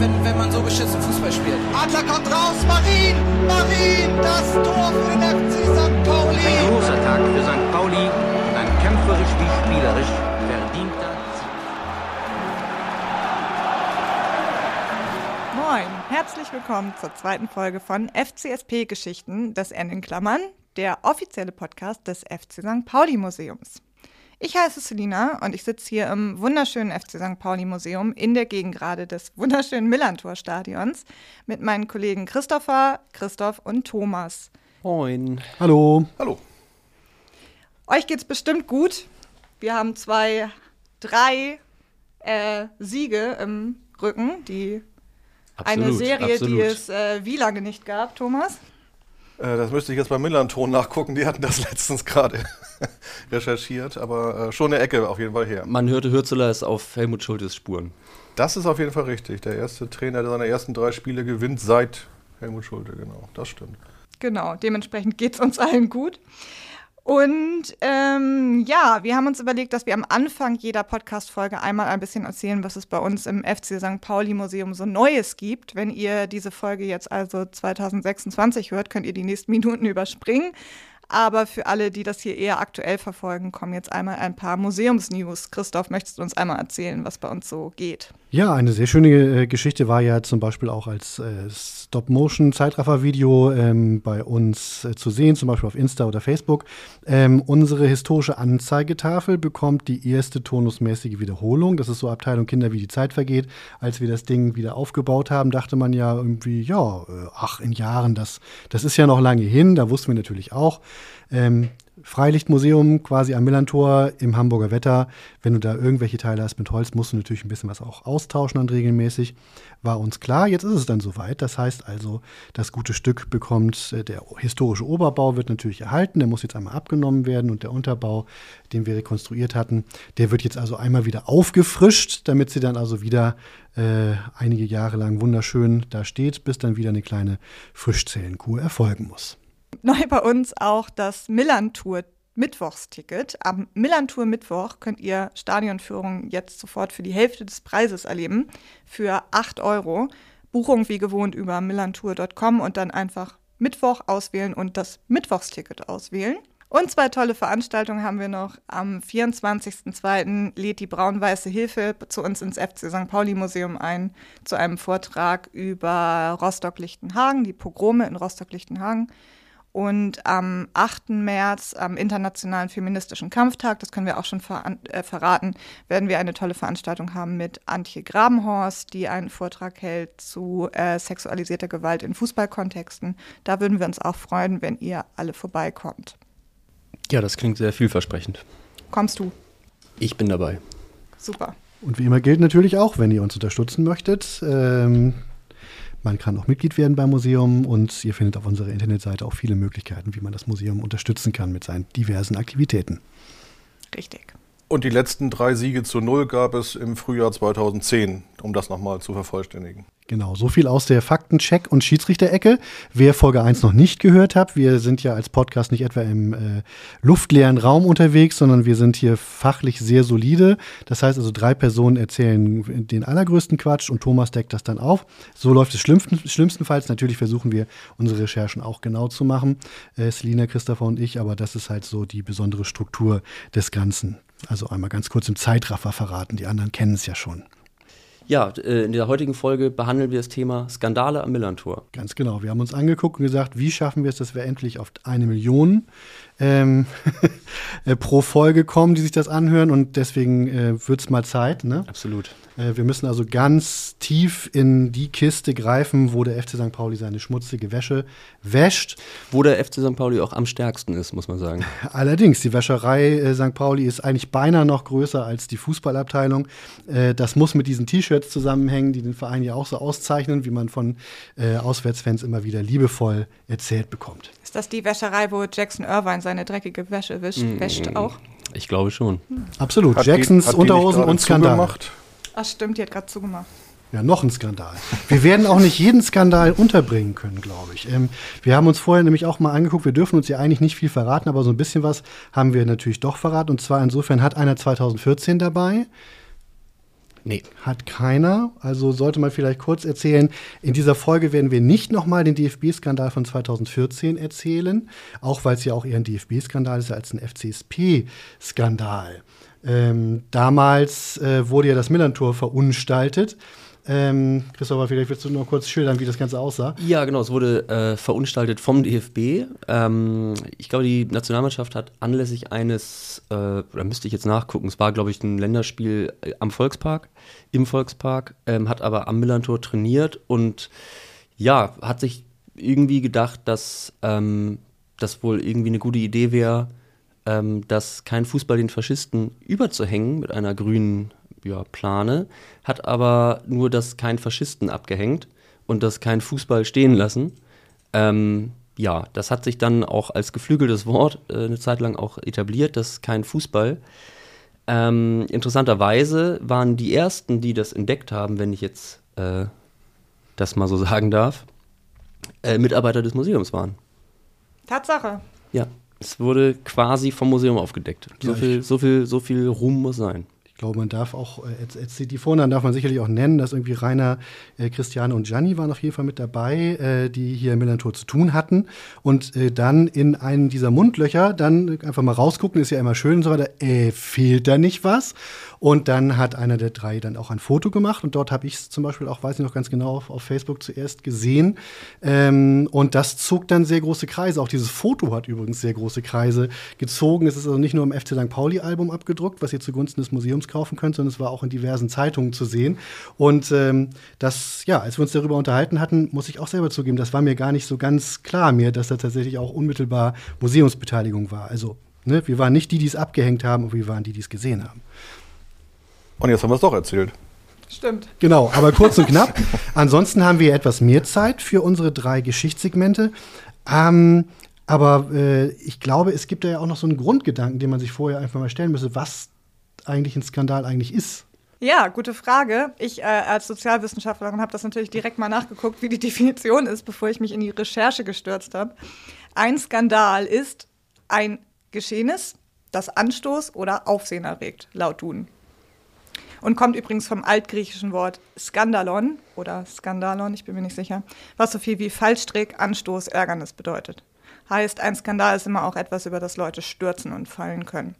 wenn, wenn man so beschissen Fußball spielt. Adler kommt raus, Marin, Marin, das Tor für den FC St. Pauli. Ein großer Tag für St. Pauli ein kämpferisch wie spielerisch verdienter Sieg. Moin, herzlich willkommen zur zweiten Folge von FCSP Geschichten, das N in Klammern, der offizielle Podcast des FC St. Pauli Museums. Ich heiße Selina und ich sitze hier im wunderschönen FC St. Pauli Museum in der Gegengrade des wunderschönen Millantor Stadions mit meinen Kollegen Christopher, Christoph und Thomas. Moin. Hallo. Hallo. Euch geht's bestimmt gut. Wir haben zwei, drei äh, Siege im Rücken, die eine Absolut, Serie, die absolut. es äh, wie lange nicht gab, Thomas? Äh, das müsste ich jetzt beim Millanton nachgucken. Die hatten das letztens gerade recherchiert, aber äh, schon eine Ecke auf jeden Fall her. Man hörte, Hürzeler ist auf Helmut Schultes Spuren. Das ist auf jeden Fall richtig. Der erste Trainer, der seine ersten drei Spiele gewinnt seit Helmut Schulte, genau. Das stimmt. Genau, dementsprechend geht's uns allen gut. Und ähm, ja, wir haben uns überlegt, dass wir am Anfang jeder Podcast-Folge einmal ein bisschen erzählen, was es bei uns im FC St. Pauli Museum so Neues gibt. Wenn ihr diese Folge jetzt also 2026 hört, könnt ihr die nächsten Minuten überspringen. Aber für alle, die das hier eher aktuell verfolgen, kommen jetzt einmal ein paar Museumsnews. Christoph, möchtest du uns einmal erzählen, was bei uns so geht? Ja, eine sehr schöne äh, Geschichte war ja zum Beispiel auch als äh, Stop-Motion-Zeitraffer-Video ähm, bei uns äh, zu sehen, zum Beispiel auf Insta oder Facebook. Ähm, unsere historische Anzeigetafel bekommt die erste turnusmäßige Wiederholung. Das ist so Abteilung Kinder, wie die Zeit vergeht. Als wir das Ding wieder aufgebaut haben, dachte man ja irgendwie, ja, äh, ach, in Jahren, das, das ist ja noch lange hin. Da wussten wir natürlich auch. Ähm, Freilichtmuseum quasi am Millantor im Hamburger Wetter. Wenn du da irgendwelche Teile hast mit Holz, musst du natürlich ein bisschen was auch austauschen und regelmäßig. War uns klar, jetzt ist es dann soweit. Das heißt also, das gute Stück bekommt, äh, der historische Oberbau wird natürlich erhalten, der muss jetzt einmal abgenommen werden und der Unterbau, den wir rekonstruiert hatten, der wird jetzt also einmal wieder aufgefrischt, damit sie dann also wieder äh, einige Jahre lang wunderschön da steht, bis dann wieder eine kleine Frischzellenkur erfolgen muss. Neu bei uns auch das Millantour Mittwochsticket. Am Millantour Mittwoch könnt ihr Stadionführungen jetzt sofort für die Hälfte des Preises erleben, für 8 Euro. Buchung wie gewohnt über millantour.com und dann einfach Mittwoch auswählen und das Mittwochsticket auswählen. Und zwei tolle Veranstaltungen haben wir noch. Am 24.02. lädt die Braun-Weiße Hilfe zu uns ins FC St. Pauli Museum ein, zu einem Vortrag über Rostock-Lichtenhagen, die Pogrome in Rostock-Lichtenhagen. Und am 8. März, am Internationalen Feministischen Kampftag, das können wir auch schon ver äh, verraten, werden wir eine tolle Veranstaltung haben mit Antje Grabenhorst, die einen Vortrag hält zu äh, sexualisierter Gewalt in Fußballkontexten. Da würden wir uns auch freuen, wenn ihr alle vorbeikommt. Ja, das klingt sehr vielversprechend. Kommst du? Ich bin dabei. Super. Und wie immer gilt natürlich auch, wenn ihr uns unterstützen möchtet, ähm, man kann auch Mitglied werden beim Museum und ihr findet auf unserer Internetseite auch viele Möglichkeiten, wie man das Museum unterstützen kann mit seinen diversen Aktivitäten. Richtig. Und die letzten drei Siege zu Null gab es im Frühjahr 2010, um das nochmal zu vervollständigen. Genau, so viel aus der Faktencheck- und Schiedsrichterecke. Wer Folge 1 noch nicht gehört hat, wir sind ja als Podcast nicht etwa im äh, luftleeren Raum unterwegs, sondern wir sind hier fachlich sehr solide. Das heißt also, drei Personen erzählen den allergrößten Quatsch und Thomas deckt das dann auf. So läuft es schlimmsten, schlimmstenfalls. Natürlich versuchen wir, unsere Recherchen auch genau zu machen. Äh, Selina, Christopher und ich, aber das ist halt so die besondere Struktur des Ganzen. Also einmal ganz kurz im Zeitraffer verraten, die anderen kennen es ja schon. Ja, äh, in der heutigen Folge behandeln wir das Thema Skandale am Millantor. Ganz genau. Wir haben uns angeguckt und gesagt, wie schaffen wir es, dass wir endlich auf eine Million ähm, äh, pro Folge kommen, die sich das anhören. Und deswegen äh, wird es mal Zeit. Ne? Absolut. Äh, wir müssen also ganz tief in die Kiste greifen, wo der FC St. Pauli seine schmutzige Wäsche wäscht. Wo der FC St. Pauli auch am stärksten ist, muss man sagen. Allerdings, die Wäscherei äh, St. Pauli ist eigentlich beinahe noch größer als die Fußballabteilung. Äh, das muss mit diesen T-Shirts zusammenhängen, die den Verein ja auch so auszeichnen, wie man von äh, Auswärtsfans immer wieder liebevoll erzählt bekommt. Ist das die Wäscherei, wo Jackson Irvine seine dreckige Wäsche wischt, Mm. wäscht auch? Ich glaube schon. Absolut. Hat Jacksons die Unterhosen gerade und Skandal. zugemacht? Ach stimmt, die hat gerade zugemacht. Ja, noch ein Skandal. Wir werden auch nicht jeden Skandal unterbringen können, glaube ich. Ähm, wir haben uns vorher nämlich auch mal angeguckt, wir dürfen uns ja eigentlich nicht viel verraten, aber so ein bisschen was haben wir natürlich doch verraten. Und zwar insofern hat einer 2014 dabei. Nee. Hat keiner. Also sollte man vielleicht kurz erzählen. In dieser Folge werden wir nicht nochmal den DFB-Skandal von 2014 erzählen, auch weil es ja auch eher ein DFB-Skandal ist als ein FCSP-Skandal. Ähm, damals äh, wurde ja das Millantor verunstaltet. Ähm, Christopher, vielleicht willst du noch kurz schildern, wie das Ganze aussah. Ja, genau, es wurde äh, verunstaltet vom DFB. Ähm, ich glaube, die Nationalmannschaft hat anlässlich eines, äh, da müsste ich jetzt nachgucken, es war, glaube ich, ein Länderspiel äh, am Volkspark, im Volkspark, ähm, hat aber am Millantor trainiert und ja, hat sich irgendwie gedacht, dass ähm, das wohl irgendwie eine gute Idee wäre, ähm, dass kein Fußball den Faschisten überzuhängen mit einer grünen ja, Plane, hat aber nur das kein Faschisten abgehängt und das kein Fußball stehen lassen. Ähm, ja, das hat sich dann auch als geflügeltes Wort äh, eine Zeit lang auch etabliert, das kein Fußball. Ähm, interessanterweise waren die ersten, die das entdeckt haben, wenn ich jetzt äh, das mal so sagen darf, äh, Mitarbeiter des Museums waren. Tatsache. Ja, es wurde quasi vom Museum aufgedeckt. So, viel, so, viel, so viel Ruhm muss sein. Glaube, man darf auch, äh, jetzt, die Vornamen darf man sicherlich auch nennen, dass irgendwie Rainer, äh, Christiane und Gianni waren auf jeden Fall mit dabei, äh, die hier im Millantor zu tun hatten. Und äh, dann in einen dieser Mundlöcher dann einfach mal rausgucken, ist ja immer schön und so weiter, äh, fehlt da nicht was? Und dann hat einer der drei dann auch ein Foto gemacht und dort habe ich es zum Beispiel auch, weiß ich noch ganz genau, auf, auf Facebook zuerst gesehen. Ähm, und das zog dann sehr große Kreise. Auch dieses Foto hat übrigens sehr große Kreise gezogen. Es ist also nicht nur im FC St. Pauli-Album abgedruckt, was ihr zugunsten des Museums kaufen könnt, sondern es war auch in diversen Zeitungen zu sehen. Und ähm, das, ja, als wir uns darüber unterhalten hatten, muss ich auch selber zugeben, das war mir gar nicht so ganz klar mir, dass da tatsächlich auch unmittelbar Museumsbeteiligung war. Also, ne, wir waren nicht die, die es abgehängt haben, und wir waren die, die es gesehen haben. Und jetzt haben wir es doch erzählt. Stimmt. Genau, aber kurz und knapp. Ansonsten haben wir etwas mehr Zeit für unsere drei Geschichtssegmente. Ähm, aber äh, ich glaube, es gibt da ja auch noch so einen Grundgedanken, den man sich vorher einfach mal stellen müsste, was eigentlich ein Skandal eigentlich ist. Ja, gute Frage. Ich äh, als Sozialwissenschaftlerin habe das natürlich direkt mal nachgeguckt, wie die Definition ist, bevor ich mich in die Recherche gestürzt habe. Ein Skandal ist ein Geschehnis, das Anstoß oder Aufsehen erregt, laut Duden. Und kommt übrigens vom altgriechischen Wort Skandalon oder Skandalon, ich bin mir nicht sicher, was so viel wie Fallstrick, Anstoß, Ärgernis bedeutet. Heißt, ein Skandal ist immer auch etwas, über das Leute stürzen und fallen können.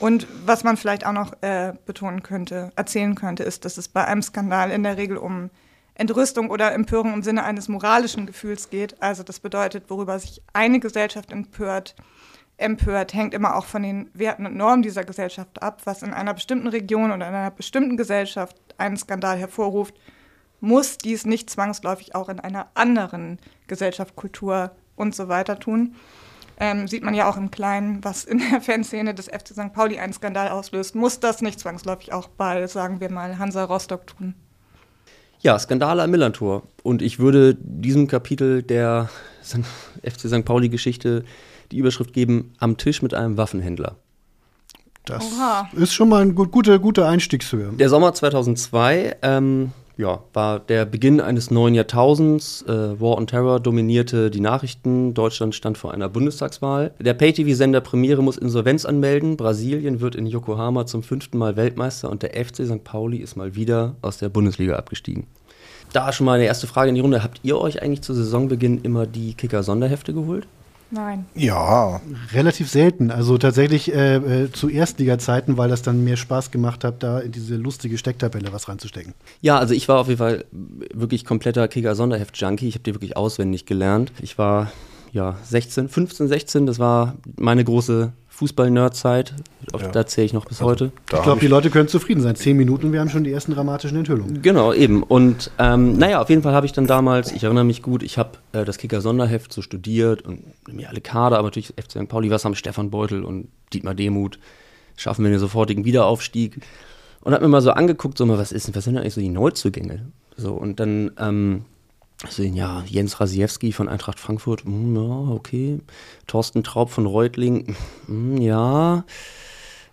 Und was man vielleicht auch noch äh, betonen könnte, erzählen könnte, ist, dass es bei einem Skandal in der Regel um Entrüstung oder Empörung im Sinne eines moralischen Gefühls geht. Also das bedeutet, worüber sich eine Gesellschaft empört, empört, hängt immer auch von den Werten und Normen dieser Gesellschaft ab. Was in einer bestimmten Region oder in einer bestimmten Gesellschaft einen Skandal hervorruft, muss dies nicht zwangsläufig auch in einer anderen Gesellschaft, Kultur und so weiter tun. Ähm, sieht man ja auch im Kleinen, was in der Fanszene des FC St. Pauli einen Skandal auslöst, muss das nicht zwangsläufig auch bei, sagen wir mal, Hansa Rostock tun. Ja, Skandale am Millantor. Und ich würde diesem Kapitel der FC St. Pauli-Geschichte die Überschrift geben: Am Tisch mit einem Waffenhändler. Das Oha. ist schon mal eine gut, gute, gute Einstiegshöhe. Der Sommer 2002 ähm, ja, war der Beginn eines neuen Jahrtausends. Äh, War on Terror dominierte die Nachrichten. Deutschland stand vor einer Bundestagswahl. Der Pay-TV-Sender Premiere muss Insolvenz anmelden. Brasilien wird in Yokohama zum fünften Mal Weltmeister und der FC St. Pauli ist mal wieder aus der Bundesliga abgestiegen. Da schon mal eine erste Frage in die Runde. Habt ihr euch eigentlich zu Saisonbeginn immer die Kicker-Sonderhefte geholt? Nein. Ja, Relativ selten. Also tatsächlich äh, äh, zu Erstliga-Zeiten, weil das dann mehr Spaß gemacht hat, da in diese lustige Stecktabelle was reinzustecken. Ja, also ich war auf jeden Fall wirklich kompletter Kicker-Sonderheft-Junkie. Ich habe die wirklich auswendig gelernt. Ich war ja 16, 15, 16. Das war meine große Fußball-Nerd-Zeit. Ja. Da zähle ich noch bis heute. da ich glaube, die Leute können zufrieden sein. Zehn Minuten wir haben schon die ersten dramatischen Enthüllungen. Genau, eben. Und ähm, naja, auf jeden Fall habe ich dann damals, ich erinnere mich gut, ich habe äh, das Kicker-Sonderheft so studiert und mir alle Kader, aber natürlich FC St. Pauli, was haben Stefan Beutel und Dietmar Demuth, schaffen wir den sofortigen Wiederaufstieg. Und habe mir mal so angeguckt, so mal, was ist denn, was sind denn eigentlich so die Neuzugänge? So, und dann, ähm, so, ja, Jens Rasiewski von Eintracht Frankfurt, hm, ja, okay. Thorsten Traub von Reutling, hm, ja.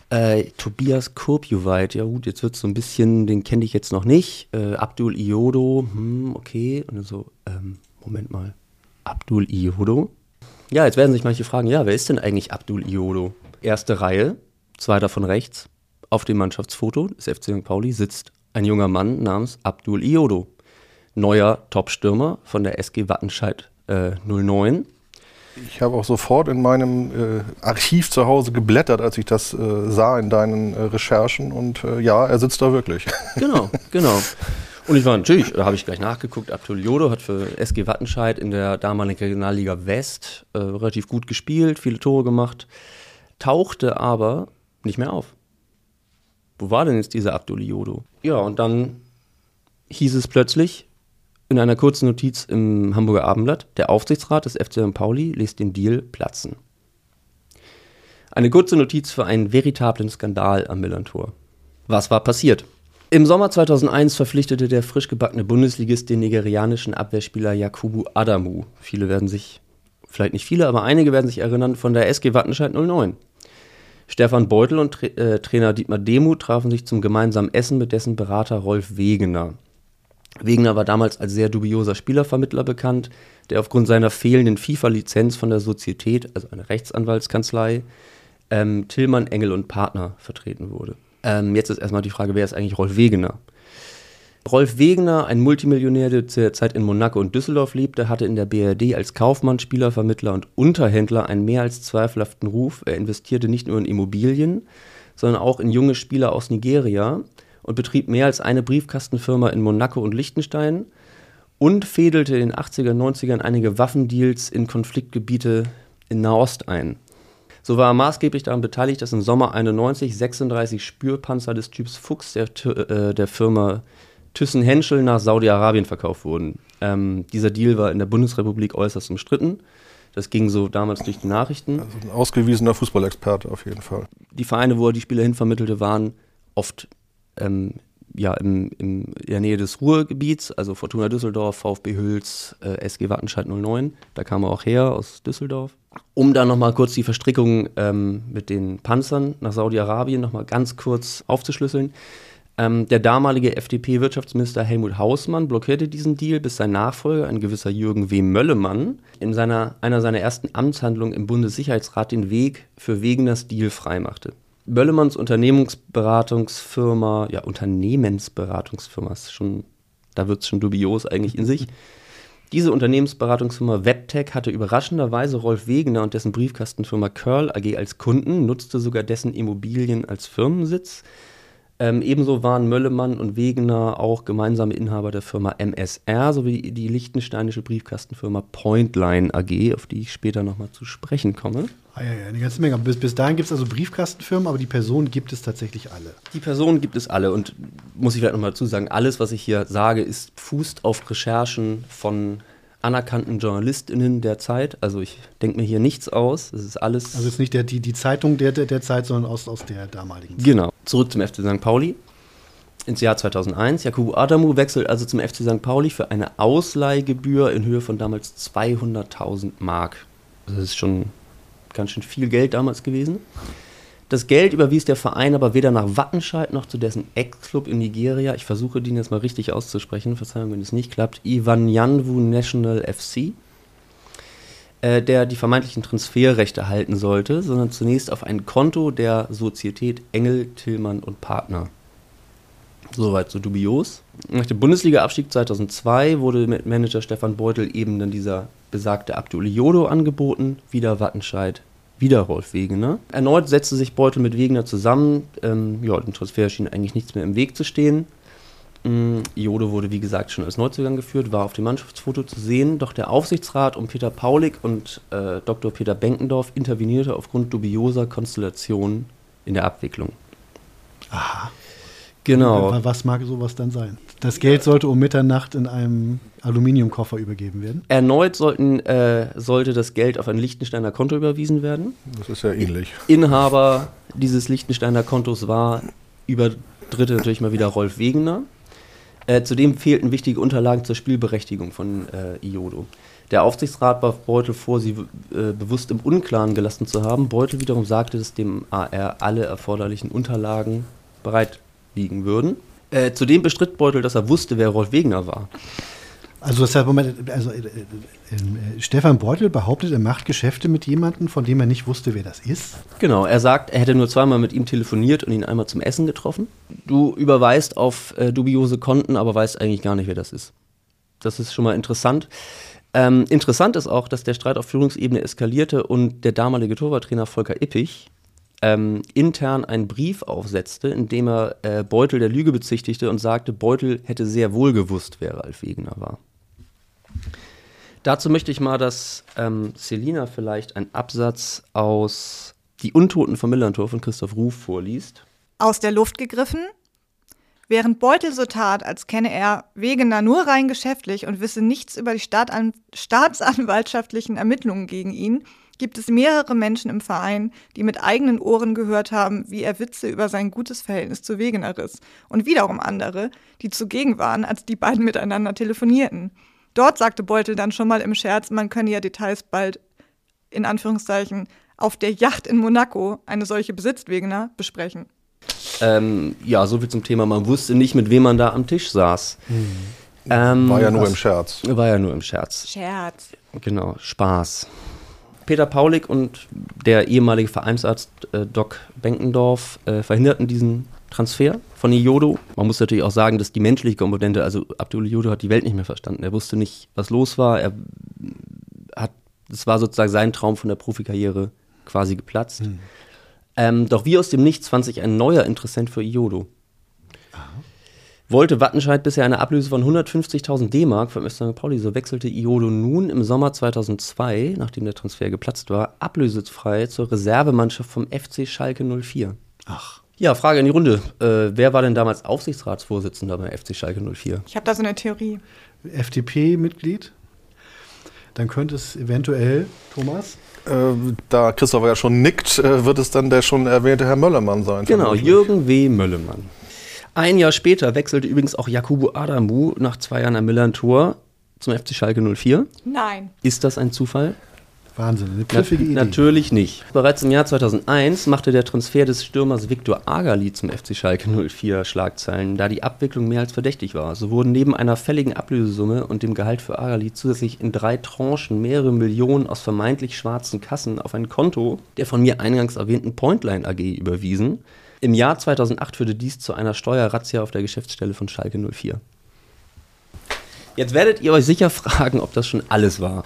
Äh, Tobias Kurpjuweit, ja gut, jetzt wird es so ein bisschen, den kenne ich jetzt noch nicht. Äh, Abdul Iodo, hm, okay. Und so, ähm, Moment mal, Abdul Iodo? Ja, jetzt werden sich manche fragen, ja, wer ist denn eigentlich Abdul Iodo? Erste Reihe, zweiter von rechts. Auf dem Mannschaftsfoto des FC St. Pauli sitzt ein junger Mann namens Abdul Iodo. Neuer Topstürmer von der SG Wattenscheid äh, 09. Ich habe auch sofort in meinem äh, Archiv zu Hause geblättert, als ich das äh, sah in deinen äh, Recherchen. Und äh, ja, er sitzt da wirklich. Genau, genau. Und ich war natürlich, da habe ich gleich nachgeguckt, Abdul Jodo hat für SG Wattenscheid in der damaligen Regionalliga West äh, relativ gut gespielt, viele Tore gemacht, tauchte aber nicht mehr auf. Wo war denn jetzt dieser Abdul Jodo? Ja, und dann hieß es plötzlich in einer kurzen Notiz im Hamburger Abendblatt, der Aufsichtsrat des FC St. Pauli lässt den Deal platzen. Eine kurze Notiz für einen veritablen Skandal am Millantor. Was war passiert? Im Sommer 2001 verpflichtete der frisch gebackene Bundesligist den nigerianischen Abwehrspieler Yakubu Adamu. Viele werden sich, vielleicht nicht viele, aber einige werden sich erinnern, von der SG Wattenscheid 09. Stefan Beutel und Tra äh, Trainer Dietmar Demuth trafen sich zum gemeinsamen Essen mit dessen Berater Rolf Wegener. Wegener war damals als sehr dubioser Spielervermittler bekannt, der aufgrund seiner fehlenden FIFA-Lizenz von der Sozietät, also einer Rechtsanwaltskanzlei, ähm, Tillmann, Engel und Partner vertreten wurde. Ähm, jetzt ist erstmal die Frage, wer ist eigentlich Rolf Wegener? Rolf Wegener, ein Multimillionär, der zur Zeit in Monaco und Düsseldorf lebte, hatte in der BRD als Kaufmann, Spielervermittler und Unterhändler einen mehr als zweifelhaften Ruf. Er investierte nicht nur in Immobilien, sondern auch in junge Spieler aus Nigeria und betrieb mehr als eine Briefkastenfirma in Monaco und Liechtenstein und fädelte in den 80er, 90ern einige Waffendeals in Konfliktgebiete in Nahost ein. So war er maßgeblich daran beteiligt, dass im Sommer 91 36 Spürpanzer des Typs Fuchs der, äh, der Firma Thyssen-Henschel nach Saudi-Arabien verkauft wurden. Ähm, dieser Deal war in der Bundesrepublik äußerst umstritten. Das ging so damals durch die Nachrichten. Also ein ausgewiesener Fußballexperte auf jeden Fall. Die Vereine, wo er die Spieler hinvermittelte, waren oft ähm, ja, im, im, in der Nähe des Ruhrgebiets, also Fortuna Düsseldorf, VfB Hüls, äh, SG Wattenscheid 09. Da kam er auch her aus Düsseldorf. Um dann nochmal kurz die Verstrickung ähm, mit den Panzern nach Saudi-Arabien nochmal ganz kurz aufzuschlüsseln. Ähm, der damalige FDP-Wirtschaftsminister Helmut Hausmann blockierte diesen Deal, bis sein Nachfolger, ein gewisser Jürgen W. Möllemann, in seiner, einer seiner ersten Amtshandlungen im Bundessicherheitsrat den Weg für Wegeners Deal freimachte. Möllemanns Unternehmensberatungsfirma, ja, Unternehmensberatungsfirma, ist schon, da wird es schon dubios eigentlich in sich. Diese Unternehmensberatungsfirma Webtech hatte überraschenderweise Rolf Wegener und dessen Briefkastenfirma Curl AG als Kunden, nutzte sogar dessen Immobilien als Firmensitz. Ähm, ebenso waren Möllemann und Wegener auch gemeinsame Inhaber der Firma MSR sowie die liechtensteinische Briefkastenfirma Pointline AG, auf die ich später nochmal zu sprechen komme. Ah, ja, ja, eine ganze Menge. Bis, bis dahin gibt es also Briefkastenfirmen, aber die Personen gibt es tatsächlich alle. Die Personen gibt es alle und muss ich vielleicht nochmal dazu sagen, alles, was ich hier sage, ist fußt auf Recherchen von anerkannten JournalistInnen der Zeit. Also ich denke mir hier nichts aus. Es ist alles. Also jetzt nicht der, die, die Zeitung der, der Zeit, sondern aus, aus der damaligen Zeit. Genau. Zurück zum FC St. Pauli. Ins Jahr 2001. Jakubu Adamu wechselt also zum FC St. Pauli für eine Ausleihgebühr in Höhe von damals 200.000 Mark. Das ist schon ganz schön viel Geld damals gewesen. Das Geld überwies der Verein aber weder nach Wattenscheid noch zu dessen Ex-Club in Nigeria. Ich versuche den jetzt mal richtig auszusprechen, Verzeihung, wenn es nicht klappt. Ivanyanwu National FC, äh, der die vermeintlichen Transferrechte halten sollte, sondern zunächst auf ein Konto der Sozietät Engel, Tillmann und Partner. Soweit so dubios. Nach dem Bundesliga-Abstieg 2002 wurde mit Manager Stefan Beutel eben dann dieser besagte Abdul Jodo angeboten, wieder Wattenscheid wieder Rolf Wegener. Erneut setzte sich Beutel mit Wegener zusammen. Ähm, ja, dem Transfer schien eigentlich nichts mehr im Weg zu stehen. Ähm, Iode wurde, wie gesagt, schon als Neuzugang geführt, war auf dem Mannschaftsfoto zu sehen, doch der Aufsichtsrat um Peter Paulik und äh, Dr. Peter Benkendorf intervenierte aufgrund dubioser Konstellationen in der Abwicklung. Aha. Genau. Was mag sowas dann sein? Das Geld sollte um Mitternacht in einem Aluminiumkoffer übergeben werden. Erneut sollten, äh, sollte das Geld auf ein Liechtensteiner Konto überwiesen werden. Das ist ja ähnlich. Inhaber dieses Liechtensteiner Kontos war über Dritte natürlich mal wieder Rolf Wegener. Äh, zudem fehlten wichtige Unterlagen zur Spielberechtigung von äh, Iodo. Der Aufsichtsrat warf Beutel vor, sie äh, bewusst im Unklaren gelassen zu haben. Beutel wiederum sagte, dass dem AR alle erforderlichen Unterlagen bereit liegen würden. Äh, zudem bestritt Beutel, dass er wusste, wer Rolf Wegener war. Also, das heißt, Moment, also äh, äh, Stefan Beutel behauptet, er macht Geschäfte mit jemandem, von dem er nicht wusste, wer das ist. Genau, er sagt, er hätte nur zweimal mit ihm telefoniert und ihn einmal zum Essen getroffen. Du überweist auf äh, dubiose Konten, aber weißt eigentlich gar nicht, wer das ist. Das ist schon mal interessant. Ähm, interessant ist auch, dass der Streit auf Führungsebene eskalierte und der damalige Torwarttrainer Volker Ippich ähm, intern einen Brief aufsetzte, in dem er äh, Beutel der Lüge bezichtigte und sagte, Beutel hätte sehr wohl gewusst, wer Ralf Wegener war. Dazu möchte ich mal, dass ähm, Selina vielleicht einen Absatz aus Die Untoten von Millantor von Christoph Ruf vorliest. Aus der Luft gegriffen? Während Beutel so tat, als kenne er Wegener nur rein geschäftlich und wisse nichts über die Staatan staatsanwaltschaftlichen Ermittlungen gegen ihn, gibt es mehrere Menschen im Verein, die mit eigenen Ohren gehört haben, wie er Witze über sein gutes Verhältnis zu Wegener riss. Und wiederum andere, die zugegen waren, als die beiden miteinander telefonierten. Dort sagte Beutel dann schon mal im Scherz, man könne ja Details bald, in Anführungszeichen, auf der Yacht in Monaco, eine solche besitzt Wegener, besprechen. Ähm, ja, soviel zum Thema. Man wusste nicht, mit wem man da am Tisch saß. Mhm. Ähm, war ja nur im Scherz. War ja nur im Scherz. Scherz. Genau, Spaß. Peter Paulik und der ehemalige Vereinsarzt äh, Doc Benkendorf äh, verhinderten diesen Transfer von Iodo. Man muss natürlich auch sagen, dass die menschliche Komponente, also Abdul Iodo hat die Welt nicht mehr verstanden. Er wusste nicht, was los war. Er hat, es war sozusagen sein Traum von der Profikarriere quasi geplatzt. Hm. Ähm, doch wie aus dem Nichts fand sich ein neuer Interessent für Iodo wollte Wattenscheid bisher eine Ablöse von 150.000 D-Mark vom St. Pauli. So wechselte Iodo nun im Sommer 2002, nachdem der Transfer geplatzt war, ablösefrei zur Reservemannschaft vom FC Schalke 04. Ach. Ja, Frage in die Runde. Äh, wer war denn damals Aufsichtsratsvorsitzender bei FC Schalke 04? Ich habe da so eine Theorie. FDP-Mitglied? Dann könnte es eventuell, Thomas? Äh, da Christopher ja schon nickt, äh, wird es dann der schon erwähnte Herr Möllermann sein. Genau, Jürgen W. Möllermann. Ein Jahr später wechselte übrigens auch Jakubu Adamu nach zwei Jahren am Milan-Tour zum FC Schalke 04. Nein. Ist das ein Zufall? Wahnsinn, eine pfiffige Na, Idee. Natürlich nicht. Bereits im Jahr 2001 machte der Transfer des Stürmers Viktor Agali zum FC Schalke 04 Schlagzeilen, da die Abwicklung mehr als verdächtig war. So wurden neben einer fälligen Ablösesumme und dem Gehalt für Agali zusätzlich in drei Tranchen mehrere Millionen aus vermeintlich schwarzen Kassen auf ein Konto der von mir eingangs erwähnten Pointline AG überwiesen. Im Jahr 2008 führte dies zu einer Steuerrazzia auf der Geschäftsstelle von Schalke 04. Jetzt werdet ihr euch sicher fragen, ob das schon alles war.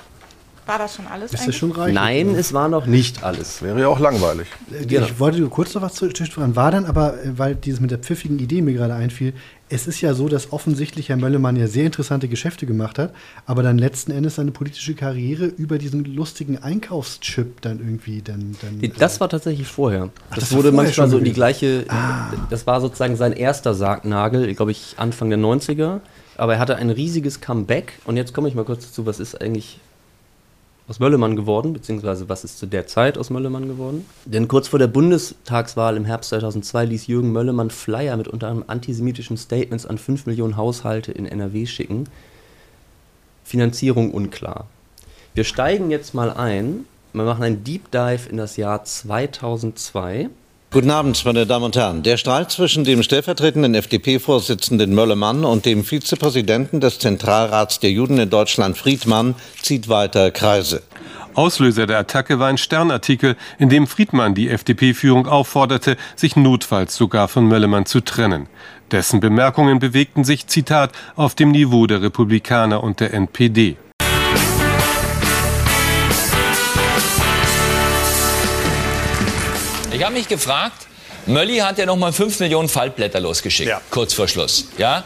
War das schon alles? Ist das schon reich? Nein, es war noch nicht alles. Wäre ja auch langweilig. Äh, genau. Ich wollte kurz noch was zu zwischenfragen. War dann aber, äh, weil dieses mit der pfiffigen Idee mir gerade einfiel, es ist ja so, dass offensichtlich Herr Möllemann ja sehr interessante Geschäfte gemacht hat, aber dann letzten Endes seine politische Karriere über diesen lustigen Einkaufschip dann irgendwie dann. dann das war tatsächlich vorher. Ach, das, das wurde manchmal so in die gleiche. Ah. Das war sozusagen sein erster Sargnagel, glaube ich, Anfang der 90er. Aber er hatte ein riesiges Comeback. Und jetzt komme ich mal kurz dazu, was ist eigentlich aus Möllemann geworden, beziehungsweise was ist zu der Zeit aus Möllemann geworden. Denn kurz vor der Bundestagswahl im Herbst 2002 ließ Jürgen Möllemann Flyer mit unter anderem antisemitischen Statements an 5 Millionen Haushalte in NRW schicken. Finanzierung unklar. Wir steigen jetzt mal ein. Wir machen einen Deep Dive in das Jahr 2002. Guten Abend, meine Damen und Herren. Der Streit zwischen dem stellvertretenden FDP-Vorsitzenden Möllemann und dem Vizepräsidenten des Zentralrats der Juden in Deutschland, Friedmann, zieht weiter Kreise. Auslöser der Attacke war ein Sternartikel, in dem Friedmann die FDP-Führung aufforderte, sich notfalls sogar von Möllemann zu trennen. Dessen Bemerkungen bewegten sich, Zitat, auf dem Niveau der Republikaner und der NPD. Ich habe mich gefragt, Mölli hat ja noch mal 5 Millionen Faltblätter losgeschickt, ja. kurz vor Schluss. Ja?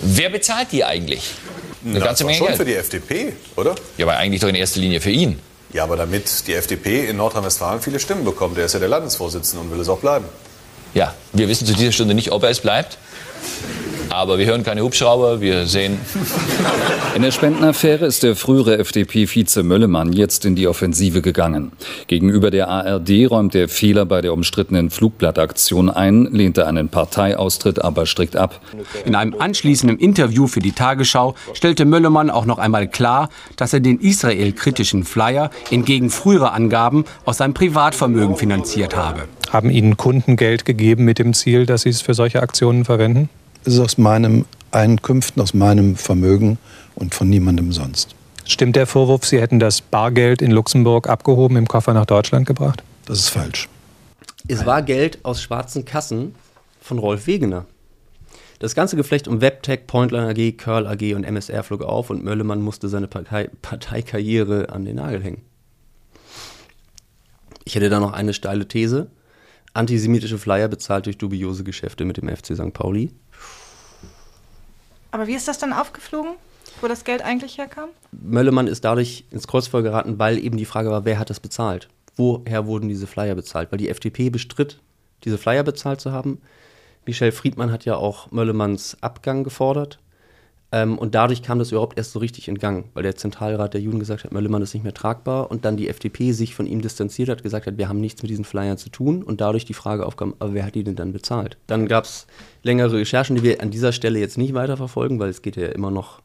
Wer bezahlt die eigentlich? Eine Na, ganze Menge schon Geld. für die FDP, oder? Ja, aber eigentlich doch in erster Linie für ihn. Ja, aber damit die FDP in Nordrhein-Westfalen viele Stimmen bekommt. Der ist ja der Landesvorsitzende und will es auch bleiben. Ja, wir wissen zu dieser Stunde nicht, ob er es bleibt. Aber wir hören keine Hubschrauber, wir sehen. In der Spendenaffäre ist der frühere FDP-Vize Möllemann jetzt in die Offensive gegangen. Gegenüber der ARD räumt er Fehler bei der umstrittenen Flugblattaktion ein, lehnte einen Parteiaustritt aber strikt ab. In einem anschließenden Interview für die Tagesschau stellte Möllemann auch noch einmal klar, dass er den israel-kritischen Flyer entgegen früherer Angaben aus seinem Privatvermögen finanziert habe. Haben Ihnen Kunden Geld gegeben mit dem Ziel, dass Sie es für solche Aktionen verwenden? Es ist aus meinen Einkünften, aus meinem Vermögen und von niemandem sonst. Stimmt der Vorwurf, Sie hätten das Bargeld in Luxemburg abgehoben, im Koffer nach Deutschland gebracht? Das ist falsch. Es war Geld aus schwarzen Kassen von Rolf Wegener. Das ganze Geflecht um Webtech, Pointline AG, Curl AG und MSR flog auf und Möllemann musste seine Partei Parteikarriere an den Nagel hängen. Ich hätte da noch eine steile These. Antisemitische Flyer bezahlt durch dubiose Geschäfte mit dem FC St. Pauli. Aber wie ist das dann aufgeflogen, wo das Geld eigentlich herkam? Möllemann ist dadurch ins Kreuzfeuer geraten, weil eben die Frage war, wer hat das bezahlt? Woher wurden diese Flyer bezahlt? Weil die FDP bestritt, diese Flyer bezahlt zu haben. Michel Friedmann hat ja auch Möllemanns Abgang gefordert. Ähm, und dadurch kam das überhaupt erst so richtig in Gang, weil der Zentralrat der Juden gesagt hat, Möllemann ist nicht mehr tragbar und dann die FDP sich von ihm distanziert hat, gesagt hat, wir haben nichts mit diesen Flyern zu tun und dadurch die Frage aufkam, aber wer hat die denn dann bezahlt? Dann gab es längere Recherchen, die wir an dieser Stelle jetzt nicht weiterverfolgen, weil es geht ja immer noch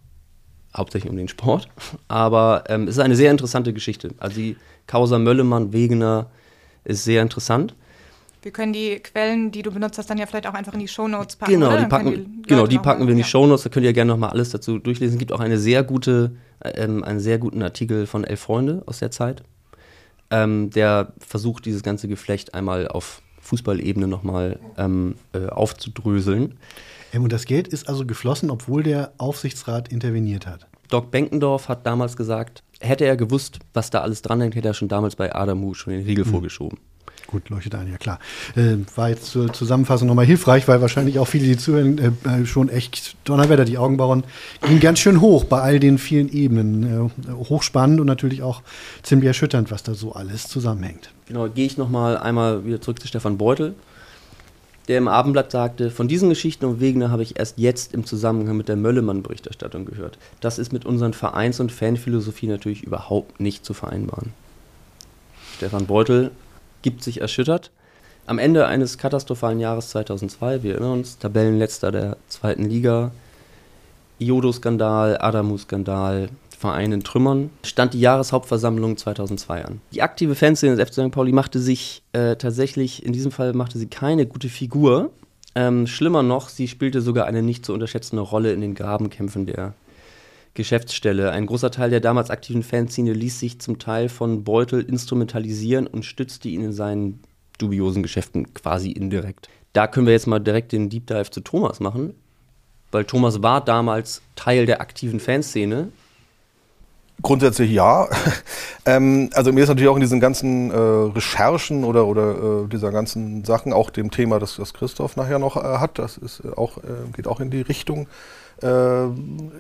hauptsächlich um den Sport. Aber ähm, es ist eine sehr interessante Geschichte. Also die Causa Möllemann, Wegener ist sehr interessant. Wir können die Quellen, die du benutzt hast, dann ja vielleicht auch einfach in die Shownotes packen. Genau, oder? die packen, können genau, die packen wir in die ja. Shownotes, da könnt ihr gerne nochmal alles dazu durchlesen. Es gibt auch eine sehr gute, ähm, einen sehr guten Artikel von Elf Freunde aus der Zeit, ähm, der versucht, dieses ganze Geflecht einmal auf Fußballebene nochmal ähm, äh, aufzudröseln. Und das Geld ist also geflossen, obwohl der Aufsichtsrat interveniert hat. Doc Benkendorf hat damals gesagt, hätte er gewusst, was da alles dranhängt, hätte er schon damals bei Adamu schon den Riegel Hm. vorgeschoben. Gut, leuchtet ein, ja klar. Äh, war jetzt zur Zusammenfassung nochmal hilfreich, weil wahrscheinlich auch viele, die zuhören, äh, schon echt Donnerwetter, die Augenbrauen gingen ganz schön hoch bei all den vielen Ebenen. Äh, hochspannend und natürlich auch ziemlich erschütternd, was da so alles zusammenhängt. Genau, gehe ich nochmal einmal wieder zurück zu Stefan Beutel, der im Abendblatt sagte, von diesen Geschichten um Wegener habe ich erst jetzt im Zusammenhang mit der Möllemann-Berichterstattung gehört. Das ist mit unseren Vereins- und Fanphilosophie natürlich überhaupt nicht zu vereinbaren. Stefan Beutel gibt sich erschüttert. Am Ende eines katastrophalen Jahres 2002, wir erinnern uns, Tabellenletzter der zweiten Liga, Iodo-Skandal, Adamu-Skandal, Verein in Trümmern, stand die Jahreshauptversammlung 2002 an. Die aktive Fanszene des FC St. Pauli machte sich äh, tatsächlich, in diesem Fall machte sie keine gute Figur. Ähm, schlimmer noch, sie spielte sogar eine nicht zu unterschätzende Rolle in den Grabenkämpfen der Geschäftsstelle. Ein großer Teil der damals aktiven Fanszene ließ sich zum Teil von Beutel instrumentalisieren und stützte ihn in seinen dubiosen Geschäften quasi indirekt. Da können wir jetzt mal direkt den Deep Dive zu Thomas machen, weil Thomas war damals Teil der aktiven Fanszene. Grundsätzlich ja. ähm, also mir ist natürlich auch in diesen ganzen äh, Recherchen oder, oder äh, dieser ganzen Sachen, auch dem Thema, das, das Christoph nachher noch äh, hat, das ist äh, auch, äh, geht auch in die Richtung, äh,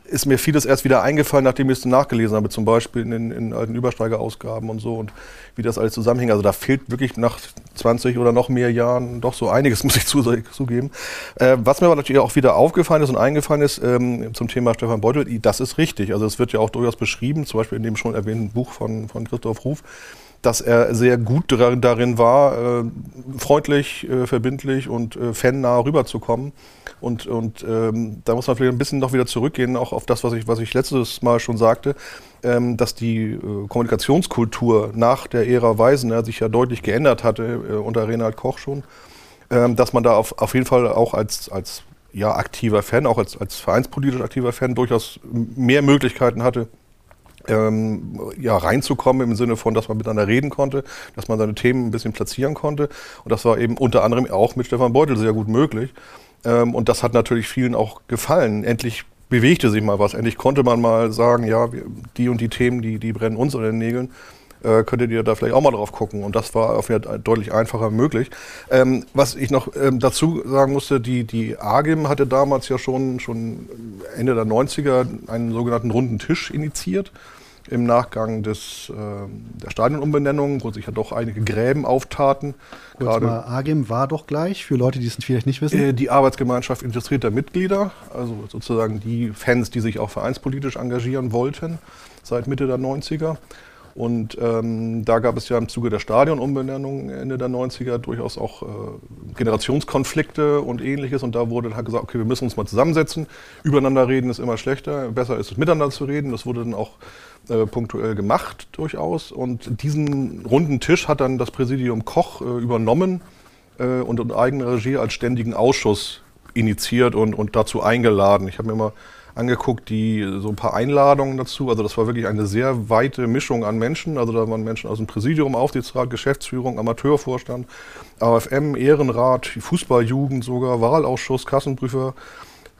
ist mir vieles erst wieder eingefallen, nachdem ich es nachgelesen habe, zum Beispiel in in alten Übersteigerausgaben und so und wie das alles zusammenhängt. Also da fehlt wirklich nach 20 oder noch mehr Jahren doch so einiges, muss ich zu, zugeben. Äh, was mir aber natürlich auch wieder aufgefallen ist und eingefallen ist ähm, zum Thema Stefan Beutel, das ist richtig. Also es wird ja auch durchaus beschrieben, zum Beispiel in dem schon erwähnten Buch von, von Christoph Ruf, dass er sehr gut darin, war, äh, freundlich, äh, verbindlich und äh, fannah rüberzukommen. Und, und ähm, da muss man vielleicht ein bisschen noch wieder zurückgehen, auch auf das, was ich, was ich letztes Mal schon sagte, ähm, dass die äh, Kommunikationskultur nach der Ära Weisener sich ja deutlich geändert hatte, äh, unter Reinhard Koch schon, ähm, dass man da auf, auf jeden Fall auch als, als ja, aktiver Fan, auch als, als vereinspolitisch aktiver Fan durchaus mehr Möglichkeiten hatte, ähm, ja, reinzukommen im Sinne von, dass man miteinander reden konnte, dass man seine Themen ein bisschen platzieren konnte. Und das war eben unter anderem auch mit Stefan Beutel sehr gut möglich. Ähm, und das hat natürlich vielen auch gefallen. Endlich bewegte sich mal was. Endlich konnte man mal sagen, ja, die und die Themen, die, die brennen uns unter den Nägeln. Äh, könntet ihr da vielleicht auch mal drauf gucken. Und das war auf jeden Fall deutlich einfacher möglich. Ähm, was ich noch ähm, dazu sagen musste, die, die AGIM hatte damals ja schon, schon Ende der 90er einen sogenannten runden Tisch initiiert im Nachgang des, äh, der Stadionumbenennung, wo sich ja doch einige Gräben auftaten. Kurz Gerade mal, AGIM war doch gleich, für Leute, die es vielleicht nicht wissen. äh, die Arbeitsgemeinschaft interessierter Mitglieder, also sozusagen die Fans, die sich auch vereinspolitisch engagieren wollten seit Mitte der 90er. Und ähm, da gab es ja im Zuge der Stadionumbenennung Ende der 90er durchaus auch äh, Generationskonflikte und ähnliches. Und da wurde dann halt gesagt, okay, wir müssen uns mal zusammensetzen. Übereinander reden ist immer schlechter. Besser ist es, miteinander zu reden. Das wurde dann auch äh, punktuell gemacht durchaus. Und diesen runden Tisch hat dann das Präsidium Koch äh, übernommen äh, und in eigener Regie als ständigen Ausschuss initiiert und, und dazu eingeladen. Ich habe mir mal angeguckt, die so ein paar Einladungen dazu. Also das war wirklich eine sehr weite Mischung an Menschen. Also da waren Menschen aus dem Präsidium, Aufsichtsrat, Geschäftsführung, Amateurvorstand, AFM, Ehrenrat, Fußballjugend sogar, Wahlausschuss, Kassenprüfer,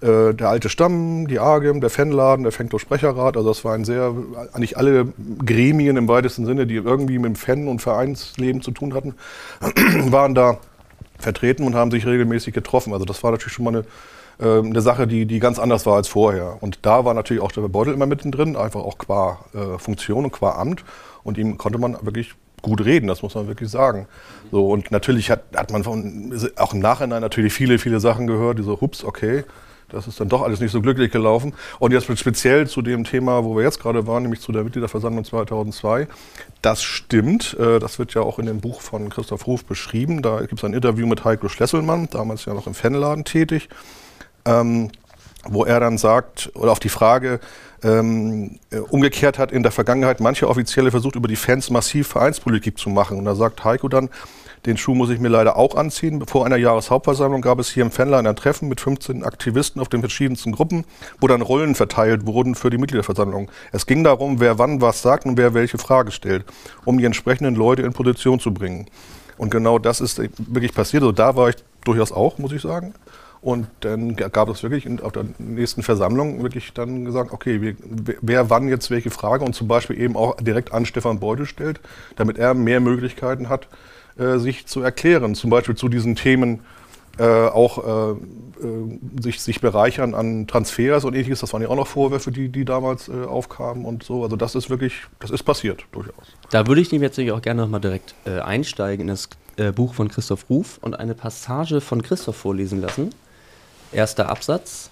äh, der alte Stamm, die AGEM, der Fanladen, der Fenklo Sprecherrat. Also das war ein sehr, eigentlich alle Gremien im weitesten Sinne, die irgendwie mit dem Fan- und Vereinsleben zu tun hatten, waren da vertreten und haben sich regelmäßig getroffen. Also das war natürlich schon mal eine ähm, eine Sache, die, die ganz anders war als vorher. Und da war natürlich auch der Beutel immer mittendrin, einfach auch qua äh, Funktion und qua Amt. Und ihm konnte man wirklich gut reden, das muss man wirklich sagen. So, und natürlich hat, hat man von, auch im Nachhinein natürlich viele, viele Sachen gehört, die so, hups, okay, das ist dann doch alles nicht so glücklich gelaufen. Und jetzt speziell zu dem Thema, wo wir jetzt gerade waren, nämlich zu der Mitgliederversammlung 2002. Das stimmt. äh, Das wird ja auch in dem Buch von Christoph Ruf beschrieben. Da gibt es ein Interview mit Heiko Schlesselmann, damals ja noch im Fanladen tätig ähm, wo er dann sagt, oder auf die Frage, ähm, äh, umgekehrt hat in der Vergangenheit manche Offizielle versucht, über die Fans massiv Vereinspolitik zu machen. Und da sagt Heiko dann, den Schuh muss ich mir leider auch anziehen. Vor einer Jahreshauptversammlung gab es hier im Fanline ein Treffen mit 15 Aktivisten auf den verschiedensten Gruppen, wo dann Rollen verteilt wurden für die Mitgliederversammlung. Es ging darum, wer wann was sagt und wer welche Frage stellt, um die entsprechenden Leute in Position zu bringen. Und genau das ist wirklich passiert. Also da war ich durchaus auch, muss ich sagen. Und dann gab es wirklich auf der nächsten Versammlung wirklich dann gesagt, okay, wer wann jetzt welche Frage und zum Beispiel eben auch direkt an Stefan Beutel stellt, damit er mehr Möglichkeiten hat, äh, sich zu erklären. Zum Beispiel zu diesen Themen äh, auch äh, äh sich, sich bereichern an Transfers und ähnliches. Das waren ja auch noch Vorwürfe, die, die damals äh, aufkamen und so. Also das ist wirklich, das ist passiert durchaus. Da würde ich nämlich jetzt auch gerne nochmal direkt äh, einsteigen in das Buch von Christoph Ruf und eine Passage von Christoph vorlesen lassen erster Absatz.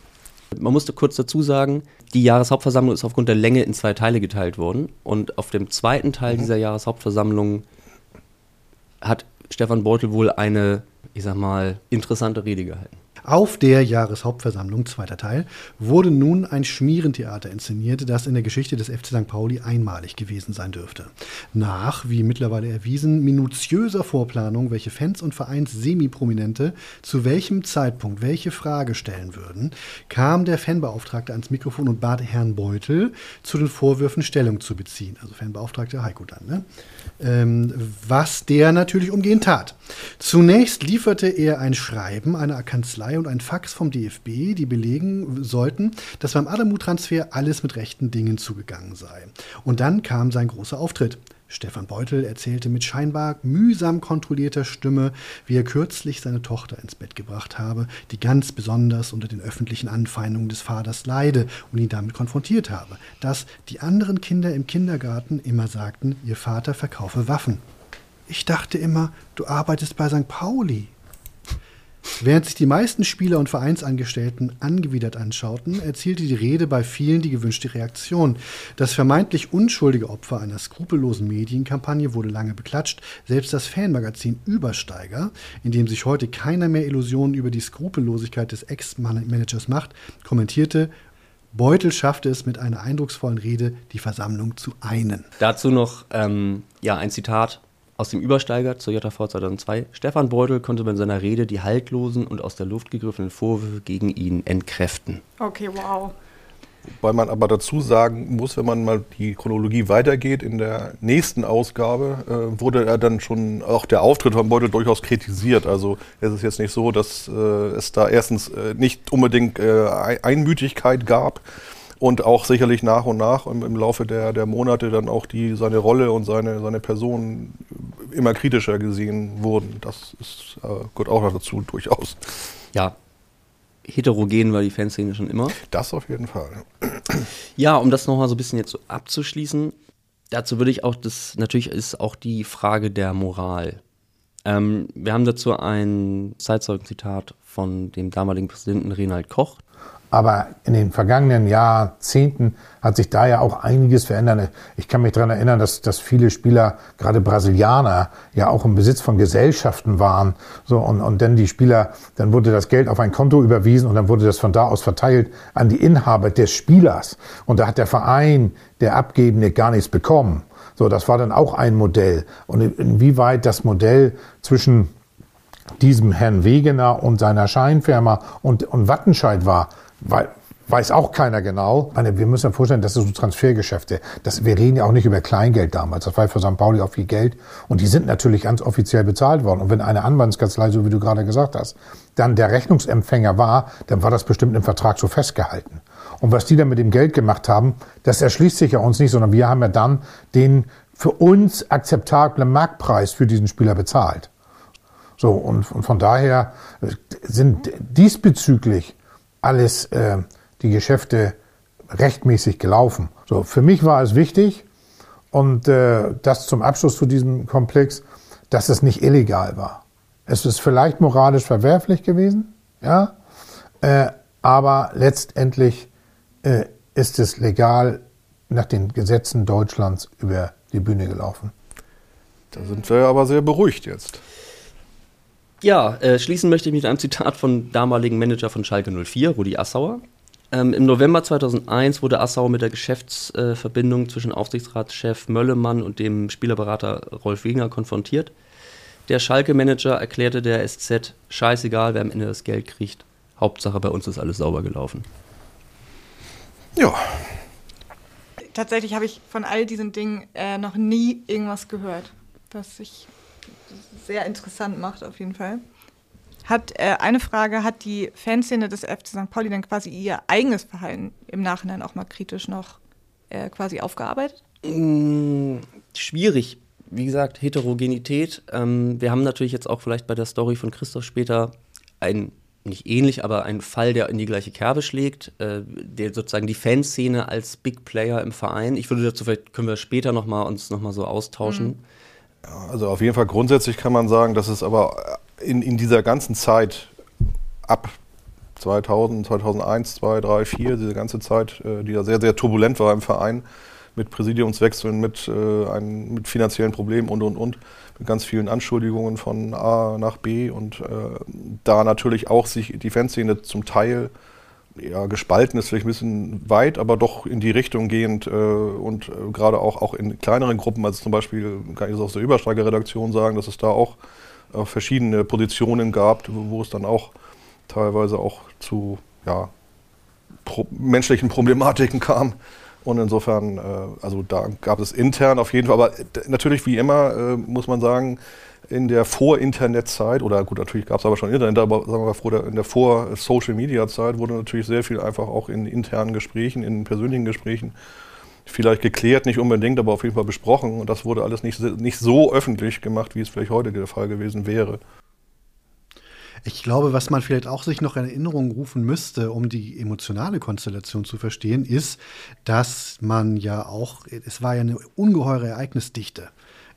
Man musste kurz dazu sagen, die Jahreshauptversammlung ist aufgrund der Länge in zwei Teile geteilt worden. Und auf dem zweiten Teil mhm. dieser Jahreshauptversammlung hat Stefan Beutel wohl eine, ich sag mal, interessante Rede gehalten. Auf der Jahreshauptversammlung, zweiter Teil, wurde nun ein Schmierentheater inszeniert, das in der Geschichte des FC St. Pauli einmalig gewesen sein dürfte. Nach, wie mittlerweile erwiesen, minutiöser Vorplanung, welche Fans und Vereins Semi-Prominente zu welchem Zeitpunkt welche Frage stellen würden, kam der Fanbeauftragte ans Mikrofon und bat Herrn Beutel, zu den Vorwürfen Stellung zu beziehen. Also Fanbeauftragter Heiko dann, ne? ähm, was der natürlich umgehend tat. Zunächst lieferte er ein Schreiben einer Kanzlei und ein Fax vom DFB, die belegen sollten, dass beim Adamu-Transfer alles mit rechten Dingen zugegangen sei. Und dann kam sein großer Auftritt. Stefan Beutel erzählte mit scheinbar mühsam kontrollierter Stimme, wie er kürzlich seine Tochter ins Bett gebracht habe, die ganz besonders unter den öffentlichen Anfeindungen des Vaters leide und ihn damit konfrontiert habe, dass die anderen Kinder im Kindergarten immer sagten, ihr Vater verkaufe Waffen. Ich dachte immer, du arbeitest bei St. Pauli. Während sich die meisten Spieler und Vereinsangestellten angewidert anschauten, erzielte die Rede bei vielen die gewünschte Reaktion. Das vermeintlich unschuldige Opfer einer skrupellosen Medienkampagne wurde lange beklatscht. Selbst das Fanmagazin Übersteiger, in dem sich heute keiner mehr Illusionen über die Skrupellosigkeit des Ex-Managers macht, kommentierte, Beutel schaffte es mit einer eindrucksvollen Rede, die Versammlung zu einen. Dazu noch ähm, ja, ein Zitat aus dem Übersteiger zur JV 2002. Stefan Beutel konnte bei seiner Rede die haltlosen und aus der Luft gegriffenen Vorwürfe gegen ihn entkräften. Okay, wow. Weil man aber dazu sagen muss, wenn man mal die Chronologie weitergeht, in der nächsten Ausgabe äh, wurde er dann schon auch der Auftritt von Beutel durchaus kritisiert. Also es ist jetzt nicht so, dass äh, es da erstens äh, nicht unbedingt äh, Einmütigkeit gab, und auch sicherlich nach und nach im, im Laufe der, der Monate dann auch die, seine Rolle und seine, seine Person immer kritischer gesehen wurden. Das ist, äh, gehört auch noch dazu durchaus. Ja, heterogen war die Fanszene schon immer. Das auf jeden Fall. Ja, um das nochmal so ein bisschen jetzt so abzuschließen, dazu würde ich auch, das natürlich ist auch die Frage der Moral. Ähm, wir haben dazu ein Zeitzeugenzitat von dem damaligen Präsidenten Renald Koch. Aber in den vergangenen Jahrzehnten hat sich da ja auch einiges verändert. Ich kann mich daran erinnern, dass, dass viele Spieler, gerade Brasilianer, ja auch im Besitz von Gesellschaften waren. So, und, und dann die Spieler, dann wurde das Geld auf ein Konto überwiesen und dann wurde das von da aus verteilt an die Inhaber des Spielers. Und da hat der Verein, der Abgebende, gar nichts bekommen. So, das war dann auch ein Modell. Und inwieweit das Modell zwischen diesem Herrn Wegener und seiner Scheinfirma und, und Wattenscheid war, weil, weiß auch keiner genau. Ich meine, wir müssen uns vorstellen, das sind so Transfergeschäfte. Das, wir reden ja auch nicht über Kleingeld damals. Das war für St. Pauli auch viel Geld. Und die sind natürlich ganz offiziell bezahlt worden. Und wenn eine Anwaltskanzlei, so wie du gerade gesagt hast, dann der Rechnungsempfänger war, dann war das bestimmt im Vertrag so festgehalten. Und was die dann mit dem Geld gemacht haben, das erschließt sich ja uns nicht, sondern wir haben ja dann den für uns akzeptablen Marktpreis für diesen Spieler bezahlt. So, und, und von daher sind diesbezüglich alles äh, die Geschäfte rechtmäßig gelaufen. So, für mich war es wichtig, und äh, das zum Abschluss zu diesem Komplex, dass es nicht illegal war. Es ist vielleicht moralisch verwerflich gewesen, ja, äh, aber letztendlich äh, ist es legal nach den Gesetzen Deutschlands über die Bühne gelaufen. Da sind wir aber sehr beruhigt jetzt. Ja, äh, schließen möchte ich mit einem Zitat von damaligen Manager von Schalke 04, Rudi Assauer. Ähm, Im November 2001 wurde Assauer mit der Geschäftsverbindung äh, zwischen Aufsichtsratschef Möllemann und dem Spielerberater Rolf Wegener konfrontiert. Der Schalke-Manager erklärte der SZ, scheißegal, wer am Ende das Geld kriegt. Hauptsache bei uns ist alles sauber gelaufen. Ja. Tatsächlich habe ich von all diesen Dingen äh, noch nie irgendwas gehört, was ich sehr interessant macht, auf jeden Fall. Hat äh, eine Frage, hat die Fanszene des FC St. Pauli dann quasi ihr eigenes Verhalten im Nachhinein auch mal kritisch noch äh, quasi aufgearbeitet? Mm, schwierig. Wie gesagt, Heterogenität. Ähm, wir haben natürlich jetzt auch vielleicht bei der Story von Christoph später ein, nicht ähnlich, aber einen Fall, der in die gleiche Kerbe schlägt, äh, der sozusagen die Fanszene als Big Player im Verein. Ich würde dazu, vielleicht können wir später noch mal uns noch mal so austauschen. Mhm also auf jeden Fall grundsätzlich kann man sagen, dass es aber in, in dieser ganzen Zeit ab 2000, 2001, 2, 3, 4, diese ganze Zeit, äh, die ja sehr, sehr turbulent war im Verein, mit Präsidiumswechseln, mit, äh, ein, mit finanziellen Problemen und, und, und, mit ganz vielen Anschuldigungen von A nach B und äh, da natürlich auch sich die Fanszene zum Teil ja, gespalten ist vielleicht ein bisschen weit, aber doch in die Richtung gehend äh, und äh, gerade auch, auch in kleineren Gruppen, also zum Beispiel kann ich das aus der Übersteiger-Redaktion sagen, dass es da auch äh, verschiedene Positionen gab, wo es dann auch teilweise auch zu ja, pro menschlichen Problematiken kam. Und insofern, äh, also da gab es intern auf jeden Fall, aber natürlich wie immer äh, muss man sagen, in der Vor-Internet-Zeit, oder gut, natürlich gab es aber schon Internet, aber sagen wir mal, in der Vor-Social-Media-Zeit wurde natürlich sehr viel einfach auch in internen Gesprächen, in persönlichen Gesprächen vielleicht geklärt, nicht unbedingt, aber auf jeden Fall besprochen. Und das wurde alles nicht, nicht so öffentlich gemacht, wie es vielleicht heute der Fall gewesen wäre. Ich glaube, was man vielleicht auch sich noch in Erinnerung rufen müsste, um die emotionale Konstellation zu verstehen, ist, dass man ja auch, es war ja eine ungeheure Ereignisdichte.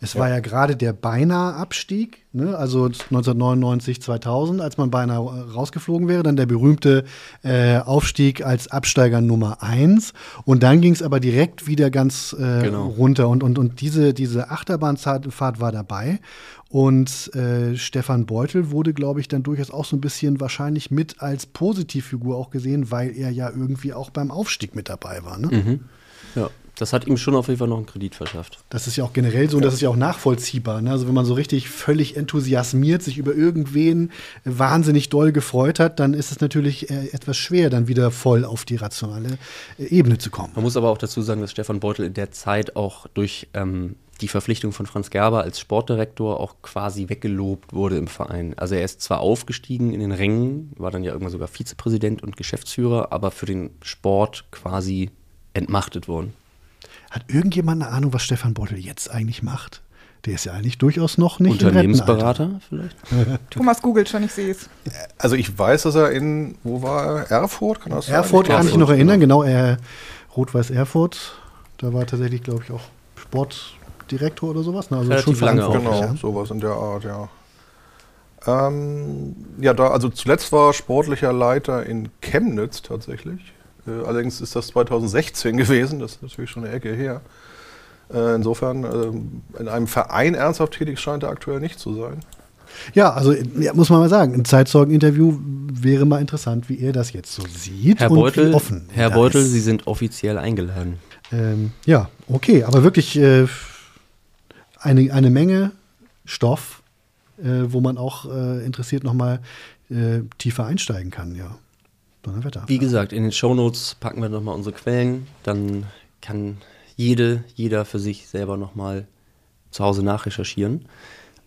Es ja. war ja gerade der beinahe Abstieg, ne? also 1999, 2000, als man beinahe rausgeflogen wäre. Dann der berühmte äh, Aufstieg als Absteiger Nummer 1. Und dann ging es aber direkt wieder ganz äh, genau. runter. Und, und, und diese, diese Achterbahnfahrt war dabei. Und äh, Stefan Beutel wurde, glaube ich, dann durchaus auch so ein bisschen wahrscheinlich mit als Positivfigur auch gesehen, weil er ja irgendwie auch beim Aufstieg mit dabei war. Ne? Mhm. Ja das hat ihm schon auf jeden Fall noch einen Kredit verschafft. Das ist ja auch generell so und das ist ja auch nachvollziehbar. Ne? Also wenn man so richtig völlig enthusiasmiert sich über irgendwen wahnsinnig doll gefreut hat, dann ist es natürlich äh, etwas schwer, dann wieder voll auf die rationale äh, Ebene zu kommen. Man muss aber auch dazu sagen, dass Stefan Beutel in der Zeit auch durch ähm, die Verpflichtung von Franz Gerber als Sportdirektor auch quasi weggelobt wurde im Verein. Also er ist zwar aufgestiegen in den Rängen, war dann ja irgendwann sogar Vizepräsident und Geschäftsführer, aber für den Sport quasi entmachtet worden. Hat irgendjemand eine Ahnung, was Stefan Beutel jetzt eigentlich macht? Der ist ja eigentlich durchaus noch nicht Unternehmensberater vielleicht? Thomas googelt schon, ich sehe es. Also ich weiß, dass er in, wo war er? Erfurt, kann das Erfurt sein? kann ich noch erinnern, genau, er Rot-Weiß Erfurt. Da war tatsächlich, glaube ich, auch Sportdirektor oder sowas. Ne? Also Relativ schon lange auch, Genau, ja. sowas in der Art, ja. Ähm, ja, da, also zuletzt war er sportlicher Leiter in Chemnitz tatsächlich. Äh, allerdings ist das 2016 gewesen, das ist natürlich schon eine Ecke her. Äh, insofern, ähm, in einem Verein ernsthaft tätig scheint er aktuell nicht zu sein. Ja, also ja, muss man mal sagen, ein Zeitzeugeninterview wäre mal interessant, wie er das jetzt so sieht Herr und Beutel, wie offen Herr er Beutel, ist. Sie sind offiziell eingeladen. Ähm, ja, okay, aber wirklich äh, eine, eine Menge Stoff, äh, wo man auch äh, interessiert nochmal äh, tiefer einsteigen kann, ja. Donnerwetter. Wie gesagt, in den Shownotes packen wir nochmal unsere Quellen. Dann kann jede, jeder für sich selber nochmal zu Hause nachrecherchieren.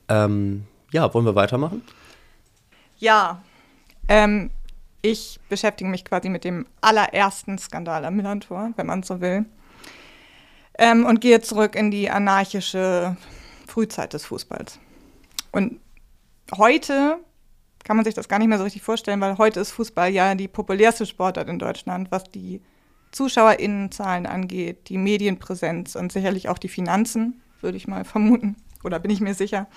Ähm, ja, wollen wir weitermachen? Ja, ähm, ich beschäftige mich quasi mit dem allerersten Skandal am Millantor, wenn man so will. Ähm, und gehe zurück in die anarchische Frühzeit des Fußballs. Und heute kann man sich das gar nicht mehr so richtig vorstellen, weil heute ist Fußball ja die populärste Sportart in Deutschland, was die ZuschauerInnenzahlen angeht, die Medienpräsenz und sicherlich auch die Finanzen, würde ich mal vermuten. Oder bin ich mir sicher.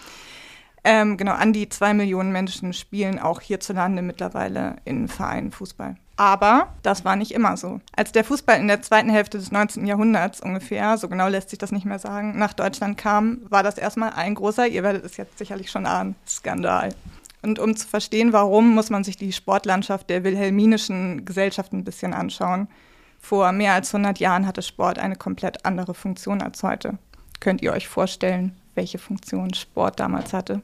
Ähm, genau, an die zwei Millionen Menschen spielen auch hierzulande mittlerweile in Vereinen Fußball. Aber das war nicht immer so. Als der Fußball in der zweiten Hälfte des 19. Jahrhunderts ungefähr, so genau lässt sich das nicht mehr sagen, nach Deutschland kam, war das erstmal ein großer, ihr werdet es jetzt sicherlich schon ahnen, Skandal. Und um zu verstehen, warum, muss man sich die Sportlandschaft der wilhelminischen Gesellschaft ein bisschen anschauen. Vor mehr als 100 Jahren hatte Sport eine komplett andere Funktion als heute. Könnt ihr euch vorstellen, welche Funktion Sport damals hatte?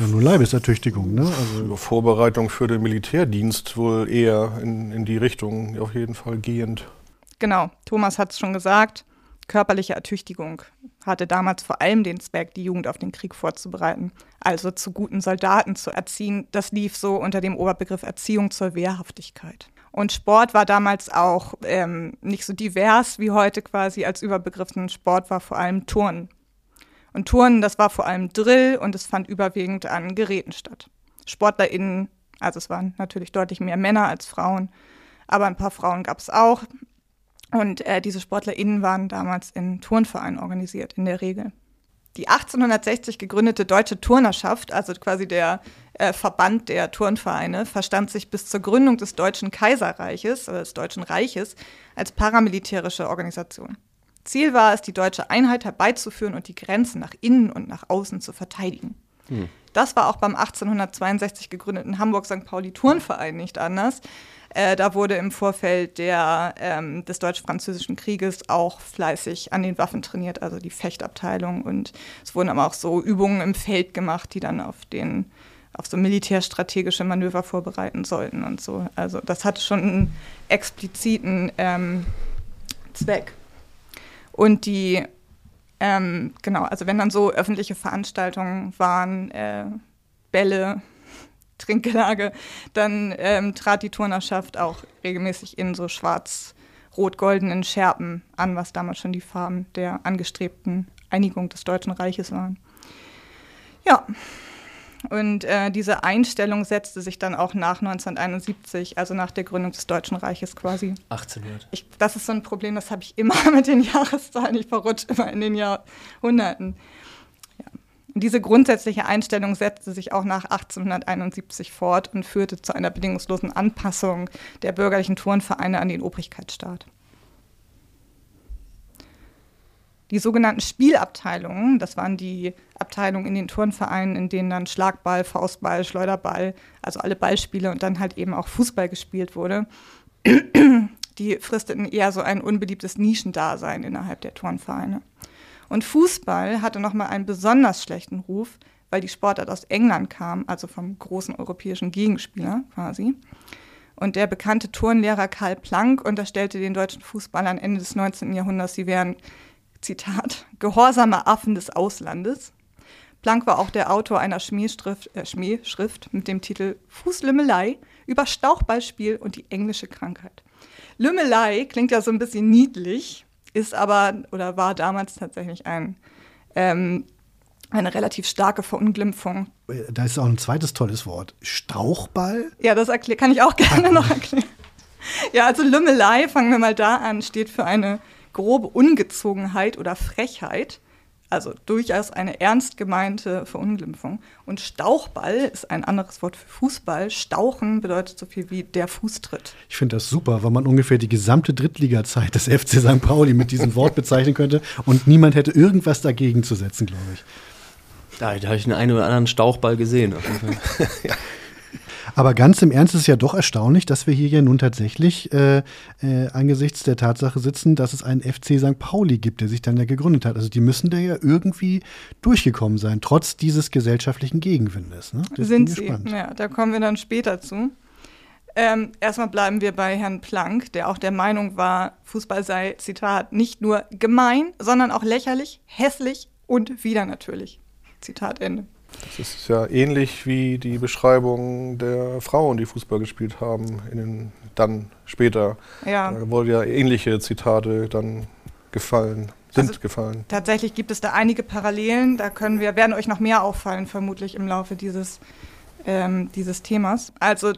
Ja, nur Leibesertüchtigung, ne? Also Vorbereitung für den Militärdienst wohl eher in, in die Richtung auf jeden Fall gehend. Genau, Thomas hat es schon gesagt. Körperliche Ertüchtigung hatte damals vor allem den Zweck, die Jugend auf den Krieg vorzubereiten, also zu guten Soldaten zu erziehen. Das lief so unter dem Oberbegriff Erziehung zur Wehrhaftigkeit. Und Sport war damals auch ähm, nicht so divers wie heute quasi als Überbegriff, sondern Sport war vor allem Turnen. Und Turnen, das war vor allem Drill und es fand überwiegend an Geräten statt. SportlerInnen, also es waren natürlich deutlich mehr Männer als Frauen, aber ein paar Frauen gab es auch. Und äh, diese SportlerInnen waren damals in Turnvereinen organisiert, in der Regel. Die 1860 gegründete Deutsche Turnerschaft, also quasi der äh, Verband der Turnvereine, verstand sich bis zur Gründung des Deutschen Kaiserreiches, oder des Deutschen Reiches, als paramilitärische Organisation. Ziel war es, die deutsche Einheit herbeizuführen und die Grenzen nach innen und nach außen zu verteidigen. Hm. Das war auch beim 1862 gegründeten Hamburg-St. Pauli-Turnverein nicht anders. Äh, da wurde im Vorfeld der, ähm, des Deutsch-Französischen Krieges auch fleißig an den Waffen trainiert, also die Fechtabteilung. Und es wurden aber auch so Übungen im Feld gemacht, die dann auf den auf so militärstrategische Manöver vorbereiten sollten und so. Also das hatte schon einen expliziten ähm, Zweck. Und die, ähm, genau, also wenn dann so öffentliche Veranstaltungen waren, äh, Bälle, Trinkgelage, dann ähm, trat die Turnerschaft auch regelmäßig in so schwarz-rot-goldenen Schärpen an, was damals schon die Farben der angestrebten Einigung des Deutschen Reiches waren. Ja, und äh, diese Einstellung setzte sich dann auch nach 1971, also nach der Gründung des Deutschen Reiches quasi. 1800. Ich, das ist so ein Problem, das habe ich immer mit den Jahreszahlen. Ich verrutsche immer in den Jahrhunderten. Diese grundsätzliche Einstellung setzte sich auch nach 1871 fort und führte zu einer bedingungslosen Anpassung der bürgerlichen Turnvereine an den Obrigkeitsstaat. Die sogenannten Spielabteilungen, das waren die Abteilungen in den Turnvereinen, in denen dann Schlagball, Faustball, Schleuderball, also alle Ballspiele und dann halt eben auch Fußball gespielt wurde, die fristeten eher so ein unbeliebtes Nischendasein innerhalb der Turnvereine. Und Fußball hatte nochmal einen besonders schlechten Ruf, weil die Sportart aus England kam, also vom großen europäischen Gegenspieler quasi. Und der bekannte Turnlehrer Karl Planck unterstellte den deutschen Fußballern Ende des 19. Jahrhunderts, sie wären Zitat, gehorsame Affen des Auslandes. Planck war auch der Autor einer Schmähschrift, äh, Schmähschrift mit dem Titel Fußlümmelei über Stauchballspiel und die englische Krankheit. Lümmelei klingt ja so ein bisschen niedlich, ist aber oder war damals tatsächlich ein ähm, eine relativ starke Verunglimpfung. Da ist auch ein zweites tolles Wort. Stauchball? Ja, das kann ich auch gerne noch erklären. Ja, also Lümmelei, fangen wir mal da an, steht für eine grobe Ungezogenheit oder Frechheit. Also durchaus eine ernst gemeinte Verunglimpfung. Und Stauchball ist ein anderes Wort für Fußball. Stauchen bedeutet so viel wie der Fußtritt. Ich finde das super, weil man ungefähr die gesamte Drittliga-Zeit des FC St. Pauli mit diesem Wort bezeichnen könnte und niemand hätte irgendwas dagegen zu setzen, glaube ich. Da, da habe ich einen, einen oder anderen Stauchball gesehen. ja. Aber ganz im Ernst ist es ja doch erstaunlich, dass wir hier ja nun tatsächlich äh, äh, angesichts der Tatsache sitzen, dass es einen FC St. Pauli gibt, der sich dann ja gegründet hat. Also die müssen da ja irgendwie durchgekommen sein, trotz dieses gesellschaftlichen Gegenwindes. Ne? Sind sie, ja, da kommen wir dann später zu. Ähm, erstmal bleiben wir bei Herrn Planck, der auch der Meinung war, Fußball sei, Zitat, nicht nur gemein, sondern auch lächerlich, hässlich und wieder natürlich. Zitat Ende. Das ist ja ähnlich wie die Beschreibung der Frauen, die Fußball gespielt haben, in den, dann später. Ja. Da wurden ja ähnliche Zitate dann gefallen, sind also gefallen. Tatsächlich gibt es da einige Parallelen. Da können wir, werden euch noch mehr auffallen, vermutlich im Laufe dieses, ähm, dieses Themas. Also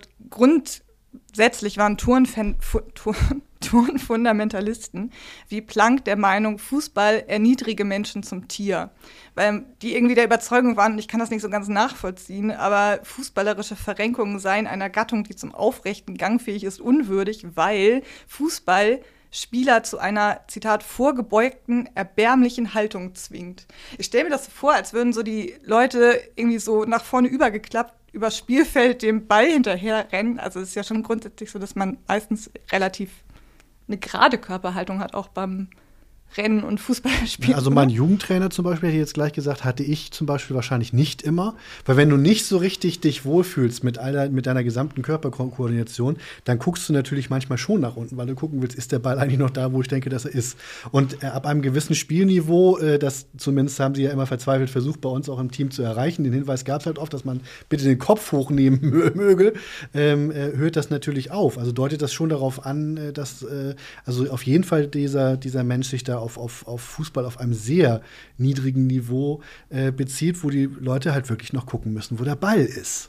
grundsätzlich waren Turnfundamentalisten wie Planck der Meinung, Fußball erniedrige Menschen zum Tier. Weil die irgendwie der Überzeugung waren, ich kann das nicht so ganz nachvollziehen, aber fußballerische Verrenkungen seien einer Gattung, die zum aufrechten Gang fähig ist, unwürdig, weil Fußball Spieler zu einer, Zitat, vorgebeugten, erbärmlichen Haltung zwingt. Ich stelle mir das so vor, als würden so die Leute irgendwie so nach vorne übergeklappt übers Spielfeld dem Ball hinterher rennen. Also es ist ja schon grundsätzlich so, dass man meistens relativ eine gerade Körperhaltung hat, auch beim Rennen und Fußballspielen. Also mein Jugendtrainer zum Beispiel hätte jetzt gleich gesagt, hatte ich zum Beispiel wahrscheinlich nicht immer. Weil wenn du nicht so richtig dich wohlfühlst mit, all, mit deiner gesamten Körperkoordination, dann guckst du natürlich manchmal schon nach unten, weil du gucken willst, ist der Ball eigentlich noch da, wo ich denke, dass er ist. Und äh, ab einem gewissen Spielniveau, äh, das zumindest haben sie ja immer verzweifelt versucht, bei uns auch im Team zu erreichen. Den Hinweis gab es halt oft, dass man bitte den Kopf hochnehmen möge, ähm, äh, hört das natürlich auf. Also deutet das schon darauf an, dass also auf jeden Fall dieser, dieser Mensch sich da auf, auf, auf Fußball auf einem sehr niedrigen Niveau äh, bezieht, wo die Leute halt wirklich noch gucken müssen, wo der Ball ist.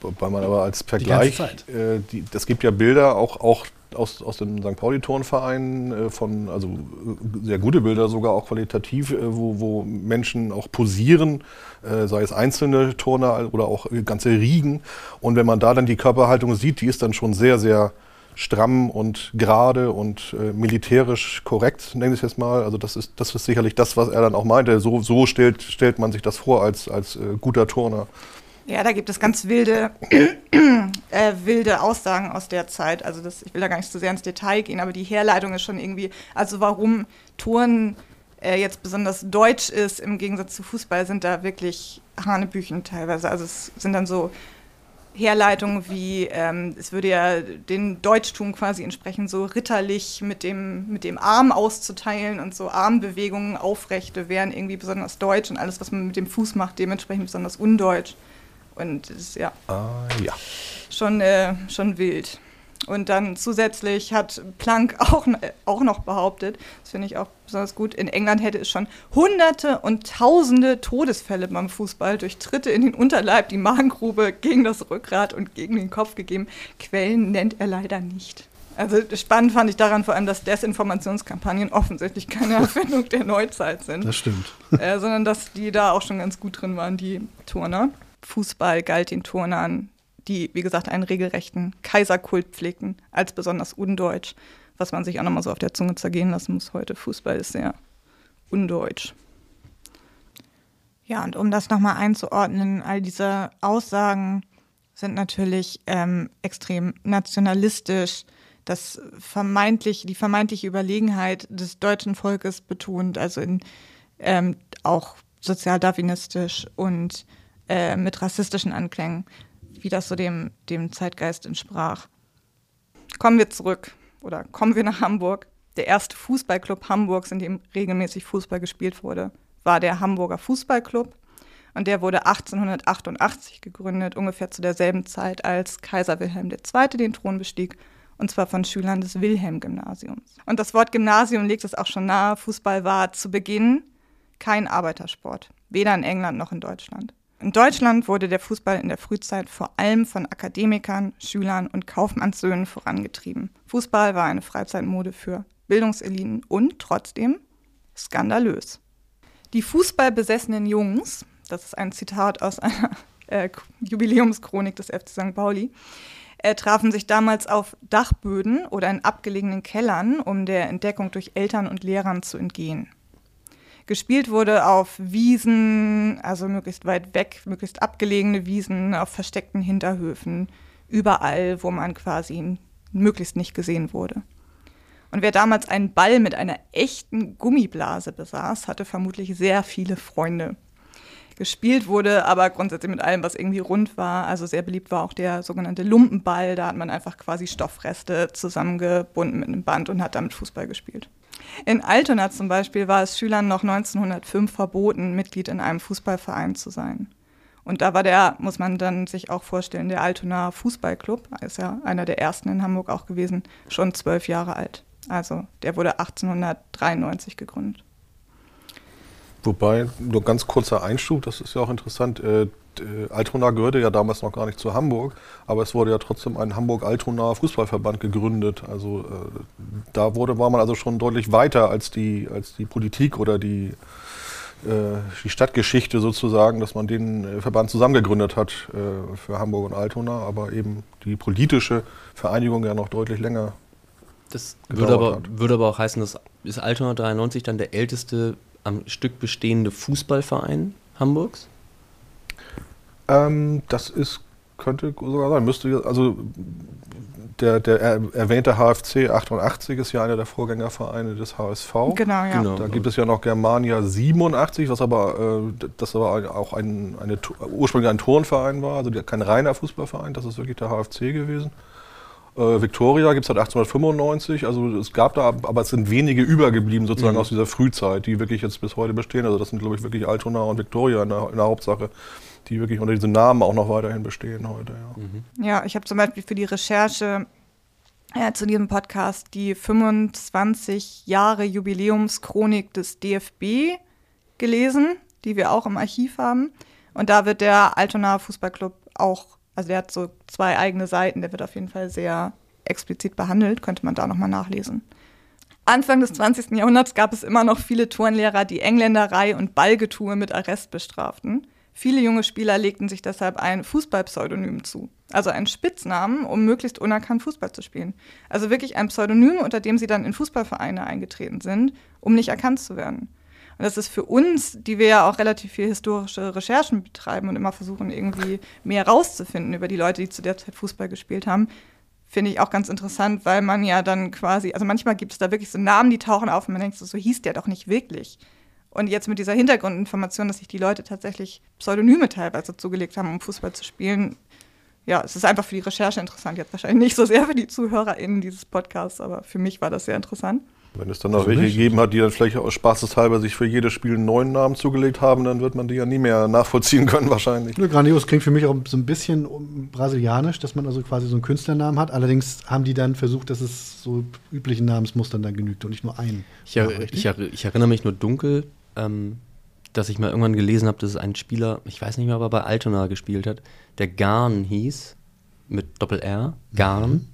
Wobei man aber als Vergleich, äh, die, das gibt ja Bilder auch, auch aus, aus dem St. Pauli-Turnverein äh, von, also äh, sehr gute Bilder sogar auch qualitativ, äh, wo, wo Menschen auch posieren, äh, sei es einzelne Turner oder auch ganze Riegen. Und wenn man da dann die Körperhaltung sieht, die ist dann schon sehr, sehr stramm und gerade und äh, militärisch korrekt, nenne ich es jetzt mal. Also das ist, das ist sicherlich das, was er dann auch meinte. So, so stellt, stellt man sich das vor als, als äh, guter Turner. Ja, da gibt es ganz wilde, äh, wilde Aussagen aus der Zeit. Also das, ich will da gar nicht zu sehr ins Detail gehen, aber die Herleitung ist schon irgendwie, also warum Turnen äh, jetzt besonders deutsch ist im Gegensatz zu Fußball, sind da wirklich Hanebüchen teilweise. Also es sind dann so Herleitung wie, ähm, es würde ja den Deutschtum quasi entsprechen, so ritterlich mit dem, mit dem Arm auszuteilen und so Armbewegungen aufrechte wären irgendwie besonders deutsch und alles, was man mit dem Fuß macht, dementsprechend besonders undeutsch. Und das ist ja, ah, ja. Schon, äh, schon wild. Und dann zusätzlich hat Planck auch, auch noch behauptet, das finde ich auch besonders gut, in England hätte es schon hunderte und tausende Todesfälle beim Fußball durch Tritte in den Unterleib, die Magengrube, gegen das Rückgrat und gegen den Kopf gegeben. Quellen nennt er leider nicht. Also spannend fand ich daran vor allem, dass Desinformationskampagnen offensichtlich keine Erfindung der Neuzeit sind. Das stimmt. Äh, sondern dass die da auch schon ganz gut drin waren, die Turner. Fußball galt den Turnern die, wie gesagt, einen regelrechten Kaiserkult pflegten, als besonders undeutsch, was man sich auch nochmal so auf der Zunge zergehen lassen muss heute. Fußball ist sehr undeutsch. Ja, und um das nochmal einzuordnen, all diese Aussagen sind natürlich ähm, extrem nationalistisch, das vermeintlich, die vermeintliche Überlegenheit des deutschen Volkes betont, also in, ähm, auch sozialdarwinistisch und äh, mit rassistischen Anklängen wie das so dem, dem Zeitgeist entsprach. Kommen wir zurück oder kommen wir nach Hamburg. Der erste Fußballclub Hamburgs, in dem regelmäßig Fußball gespielt wurde, war der Hamburger Fußballclub. Und der wurde 1888 gegründet, ungefähr zu derselben Zeit, als Kaiser Wilhelm II. den Thron bestieg, und zwar von Schülern des Wilhelm-Gymnasiums. Und das Wort Gymnasium legt es auch schon nahe. Fußball war zu Beginn kein Arbeitersport, weder in England noch in Deutschland. In Deutschland wurde der Fußball in der Frühzeit vor allem von Akademikern, Schülern und Kaufmannssöhnen vorangetrieben. Fußball war eine Freizeitmode für Bildungseliten und trotzdem skandalös. Die fußballbesessenen Jungs, das ist ein Zitat aus einer äh, Jubiläumschronik des FC St. Pauli, äh, trafen sich damals auf Dachböden oder in abgelegenen Kellern, um der Entdeckung durch Eltern und Lehrern zu entgehen. Gespielt wurde auf Wiesen, also möglichst weit weg, möglichst abgelegene Wiesen, auf versteckten Hinterhöfen, überall, wo man quasi möglichst nicht gesehen wurde. Und wer damals einen Ball mit einer echten Gummiblase besaß, hatte vermutlich sehr viele Freunde. Gespielt wurde aber grundsätzlich mit allem, was irgendwie rund war. Also sehr beliebt war auch der sogenannte Lumpenball. Da hat man einfach quasi Stoffreste zusammengebunden mit einem Band und hat damit Fußball gespielt. In Altona zum Beispiel war es Schülern noch 1905 verboten, Mitglied in einem Fußballverein zu sein. Und da war der, muss man dann sich auch vorstellen, der Altona Fußballclub, ist ja einer der ersten in Hamburg auch gewesen, schon zwölf Jahre alt. Also der wurde 1893 gegründet. Wobei, nur ganz kurzer Einschub, das ist ja auch interessant. Äh, Altona gehörte ja damals noch gar nicht zu Hamburg, aber es wurde ja trotzdem ein Hamburg-Altona Fußballverband gegründet. Also äh, da wurde, war man also schon deutlich weiter als die, als die Politik oder die, äh, die Stadtgeschichte sozusagen, dass man den äh, Verband zusammengegründet hat äh, für Hamburg und Altona, aber eben die politische Vereinigung ja noch deutlich länger. Das würde aber, würde aber auch heißen, dass ist Altona 93 dann der älteste am Stück bestehende Fußballverein Hamburgs? Ähm, das ist, könnte sogar sein, müsste, also der, der erwähnte HFC 88 ist ja einer der Vorgängervereine des HSV. Genau, ja. Da gibt es ja noch Germania 87, was aber, äh, das aber auch ein, eine, ursprünglich ein Turnverein war, also kein reiner Fußballverein, das ist wirklich der HFC gewesen. Äh, Victoria gibt es seit 1895, also es gab da, aber es sind wenige übergeblieben sozusagen mhm. aus dieser Frühzeit, die wirklich jetzt bis heute bestehen. Also das sind, glaube ich, wirklich Altona und Victoria in der, in der Hauptsache die wirklich unter diesem Namen auch noch weiterhin bestehen heute. Ja, mhm. ja ich habe zum Beispiel für die Recherche äh, zu diesem Podcast die 25 Jahre Jubiläumschronik des DFB gelesen, die wir auch im Archiv haben. Und da wird der Altona Fußballclub auch, also der hat so zwei eigene Seiten, der wird auf jeden Fall sehr explizit behandelt, könnte man da nochmal nachlesen. Anfang des 20. Jahrhunderts gab es immer noch viele Turnlehrer, die Engländerei und Ballgetue mit Arrest bestraften. Viele junge Spieler legten sich deshalb ein Fußballpseudonym zu, also einen Spitznamen, um möglichst unerkannt Fußball zu spielen. Also wirklich ein Pseudonym, unter dem sie dann in Fußballvereine eingetreten sind, um nicht erkannt zu werden. Und das ist für uns, die wir ja auch relativ viel historische Recherchen betreiben und immer versuchen, irgendwie mehr rauszufinden über die Leute, die zu der Zeit Fußball gespielt haben, finde ich auch ganz interessant, weil man ja dann quasi, also manchmal gibt es da wirklich so Namen, die tauchen auf und man denkt so, so hieß der doch nicht wirklich. Und jetzt mit dieser Hintergrundinformation, dass sich die Leute tatsächlich Pseudonyme teilweise zugelegt haben, um Fußball zu spielen, ja, es ist einfach für die Recherche interessant. Jetzt wahrscheinlich nicht so sehr für die ZuhörerInnen dieses Podcasts, aber für mich war das sehr interessant. Wenn es dann noch also welche nicht. gegeben hat, die dann vielleicht aus spaßeshalber sich für jedes Spiel einen neuen Namen zugelegt haben, dann wird man die ja nie mehr nachvollziehen können wahrscheinlich. Ja, grandios klingt für mich auch so ein bisschen brasilianisch, dass man also quasi so einen Künstlernamen hat. Allerdings haben die dann versucht, dass es so üblichen Namensmustern dann genügt und nicht nur einen. Ich, er, ich, er, ich erinnere mich nur dunkel, ähm, dass ich mal irgendwann gelesen habe, dass es ein Spieler, ich weiß nicht mehr, ob er bei Altona gespielt hat, der Garn hieß, mit Doppel-R, Garn. Mhm.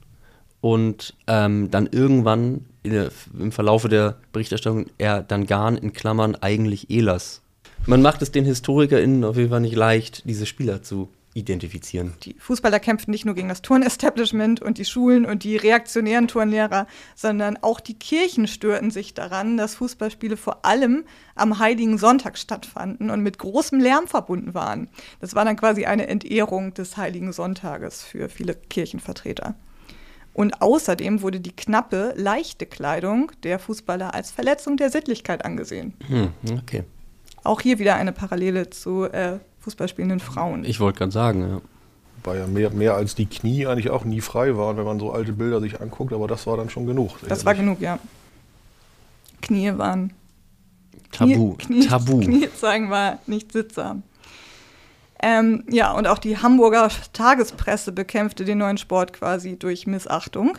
Und ähm, dann irgendwann der, im Verlaufe der Berichterstattung er dann Garn in Klammern eigentlich Elas. Man macht es den HistorikerInnen auf jeden Fall nicht leicht, diese Spieler zu identifizieren. Die Fußballer kämpften nicht nur gegen das Turnestablishment und die Schulen und die reaktionären Turnlehrer, sondern auch die Kirchen störten sich daran, dass Fußballspiele vor allem am Heiligen Sonntag stattfanden und mit großem Lärm verbunden waren. Das war dann quasi eine Entehrung des Heiligen Sonntages für viele Kirchenvertreter. Und außerdem wurde die knappe, leichte Kleidung der Fußballer als Verletzung der Sittlichkeit angesehen. Hm, okay. Auch hier wieder eine Parallele zu äh, Fußballspielenden Frauen. Ich wollte gerade sagen, ja. Weil ja mehr, mehr als die Knie eigentlich auch nie frei waren, wenn man so alte Bilder sich anguckt, aber das war dann schon genug. Das war genug, ja. Knie waren. Tabu. Knie, Tabu. Knie zeigen war nicht sittsam. Ähm, ja, und auch die Hamburger Tagespresse bekämpfte den neuen Sport quasi durch Missachtung.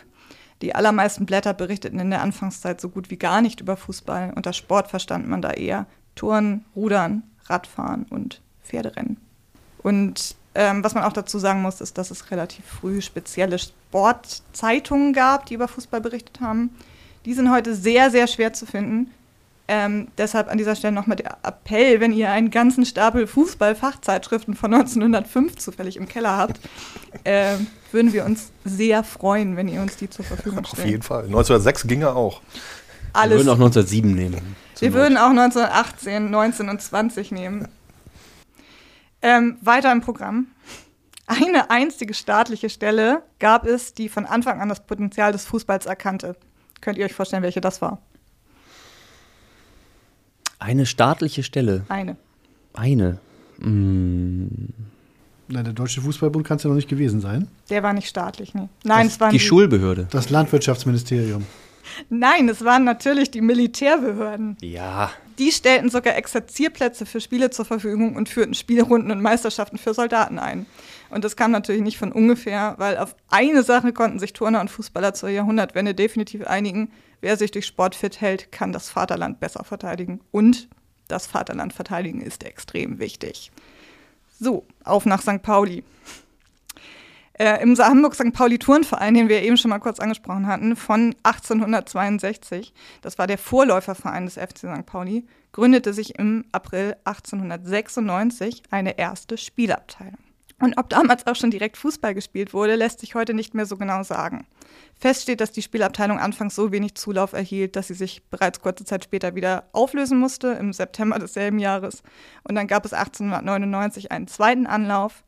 Die allermeisten Blätter berichteten in der Anfangszeit so gut wie gar nicht über Fußball. Unter Sport verstand man da eher Touren, Rudern, Radfahren und Pferderennen. Und ähm, was man auch dazu sagen muss, ist, dass es relativ früh spezielle Sportzeitungen gab, die über Fußball berichtet haben. Die sind heute sehr, sehr schwer zu finden. Ähm, deshalb an dieser Stelle nochmal der Appell, wenn ihr einen ganzen Stapel Fußball-Fachzeitschriften von 1905 zufällig im Keller habt, äh, würden wir uns sehr freuen, wenn ihr uns die zur Verfügung stellt. Auf jeden Fall. 1906 ginge auch. Alles. Wir würden auch 1907 nehmen. Wir würden auch 1918, 19 und 20 nehmen. Ähm, weiter im Programm. Eine einzige staatliche Stelle gab es, die von Anfang an das Potenzial des Fußballs erkannte. Könnt ihr euch vorstellen, welche das war? Eine staatliche Stelle. Eine. Eine. Mm. Nein, der Deutsche Fußballbund kann es ja noch nicht gewesen sein. Der war nicht staatlich, nee. Nein, Das- es waren die Schulbehörde. Das Landwirtschaftsministerium. Nein, es waren natürlich die Militärbehörden. Ja. Die stellten sogar Exerzierplätze für Spiele zur Verfügung und führten Spielrunden und Meisterschaften für Soldaten ein. Und das kam natürlich nicht von ungefähr, weil auf eine Sache konnten sich Turner und Fußballer zur Jahrhundertwende definitiv einigen. Wer sich durch Sport fit hält, kann das Vaterland besser verteidigen. Und das Vaterland verteidigen ist extrem wichtig. So, auf nach St. Pauli. Äh, Im Hamburg-St. Pauli-Turnverein, den wir eben schon mal kurz angesprochen hatten, von 1862, das war der Vorläuferverein des FC St. Pauli, gründete sich im April 1896 eine erste Spielabteilung. Und ob damals auch schon direkt Fußball gespielt wurde, lässt sich heute nicht mehr so genau sagen. Fest steht, dass die Spielabteilung anfangs so wenig Zulauf erhielt, dass sie sich bereits kurze Zeit später wieder auflösen musste, im September desselben Jahres. Und dann gab es 1899 einen zweiten Anlauf.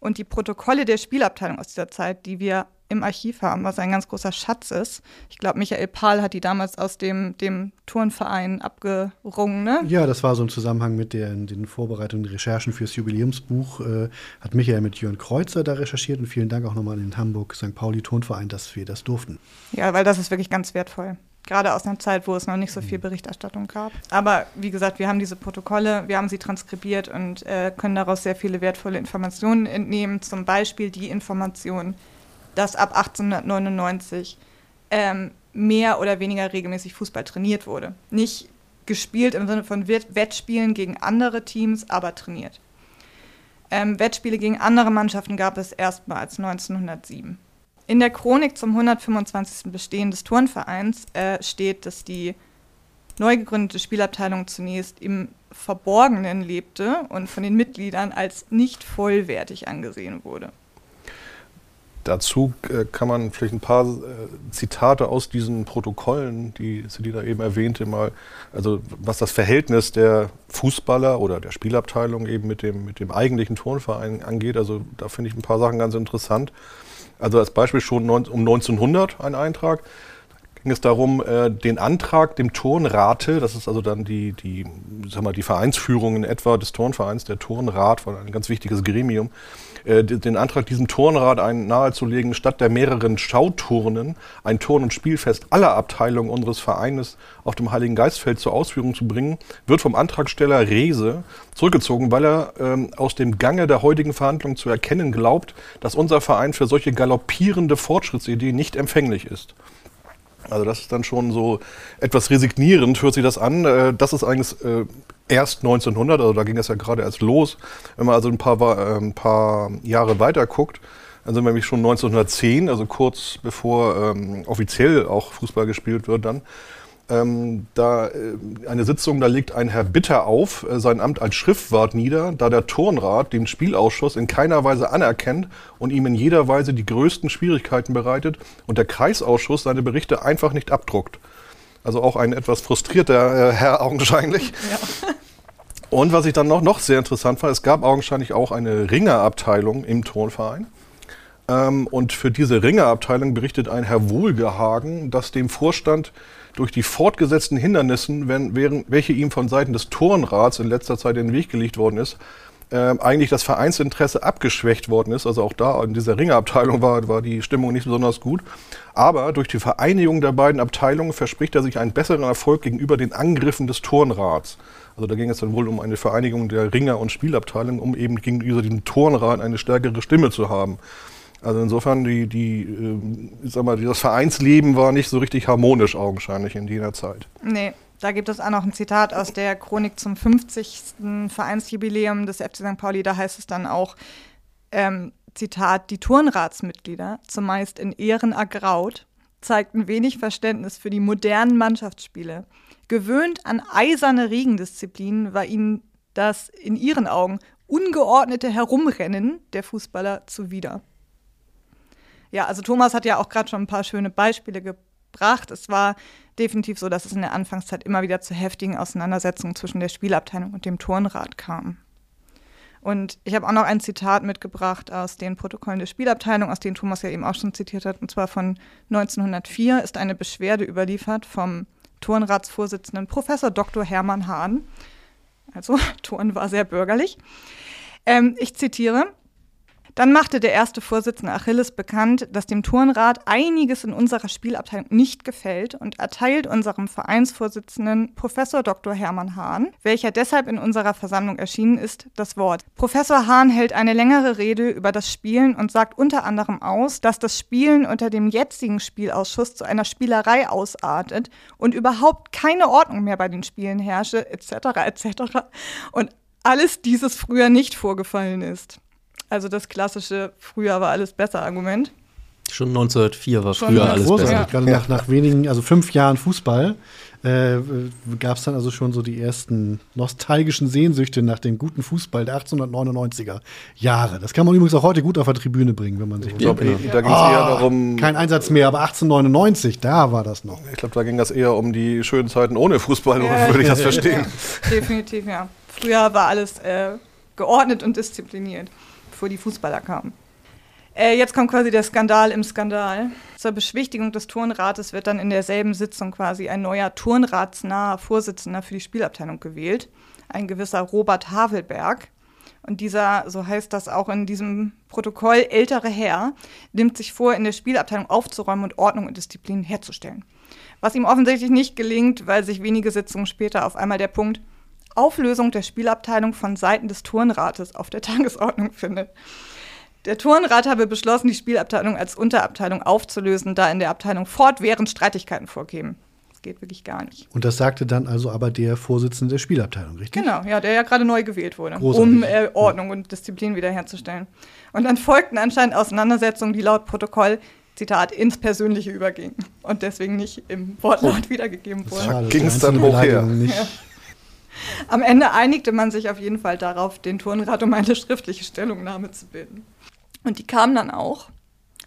Und die Protokolle der Spielabteilung aus dieser Zeit, die wir im Archiv haben, was ein ganz großer Schatz ist. Ich glaube, Michael Pahl hat die damals aus dem, dem Turnverein abgerungen, ne? Ja, das war so im Zusammenhang mit der, den Vorbereitungen, den Recherchen fürs Jubiläumsbuch. Äh, hat Michael mit Jörn Kreuzer da recherchiert und vielen Dank auch nochmal an den Hamburg-St. Pauli-Turnverein, dass wir das durften. Ja, weil das ist wirklich ganz wertvoll. Gerade aus einer Zeit, wo es noch nicht so viel Berichterstattung gab. Aber wie gesagt, wir haben diese Protokolle, wir haben sie transkribiert und äh, können daraus sehr viele wertvolle Informationen entnehmen. Zum Beispiel die Information, dass ab 1899 ähm, mehr oder weniger regelmäßig Fußball trainiert wurde. Nicht gespielt im Sinne von Wett- Wettspielen gegen andere Teams, aber trainiert. Ähm, Wettspiele gegen andere Mannschaften gab es erstmals 1907. In der Chronik zum 125. Bestehen des Turnvereins äh, steht, dass die neu gegründete Spielabteilung zunächst im Verborgenen lebte und von den Mitgliedern als nicht vollwertig angesehen wurde. Dazu äh, kann man vielleicht ein paar äh, Zitate aus diesen Protokollen, die Selina eben erwähnte, mal, also was das Verhältnis der Fußballer oder der Spielabteilung eben mit dem, mit dem eigentlichen Turnverein angeht. Also da finde ich ein paar Sachen ganz interessant. Also als Beispiel schon um 1900 ein Eintrag. Ging es darum, äh, den Antrag dem Turnrate, das ist also dann die, die, sag mal, die Vereinsführung in etwa des Turnvereins, der Turnrat, war ein ganz wichtiges Gremium, äh, den Antrag, diesem Turnrat einen nahezulegen, statt der mehreren Schauturnen ein Turn- und Spielfest aller Abteilungen unseres Vereines auf dem Heiligen Geistfeld zur Ausführung zu bringen, wird vom Antragsteller Rehse zurückgezogen, weil er ähm, aus dem Gange der heutigen Verhandlungen zu erkennen glaubt, dass unser Verein für solche galoppierende Fortschrittsideen nicht empfänglich ist. Also das ist dann schon so etwas resignierend, hört sich das an. Äh, Das ist eigentlich äh, erst 1900, also da ging das ja gerade erst los. Wenn man also ein paar, äh, ein paar Jahre weiter guckt, dann sind wir nämlich schon 1910, also kurz bevor ähm, offiziell auch Fußball gespielt wird dann. Ähm, da äh, eine Sitzung, da legt ein Herr Bitter auf äh, sein Amt als Schriftwart nieder, da der Turnrat den Spielausschuss in keiner Weise anerkennt und ihm in jeder Weise die größten Schwierigkeiten bereitet und der Kreisausschuss seine Berichte einfach nicht abdruckt. Also auch ein etwas frustrierter äh, Herr augenscheinlich. Und was ich dann noch, noch sehr interessant fand, es gab augenscheinlich auch eine Ringerabteilung im Turnverein. Ähm, und für diese Ringerabteilung berichtet ein Herr Wohlgehagen, dass dem Vorstand durch die fortgesetzten Hindernissen, wenn, während, welche ihm von Seiten des Turnrats in letzter Zeit in den Weg gelegt worden ist, ähm, eigentlich das Vereinsinteresse abgeschwächt worden ist. Also auch da in dieser Ringerabteilung war, war die Stimmung nicht besonders gut. Aber durch die Vereinigung der beiden Abteilungen verspricht er sich einen besseren Erfolg gegenüber den Angriffen des Turnrats. Also da ging es dann wohl um eine Vereinigung der Ringer- und Spielabteilung, um eben gegenüber dem Turnrat eine stärkere Stimme zu haben. Also insofern, die, die, ich sag mal, das Vereinsleben war nicht so richtig harmonisch augenscheinlich in jener Zeit. Nee, Da gibt es auch noch ein Zitat aus der Chronik zum 50. Vereinsjubiläum des FC St. Pauli. Da heißt es dann auch, ähm, Zitat, die Turnratsmitglieder, zumeist in Ehren ergraut, zeigten wenig Verständnis für die modernen Mannschaftsspiele. Gewöhnt an eiserne Regendisziplinen war ihnen das in ihren Augen ungeordnete Herumrennen der Fußballer zuwider. Ja, also Thomas hat ja auch gerade schon ein paar schöne Beispiele gebracht. Es war definitiv so, dass es in der Anfangszeit immer wieder zu heftigen Auseinandersetzungen zwischen der Spielabteilung und dem Turnrat kam. Und ich habe auch noch ein Zitat mitgebracht aus den Protokollen der Spielabteilung, aus denen Thomas ja eben auch schon zitiert hat, und zwar von 1904 ist eine Beschwerde überliefert vom Turnratsvorsitzenden Professor Dr. Hermann Hahn. Also Turn war sehr bürgerlich. Ähm, ich zitiere. Dann machte der erste Vorsitzende Achilles bekannt, dass dem Turnrat einiges in unserer Spielabteilung nicht gefällt und erteilt unserem Vereinsvorsitzenden Professor Dr. Hermann Hahn, welcher deshalb in unserer Versammlung erschienen ist, das Wort. Professor Hahn hält eine längere Rede über das Spielen und sagt unter anderem aus, dass das Spielen unter dem jetzigen Spielausschuss zu einer Spielerei ausartet und überhaupt keine Ordnung mehr bei den Spielen herrsche, etc. etc. Und alles dieses früher nicht vorgefallen ist. Also das klassische früher war alles besser Argument. Schon 1904 war Schon früher alles großartig. besser. Gerade nach, nach wenigen, also fünf Jahren Fußball, äh, gab es dann also schon so die ersten nostalgischen Sehnsüchte nach dem guten Fußball der 1899er Jahre. Das kann man übrigens auch heute gut auf der Tribüne bringen, wenn man sich Ich glaub, erinnert. da ging's eher darum- Kein Einsatz mehr, aber 1899, da war das noch. Ich glaube, da ging das eher um die schönen Zeiten ohne Fußball, Ja. würde ich das verstehen. Definitiv, ja. Früher war alles äh, geordnet und diszipliniert, bevor die Fußballer kamen. Äh, jetzt kommt quasi der Skandal im Skandal. Zur Beschwichtigung des Turnrates wird dann in derselben Sitzung quasi ein neuer turnratsnaher Vorsitzender für die Spielabteilung gewählt, ein gewisser Robert Havelberg. Und dieser, so heißt das auch in diesem Protokoll, ältere Herr, nimmt sich vor, in der Spielabteilung aufzuräumen und Ordnung und Disziplin herzustellen. Was ihm offensichtlich nicht gelingt, weil sich wenige Sitzungen später auf einmal der Punkt Auflösung der Spielabteilung von Seiten des Turnrates auf der Tagesordnung findet. Der Turnrat habe beschlossen, die Spielabteilung als Unterabteilung aufzulösen, da in der Abteilung fortwährend Streitigkeiten vorkämen. Das geht wirklich gar nicht. Und das sagte dann also aber der Vorsitzende der Spielabteilung, richtig? Genau, ja, der ja gerade neu gewählt wurde, Großartig. um äh, Ordnung und Disziplin wiederherzustellen. Und dann folgten anscheinend Auseinandersetzungen, die laut Protokoll, Zitat, ins Persönliche übergingen und deswegen nicht im Wortlaut wiedergegeben wurden. Schade, Ging's dann hoch her. Nicht. Am Ende einigte man sich auf jeden Fall darauf, den Turnrat um eine schriftliche Stellungnahme zu bilden. Und die kam dann auch.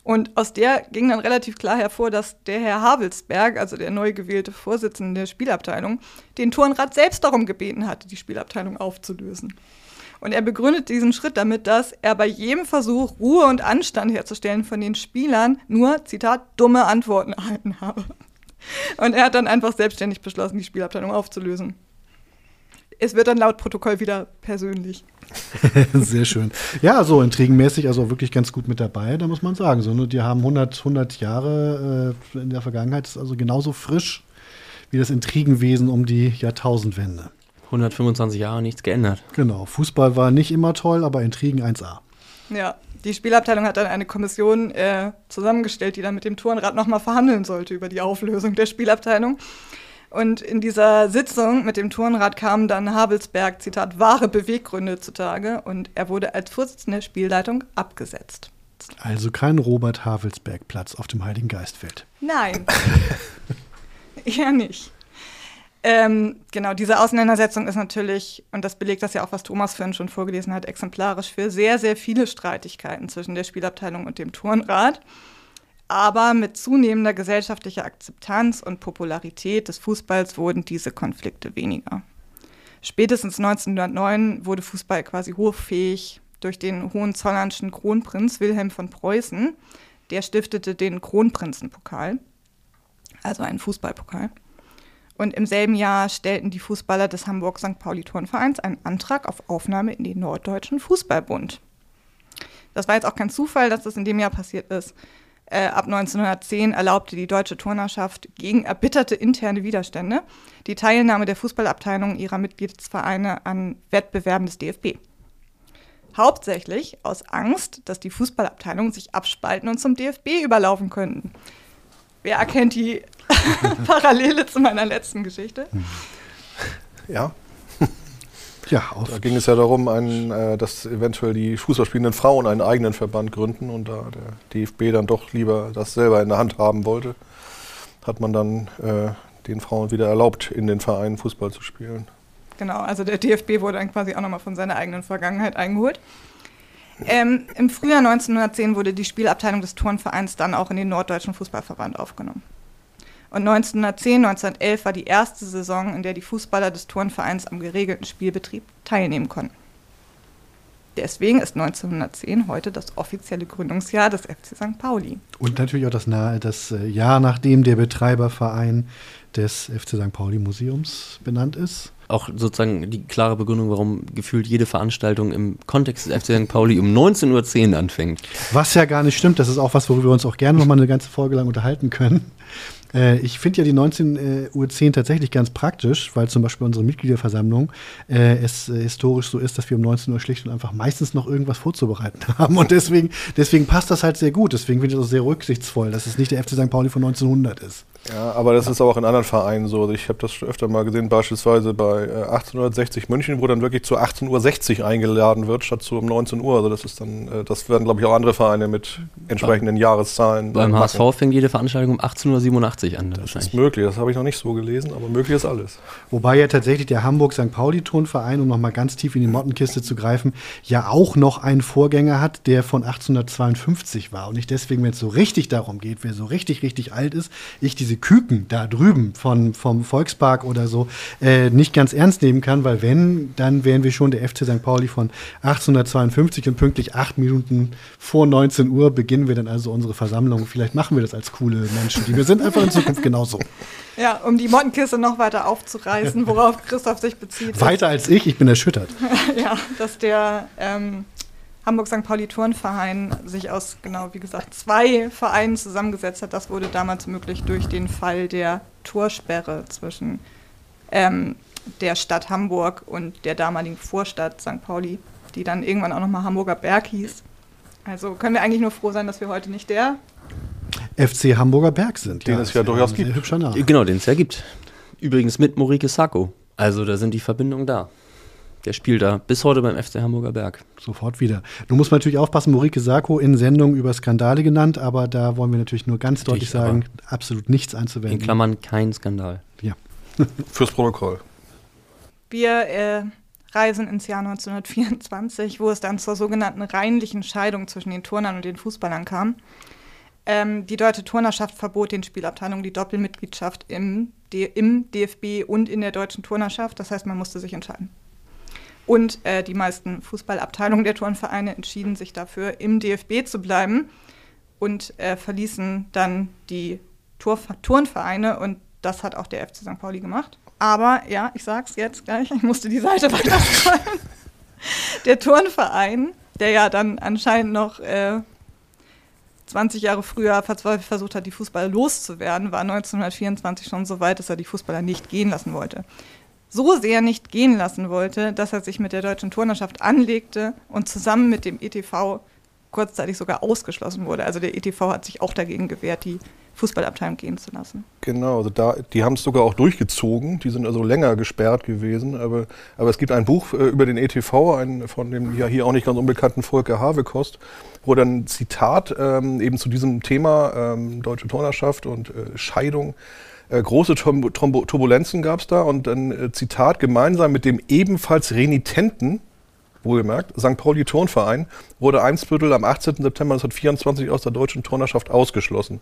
Und aus der ging dann relativ klar hervor, dass der Herr Havelsberg, also der neu gewählte Vorsitzende der Spielabteilung, den Turnrat selbst darum gebeten hatte, die Spielabteilung aufzulösen. Und er begründet diesen Schritt damit, dass er bei jedem Versuch, Ruhe und Anstand herzustellen von den Spielern, nur, Zitat, dumme Antworten erhalten habe. Und er hat dann einfach selbstständig beschlossen, die Spielabteilung aufzulösen. Es wird dann laut Protokoll wieder persönlich. Sehr schön. Ja, so intrigenmäßig, also wirklich ganz gut mit dabei, da muss man sagen. So, ne, die haben 100, 100 Jahre äh, in der Vergangenheit, ist also genauso frisch wie das Intrigenwesen um die Jahrtausendwende. 125 Jahre nichts geändert. Genau, Fußball war nicht immer toll, aber Intrigen 1A. Ja, die Spielabteilung hat dann eine Kommission äh, zusammengestellt, die dann mit dem Turnrat nochmal verhandeln sollte über die Auflösung der Spielabteilung. Und in dieser Sitzung mit dem Turnrat kamen dann Havelsberg, Zitat, wahre Beweggründe zutage und er wurde als Vorsitzender der Spielleitung abgesetzt. Also kein Robert Havelsberg Platz auf dem Heiligen Geistfeld. Nein. Eher nicht. Ähm, genau, diese Auseinandersetzung ist natürlich, und das belegt das ja auch, was Thomas vorhin schon vorgelesen hat, exemplarisch für sehr, sehr viele Streitigkeiten zwischen der Spielabteilung und dem Turnrat. Aber mit zunehmender gesellschaftlicher Akzeptanz und Popularität des Fußballs wurden diese Konflikte weniger. Spätestens 1909 wurde Fußball quasi hoffähig durch den hohenzollernschen Kronprinz Wilhelm von Preußen. Der stiftete den Kronprinzenpokal, also einen Fußballpokal. Und im selben Jahr stellten die Fußballer des Hamburg-St. Pauli-Turnvereins einen Antrag auf Aufnahme in den Norddeutschen Fußballbund. Das war jetzt auch kein Zufall, dass das in dem Jahr passiert ist. Äh, ab 1910 erlaubte die deutsche Turnerschaft gegen erbitterte interne Widerstände die Teilnahme der Fußballabteilung ihrer Mitgliedsvereine an Wettbewerben des DFB. Hauptsächlich aus Angst, dass die Fußballabteilungen sich abspalten und zum DFB überlaufen könnten. Wer erkennt die Parallele zu meiner letzten Geschichte. Ja. Ja, auf. Da ging es ja darum, ein, äh, dass eventuell die fußballspielenden Frauen einen eigenen Verband gründen und da der DFB dann doch lieber das selber in der Hand haben wollte, hat man dann äh, den Frauen wieder erlaubt, in den Vereinen Fußball zu spielen. Genau, also der DFB wurde dann quasi auch nochmal von seiner eigenen Vergangenheit eingeholt. Ähm, Im Frühjahr 1910 wurde die Spielabteilung des Turnvereins dann auch in den Norddeutschen Fußballverband aufgenommen. Und 1910, 1911 war die erste Saison, in der die Fußballer des Turnvereins am geregelten Spielbetrieb teilnehmen konnten. Deswegen ist 1910 heute das offizielle Gründungsjahr des FC St. Pauli. Und natürlich auch das, das äh, Jahr, nachdem der Betreiberverein des FC St. Pauli Museums benannt ist. Auch sozusagen die klare Begründung, warum gefühlt jede Veranstaltung im Kontext des FC St. Pauli um 19.10 Uhr anfängt. Was ja gar nicht stimmt, das ist auch was, worüber wir uns auch gerne noch mal eine ganze Folge lang unterhalten können. Äh, ich finde ja die 19.10 Uhr tatsächlich ganz praktisch, weil zum Beispiel unsere Mitgliederversammlung äh, es äh, historisch so ist, dass wir um 19 Uhr schlicht und einfach meistens noch irgendwas vorzubereiten haben. Und deswegen, deswegen passt das halt sehr gut. Deswegen finde ich das auch sehr rücksichtsvoll, dass es nicht der FC St. Pauli von 1900 ist. Ja, aber das ist auch in anderen Vereinen so. Also ich habe das schon öfter mal gesehen, beispielsweise bei 1860 München, wo dann wirklich zu 18.60 Uhr eingeladen wird, statt zu um 19 Uhr. Also das ist dann, das werden, glaube ich, auch andere Vereine mit entsprechenden Jahreszahlen. Beim HSV fängt jede Veranstaltung um 18.87 Uhr an. Das ist möglich, das habe ich noch nicht so gelesen, aber möglich ist alles. Wobei ja tatsächlich der Hamburg-St. Pauli-Turnverein, um nochmal ganz tief in die Mottenkiste zu greifen, ja auch noch einen Vorgänger hat, der von 1852 war. Und nicht deswegen, wenn es so richtig darum geht, wer so richtig, richtig alt ist, ich diese Küken da drüben von, vom Volkspark oder so äh, nicht ganz ernst nehmen kann, weil wenn, dann wären wir schon der FC St. Pauli von 1852 und pünktlich acht Minuten vor 19 Uhr beginnen wir dann also unsere Versammlung. Vielleicht machen wir das als coole Menschen, die wir sind einfach in Zukunft genauso. Ja, um die Mottenkiste noch weiter aufzureißen, worauf Christoph sich bezieht. Weiter als ich, ich bin erschüttert. ja, dass der ähm, Hamburg-St. Pauli-Turnverein sich aus, genau wie gesagt, zwei Vereinen zusammengesetzt hat. Das wurde damals möglich durch den Fall der Torsperre zwischen ähm, der Stadt Hamburg und der damaligen Vorstadt St. Pauli, die dann irgendwann auch nochmal Hamburger Berg hieß. Also können wir eigentlich nur froh sein, dass wir heute nicht der FC Hamburger Berg sind. Den ja, es ja durchaus gibt. Hübscher Name. Genau, den es ja gibt. Übrigens mit Morike Sacco. Also da sind die Verbindungen da. Der spielt da bis heute beim FC Hamburger Berg. Sofort wieder. Du musst natürlich aufpassen, Morike Sacco in Sendungen über Skandale genannt, aber da wollen wir natürlich nur ganz deutlich sagen, absolut nichts einzuwenden. In Klammern kein Skandal. Ja. Fürs Protokoll. Wir äh, reisen ins Jahr 1924, wo es dann zur sogenannten reinlichen Scheidung zwischen den Turnern und den Fußballern kam. Ähm, die Deutsche Turnerschaft verbot den Spielabteilungen die Doppelmitgliedschaft im, D im DFB und in der Deutschen Turnerschaft. Das heißt, man musste sich entscheiden. Und äh, die meisten Fußballabteilungen der Turnvereine entschieden sich dafür, im DFB zu bleiben und äh, verließen dann die Tur Turnvereine. Und das hat auch der FC St. Pauli gemacht. Aber ja, ich sag's jetzt gleich, ich musste die Seite weiter scrollen. Der Turnverein, der ja dann anscheinend noch äh, 20 Jahre früher verzweifelt versucht hat, die Fußballer loszuwerden, war 1924 schon so weit, dass er die Fußballer nicht gehen lassen wollte. So sehr nicht gehen lassen wollte, dass er sich mit der deutschen Turnerschaft anlegte und zusammen mit dem ETV kurzzeitig sogar ausgeschlossen wurde. Also der ETV hat sich auch dagegen gewehrt, die Fußballabteilung gehen zu lassen. Genau, also da, die haben es sogar auch durchgezogen. Die sind also länger gesperrt gewesen. Aber, aber es gibt ein Buch äh, über den ETV, ein, von dem ja hier auch nicht ganz unbekannten Volker Havekost, wo dann ein Zitat ähm, eben zu diesem Thema ähm, deutsche Turnerschaft und äh, Scheidung äh, große Turbulenzen gab es da und dann äh, Zitat gemeinsam mit dem ebenfalls renitenten wohlgemerkt, St. Pauli Turnverein wurde Eimsbüttel am 18. September 1924 aus der deutschen Turnerschaft ausgeschlossen.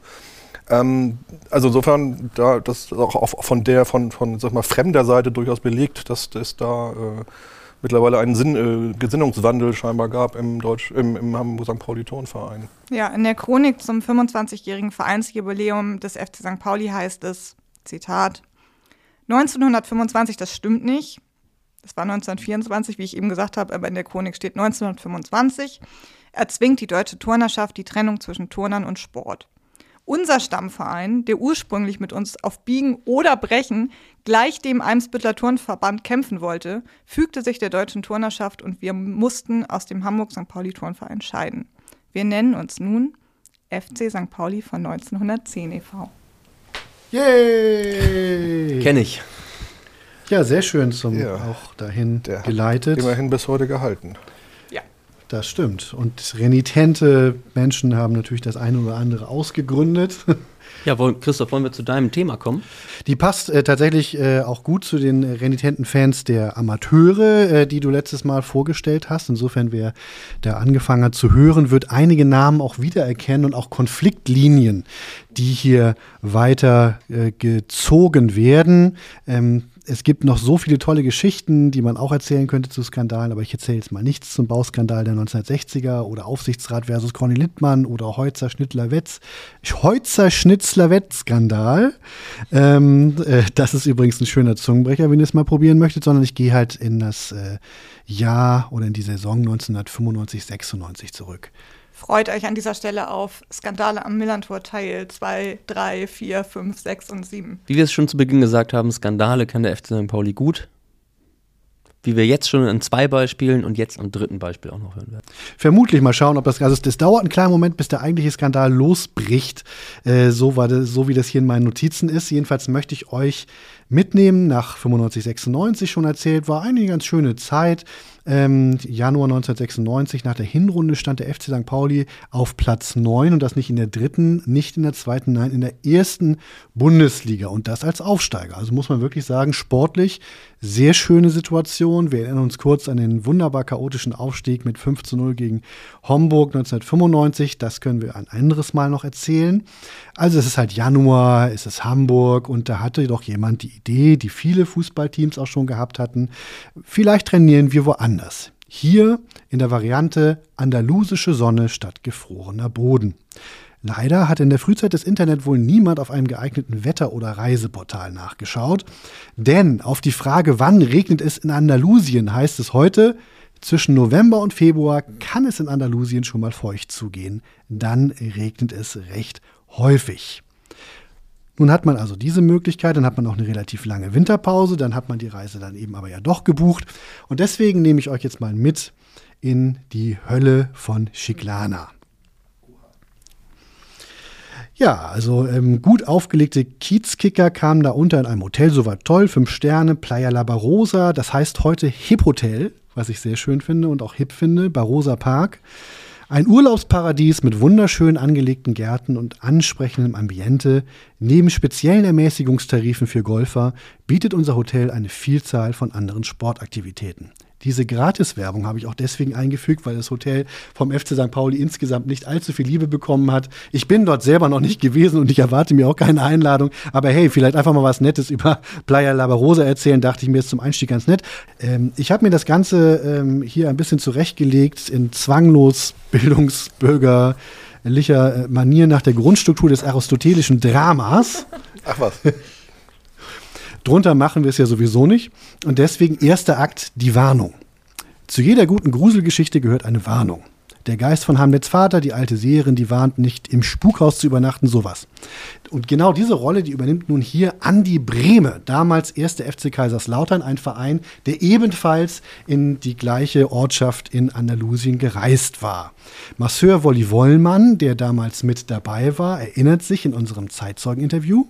Ähm, also insofern, da das auch von der von, von sag mal, fremder Seite durchaus belegt, dass es da äh, mittlerweile einen Sinn, äh, Gesinnungswandel scheinbar gab im, Deutsch, im, im St. Pauli Turnverein. Ja, in der Chronik zum 25-jährigen Vereinsjubiläum des FC St. Pauli heißt es, Zitat, 1925, das stimmt nicht. Das war 1924, wie ich eben gesagt habe, aber in der Chronik steht 1925. Erzwingt die deutsche Turnerschaft die Trennung zwischen Turnern und Sport. Unser Stammverein, der ursprünglich mit uns auf Biegen oder Brechen gleich dem Eimsbüttler Turnverband kämpfen wollte, fügte sich der deutschen Turnerschaft und wir mussten aus dem Hamburg St. Pauli Turnverein scheiden. Wir nennen uns nun FC St. Pauli von 1910 e.V. Yay! Kenne ich. Ja, sehr schön zum Ja. auch dahin Der hat geleitet. Immerhin bis heute gehalten. Das stimmt. Und renitente Menschen haben natürlich das eine oder andere ausgegründet. Ja, wollen, Christoph, wollen wir zu deinem Thema kommen? Die passt äh, tatsächlich äh, auch gut zu den renitenten Fans der Amateure, äh, die du letztes Mal vorgestellt hast. Insofern, wer da angefangen hat zu hören, wird einige Namen auch wiedererkennen und auch Konfliktlinien, die hier weiter äh, gezogen werden. Ähm, es gibt noch so viele tolle Geschichten, die man auch erzählen könnte zu Skandalen, aber ich erzähle jetzt mal nichts zum Bauskandal der 1960er oder Aufsichtsrat versus Conny Littmann oder Heutzer Schnittler-Wetz. Heutzer Schnitzler-Wetz-Skandal. Ähm, äh, das ist übrigens ein schöner Zungenbrecher, wenn ihr es mal probieren möchtet, sondern ich gehe halt in das äh, Jahr oder in die Saison 1995, 96 zurück. Freut euch an dieser Stelle auf Skandale am Millantor Teil 2, 3, 4, 5, 6 und 7. Wie wir es schon zu Beginn gesagt haben, Skandale kann der FC St. Pauli gut. Wie wir jetzt schon an zwei Beispielen und jetzt am dritten Beispiel auch noch hören werden. Vermutlich mal schauen, ob das, also es dauert einen kleinen Moment, bis der eigentliche Skandal losbricht, äh, so, war das, so wie das hier in meinen Notizen ist. Jedenfalls möchte ich euch mitnehmen, nach 95, 96 schon erzählt, war eine ganz schöne Zeit. Ähm, Januar 1996, nach der Hinrunde stand der FC St. Pauli auf Platz 9 und das nicht in der dritten, nicht in der zweiten, nein, in der ersten Bundesliga und das als Aufsteiger. Also muss man wirklich sagen, sportlich sehr schöne Situation. Wir erinnern uns kurz an den wunderbar chaotischen Aufstieg mit 5 zu 0 gegen Homburg 1995. Das können wir ein anderes Mal noch erzählen. Also es ist halt Januar, es ist Hamburg und da hatte doch jemand die Idee, die viele Fußballteams auch schon gehabt hatten. Vielleicht trainieren wir woanders. Hier in der Variante andalusische Sonne statt gefrorener Boden. Leider hat in der Frühzeit des Internet wohl niemand auf einem geeigneten Wetter- oder Reiseportal nachgeschaut. Denn auf die Frage, wann regnet es in Andalusien, heißt es heute, zwischen November und Februar kann es in Andalusien schon mal feucht zugehen. Dann regnet es recht häufig. Nun hat man also diese Möglichkeit, dann hat man auch eine relativ lange Winterpause, dann hat man die Reise dann eben aber ja doch gebucht. Und deswegen nehme ich euch jetzt mal mit in die Hölle von Chiclana. Ja, also ähm, gut aufgelegte Kiezkicker kamen da unter in einem Hotel, soweit toll, fünf Sterne, Playa La Barosa, das heißt heute Hip Hotel, was ich sehr schön finde und auch hip finde, Barosa Park. Ein Urlaubsparadies mit wunderschön angelegten Gärten und ansprechendem Ambiente. Neben speziellen Ermäßigungstarifen für Golfer bietet unser Hotel eine Vielzahl von anderen Sportaktivitäten. Diese Gratiswerbung habe ich auch deswegen eingefügt, weil das Hotel vom FC St. Pauli insgesamt nicht allzu viel Liebe bekommen hat. Ich bin dort selber noch nicht gewesen und ich erwarte mir auch keine Einladung. Aber hey, vielleicht einfach mal was Nettes über Playa Labarosa erzählen, dachte ich mir ist zum Einstieg ganz nett. Ähm, ich habe mir das Ganze ähm, hier ein bisschen zurechtgelegt in zwanglos bildungsbürgerlicher Manier nach der Grundstruktur des aristotelischen Dramas. Ach was. Drunter machen wir es ja sowieso nicht. Und deswegen erster Akt, die Warnung. Zu jeder guten Gruselgeschichte gehört eine Warnung. Der Geist von Hamlets Vater, die alte Seherin, die warnt nicht, im Spukhaus zu übernachten, sowas. Und genau diese Rolle, die übernimmt nun hier Andi Brehme, damals erste FC Kaiserslautern, ein Verein, der ebenfalls in die gleiche Ortschaft in Andalusien gereist war. Masseur Wolli Wollmann, der damals mit dabei war, erinnert sich in unserem Zeitzeugeninterview.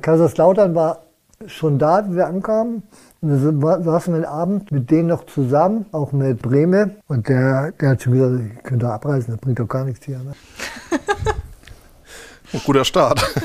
Kaiserslautern war schon da, wie wir ankamen. Und dann saßen wir den Abend mit denen noch zusammen, auch mit Breme. Und der, der hat schon gesagt, ich könnte abreisen, das bringt doch gar nichts hier. Ne? Ein guter Start.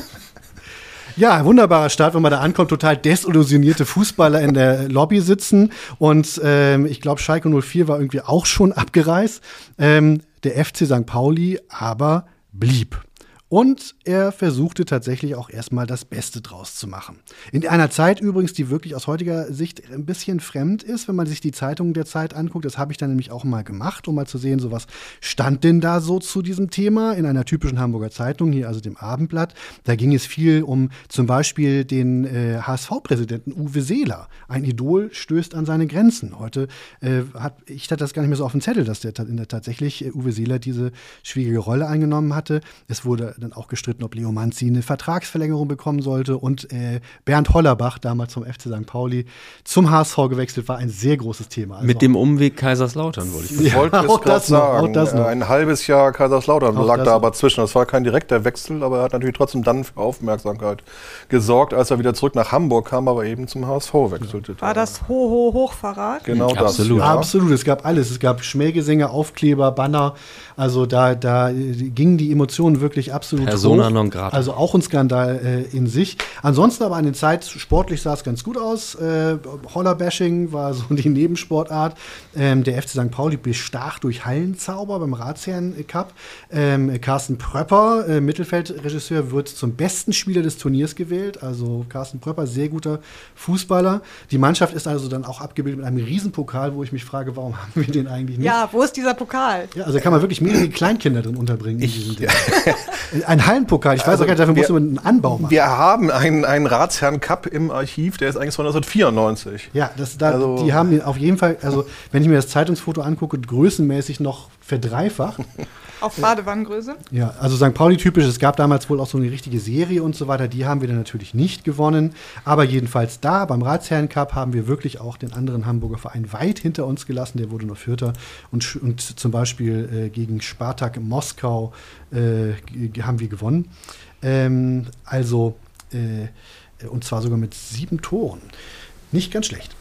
Ja, wunderbarer Start, wenn man da ankommt, total desillusionierte Fußballer in der Lobby sitzen. Und ähm, ich glaube, Schalke 04 war irgendwie auch schon abgereist. Ähm, der FC St. Pauli aber blieb. Und er versuchte tatsächlich auch erstmal das Beste draus zu machen. In einer Zeit übrigens, die wirklich aus heutiger Sicht ein bisschen fremd ist, wenn man sich die Zeitungen der Zeit anguckt. Das habe ich dann nämlich auch mal gemacht, um mal zu sehen, so was stand denn da so zu diesem Thema in einer typischen Hamburger Zeitung, hier also dem Abendblatt. Da ging es viel um zum Beispiel den äh, HSV-Präsidenten Uwe Seeler. Ein Idol stößt an seine Grenzen. Heute äh, hat ich hatte das gar nicht mehr so auf dem Zettel, dass der der tatsächlich äh, Uwe Seeler diese schwierige Rolle eingenommen hatte. Es wurde dann auch gestritten, ob Leo Manzi eine Vertragsverlängerung bekommen sollte. Und äh, Bernd Hollerbach, damals zum FC St. Pauli, zum HSV gewechselt, war ein sehr großes Thema. Also Mit dem Umweg Kaiserslautern, wollte ich Ich Ja, wollte auch gerade das noch, auch sagen. das noch. Ein halbes Jahr Kaiserslautern Auch lag da aber zwischen. Das war kein direkter Wechsel, aber er hat natürlich trotzdem dann für Aufmerksamkeit gesorgt, als er wieder zurück nach Hamburg kam, aber eben zum HSV wechselte. War das Ho-Ho-Hochverrat? Genau das. Absolut. ja. Absolut. Es gab alles. Es gab Schmähgesänge, Aufkleber, Banner. Also da, da äh, gingen die Emotionen wirklich absolut Persona hoch. non grata. Also auch ein Skandal äh, in sich. Ansonsten aber an den Zeit, sportlich sah es ganz gut aus. Äh, Hollerbashing war so die Nebensportart. Ähm, der FC St. Pauli bestach durch Hallenzauber beim Ratsherren Cup. Ähm, Carsten Pröpper, äh, Mittelfeldregisseur, wird zum besten Spieler des Turniers gewählt. Also Carsten Pröpper, sehr guter Fußballer. Die Mannschaft ist also dann auch abgebildet mit einem Riesenpokal, wo ich mich frage, warum haben wir den eigentlich nicht? Ja, wo ist dieser Pokal? Ja, also da kann man wirklich mehrere Kleinkinder drin unterbringen. in diesem Ding. Ein Hallenpokal, ich weiß Also auch gar nicht, dafür muss wir- man einen Anbau machen. Wir haben einen, einen Ratsherrn Cup im Archiv, der ist eigentlich von 1994. Ja, das, da, Also- die haben ihn auf jeden Fall, also wenn ich mir das Zeitungsfoto angucke, größenmäßig noch verdreifacht. Auf Badewannengröße? Ja, also St. Pauli typisch, es gab damals wohl auch so eine richtige Serie und so weiter, die haben wir dann natürlich nicht gewonnen. Aber jedenfalls da, beim Ratsherren Cup, haben wir wirklich auch den anderen Hamburger Verein weit hinter uns gelassen, der wurde nur Vierter. Und, und zum Beispiel äh, gegen Spartak Moskau äh, haben wir gewonnen. Ähm, also, äh, und zwar sogar mit sieben Toren. Nicht ganz schlecht.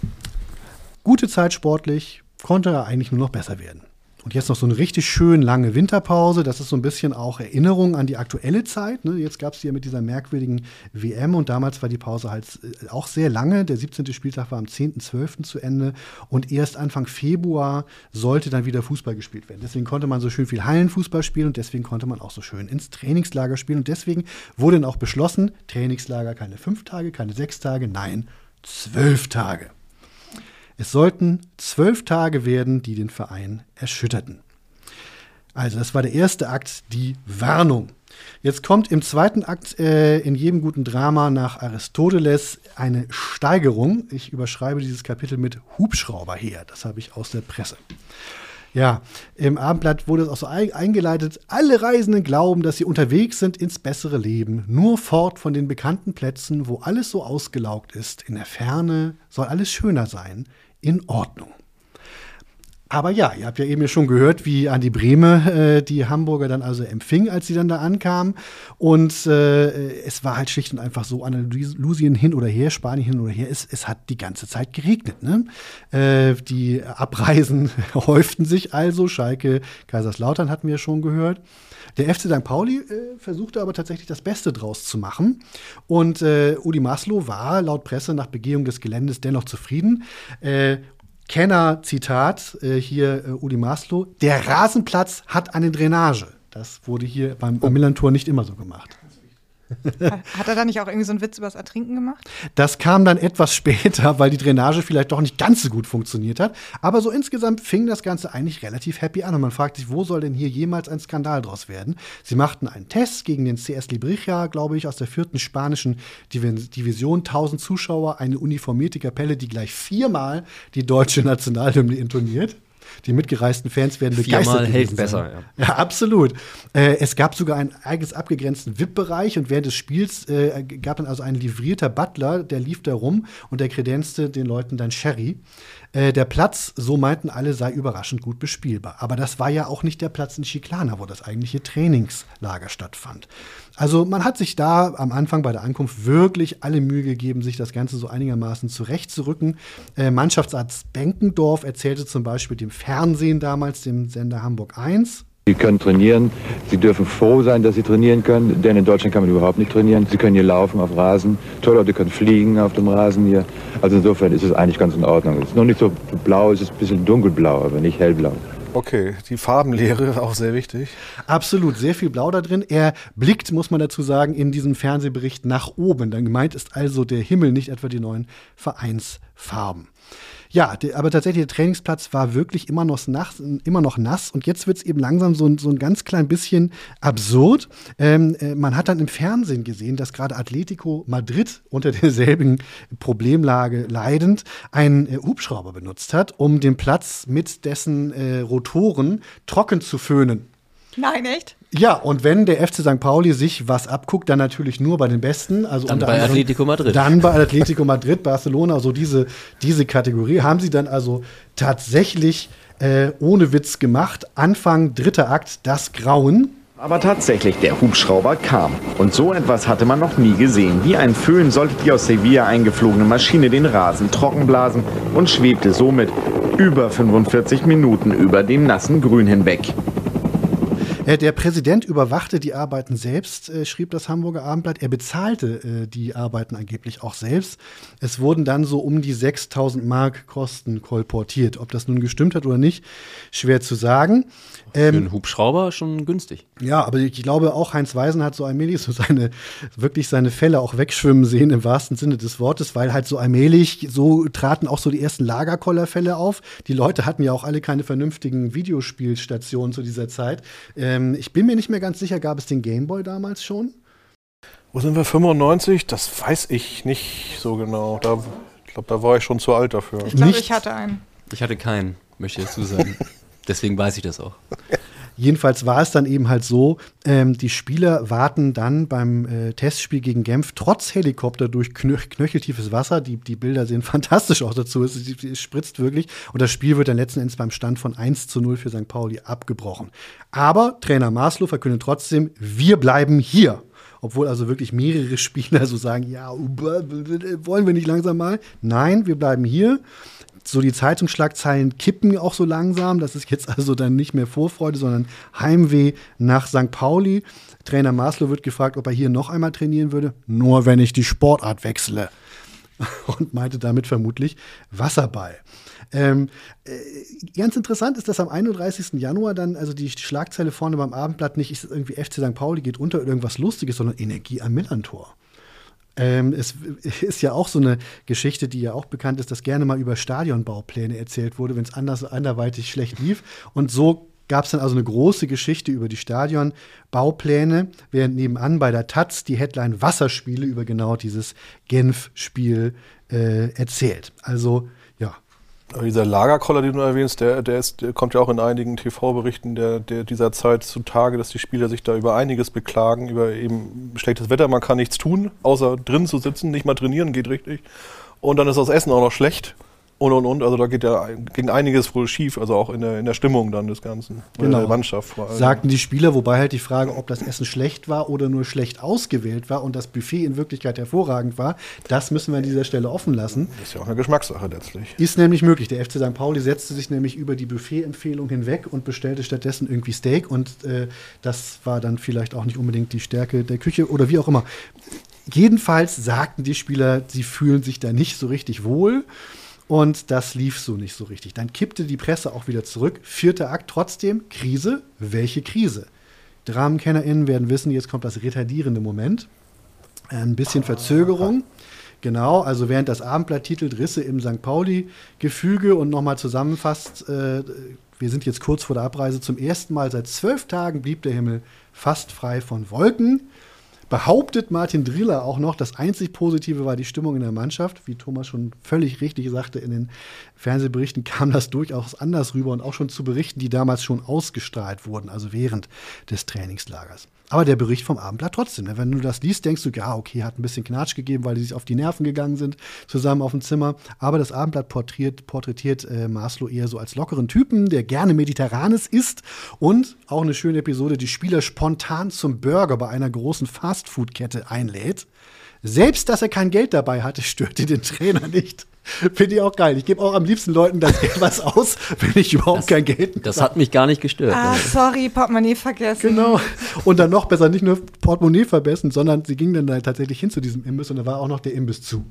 Gute Zeit sportlich, konnte er eigentlich nur noch besser werden. Und jetzt noch so eine richtig schön lange Winterpause. Das ist so ein bisschen auch Erinnerung an die aktuelle Zeit. Ne? Jetzt gab es die ja mit dieser merkwürdigen WM und damals war die Pause halt äh, auch sehr lange. Der 17. Spieltag war am 10.12. zu Ende und erst Anfang Februar sollte dann wieder Fußball gespielt werden. Deswegen konnte man so schön viel Hallenfußball spielen und deswegen konnte man auch so schön ins Trainingslager spielen. Und deswegen wurde dann auch beschlossen, Trainingslager keine fünf Tage, keine sechs Tage, nein, zwölf Tage. Es sollten zwölf Tage werden, die den Verein erschütterten. Also das war der erste Akt, die Warnung. Jetzt kommt im zweiten Akt äh, in jedem guten Drama nach Aristoteles eine Steigerung. Ich überschreibe dieses Kapitel mit Hubschrauber her. Das habe ich aus der Presse. Ja, im Abendblatt wurde es auch so ei- eingeleitet, alle Reisenden glauben, dass sie unterwegs sind ins bessere Leben, nur fort von den bekannten Plätzen, wo alles so ausgelaugt ist. In der Ferne soll alles schöner sein, in Ordnung. Aber ja, ihr habt ja eben schon gehört, wie Andi Brehme äh, die Hamburger dann also empfing, als sie dann da ankamen. Und äh, es war halt schlicht und einfach so, Andalusien hin oder her, Spanien hin oder her, es, es hat die ganze Zeit geregnet. Ne? Äh, die Abreisen häuften sich also. Schalke, Kaiserslautern hatten wir schon gehört. Der FC St. Pauli äh, versuchte aber tatsächlich das Beste draus zu machen. Und äh, Udi Maslow war laut Presse nach Begehung des Geländes dennoch zufrieden. Äh, Kenner, Zitat, äh, hier äh, Udi Maslow, der Rasenplatz hat eine Drainage. Das wurde hier beim, beim Millantor nicht immer so gemacht. Hat er da nicht auch irgendwie so einen Witz übers Ertrinken gemacht? Das kam dann etwas später, weil die Drainage vielleicht doch nicht ganz so gut funktioniert hat. Aber so insgesamt fing das Ganze eigentlich relativ happy an. Und man fragt sich, wo soll denn hier jemals ein Skandal draus werden? Sie machten einen Test gegen den CS Librija, glaube ich, aus der vierten spanischen Divi- Division. 1000 Zuschauer, eine uniformierte Kapelle, die gleich viermal die deutsche Nationalhymne intoniert. Die mitgereisten Fans werden begeistert. Viermal hält besser, sein. Ja, absolut. Äh, es gab sogar einen eigens abgegrenzten VIP-Bereich und während des Spiels äh, gab dann also ein livrierter Butler, der lief da rum und der kredenzte den Leuten dann Sherry. Äh, der Platz, so meinten alle, sei überraschend gut bespielbar. Aber das war ja auch nicht der Platz in Chiclana, wo das eigentliche Trainingslager stattfand. Also man hat sich da am Anfang bei der Ankunft wirklich alle Mühe gegeben, sich das Ganze so einigermaßen zurechtzurücken. Äh, Mannschaftsarzt Benkendorf erzählte zum Beispiel dem Fernsehen damals, dem Sender Hamburg 1, Sie können trainieren. Sie dürfen froh sein, dass Sie trainieren können, denn in Deutschland kann man überhaupt nicht trainieren. Sie können hier laufen auf Rasen. Tolle Leute können fliegen auf dem Rasen hier. Also insofern ist es eigentlich ganz in Ordnung. Es ist noch nicht so blau, es ist ein bisschen dunkelblau, aber nicht hellblau. Okay, die Farbenlehre auch sehr wichtig. Absolut, sehr viel Blau da drin. Er blickt, muss man dazu sagen, in diesem Fernsehbericht nach oben. Dann gemeint ist also der Himmel, nicht etwa die neuen Vereinsfarben. Ja, der, aber tatsächlich, der Trainingsplatz war wirklich immer noch nass, immer noch nass und jetzt wird es eben langsam so, ein- so ein ganz klein bisschen absurd. Ähm, äh, man hat dann im Fernsehen gesehen, dass gerade Atletico Madrid unter derselben Problemlage leidend einen äh, Hubschrauber benutzt hat, um den Platz mit dessen äh, Rotoren trocken zu föhnen. Nein, echt? Ja, und wenn der FC St. Pauli sich was abguckt, dann natürlich nur bei den Besten. Also Dann unter bei anderem- Atletico Madrid. Dann bei Atletico Madrid, Barcelona, so diese, diese Kategorie. Haben sie dann also tatsächlich äh, ohne Witz gemacht. Anfang dritter Akt, das Grauen. Aber tatsächlich, der Hubschrauber kam. Und so etwas hatte man noch nie gesehen. Wie ein Föhn sollte die aus Sevilla eingeflogene Maschine den Rasen trockenblasen und schwebte somit über 45 Minuten über dem nassen Grün hinweg. Äh, Der Präsident überwachte die Arbeiten selbst, äh, schrieb das Hamburger Abendblatt. Er bezahlte äh, die Arbeiten angeblich auch selbst. Es wurden dann so um die 6000 Mark Kosten kolportiert. Ob das nun gestimmt hat oder nicht, schwer zu sagen. Für Ähm, einen Hubschrauber schon günstig. ja, aber ich glaube auch Heinz Weisen hat so allmählich so seine, wirklich seine Fälle auch wegschwimmen sehen im wahrsten Sinne des Wortes, weil halt so allmählich, so traten auch so die ersten Lagerkollerfälle auf. Die Leute hatten ja auch alle keine vernünftigen Videospielstationen zu dieser Zeit. Ähm, ich bin mir nicht mehr ganz sicher, gab es den Gameboy damals schon? Wo sind wir? 95? Das weiß ich nicht so genau. Da, ich glaube, da war ich schon zu alt dafür. Ich glaube, ich hatte einen. Ich hatte keinen, möchte ich dazu sagen. Deswegen weiß ich das auch. Jedenfalls war es dann eben halt so, ähm, die Spieler warten dann beim äh, Testspiel gegen Genf trotz Helikopter durch knöch knöcheltiefes Wasser. Die, die Bilder sehen fantastisch aus dazu. Es, es, spritzt wirklich. Und das Spiel wird dann letzten Endes beim Stand von 1 zu 0 für St. Pauli abgebrochen. Aber Trainer Maslow verkündet trotzdem, wir bleiben hier. Obwohl also wirklich mehrere Spieler so sagen, ja, wollen wir nicht langsam mal? Nein, wir bleiben hier so die Zeitungsschlagzeilen kippen auch so langsam. Das ist jetzt also dann nicht mehr Vorfreude, sondern Heimweh nach St. Pauli. Trainer Maslow wird gefragt, ob er hier noch einmal trainieren würde. Nur wenn ich die Sportart wechsle. Und meinte damit vermutlich Wasserball. Ähm, äh, ganz interessant ist, dass am 31. Januar dann also die Schlagzeile vorne beim Abendblatt nicht ist irgendwie FC St. Pauli geht unter irgendwas Lustiges, sondern Energie am Millantor. Ähm, es ist ja auch so eine Geschichte, die ja auch bekannt ist, dass gerne mal über Stadionbaupläne erzählt wurde, wenn es anders anderweitig schlecht lief. Und so gab es dann also eine große Geschichte über die Stadionbaupläne, während nebenan bei der Taz die Headline Wasserspiele über genau dieses Genf-Spiel äh, erzählt. Also dieser Lagerkoller, den du erwähnst, der, der, ist, der kommt ja auch in einigen TV-Berichten der, der dieser Zeit zutage, dass die Spieler sich da über einiges beklagen, über eben schlechtes Wetter, man kann nichts tun, außer drin zu sitzen, nicht mal trainieren geht richtig. Und dann ist das Essen auch noch schlecht. Und, und, und. Also da geht ja ging einiges wohl schief, also auch in der, in der Stimmung dann des Ganzen. Genau. der Mannschaft vor allem. Sagten die Spieler, wobei halt die Frage, ob das Essen schlecht war oder nur schlecht ausgewählt war und das Buffet in Wirklichkeit hervorragend war, das müssen wir an dieser Stelle offen lassen. Das ist ja auch eine Geschmackssache letztlich. Ist nämlich möglich. Der FC St. Pauli setzte sich nämlich über die Buffet-Empfehlung hinweg und bestellte stattdessen irgendwie Steak und äh, das war dann vielleicht auch nicht unbedingt die Stärke der Küche oder wie auch immer. Jedenfalls sagten die Spieler, sie fühlen sich da nicht so richtig wohl. Und das lief so nicht so richtig. Dann kippte die Presse auch wieder zurück. Vierter Akt trotzdem. Krise. Welche Krise? DramenkennerInnen werden wissen, jetzt kommt das retardierende Moment. Ein bisschen Verzögerung. Genau, also während das Abendblatt titelt Risse im St. Pauli-Gefüge und nochmal zusammenfasst, äh, wir sind jetzt kurz vor der Abreise. Zum ersten Mal seit zwölf Tagen blieb der Himmel fast frei von Wolken. Behauptet Martin Driller auch noch, das einzig Positive war die Stimmung in der Mannschaft. Wie Thomas schon völlig richtig sagte, in den Fernsehberichten kam das durchaus anders rüber und auch schon zu Berichten, die damals schon ausgestrahlt wurden, also während des Trainingslagers. Aber der Bericht vom Abendblatt trotzdem. ne? Wenn du das liest, denkst du, ja, okay, hat ein bisschen Knatsch gegeben, weil die sich auf die Nerven gegangen sind, zusammen auf dem Zimmer. Aber das Abendblatt porträtiert, porträtiert äh, Maslow eher so als lockeren Typen, der gerne Mediterranes isst. Und auch eine schöne Episode, die Spieler spontan zum Burger bei einer großen Fastfood-Kette einlädt. Selbst, dass er kein Geld dabei hatte, störte den Trainer nicht. Finde ich auch geil. Ich gebe auch am liebsten Leuten das Geld was aus, wenn ich überhaupt kein Geld Das hat mich gar nicht gestört. Ah, sorry, Portemonnaie vergessen. Genau. Und dann noch besser nicht nur Portemonnaie verbessern, sondern sie ging dann da tatsächlich hin zu diesem Imbiss und da war auch noch der Imbiss zu.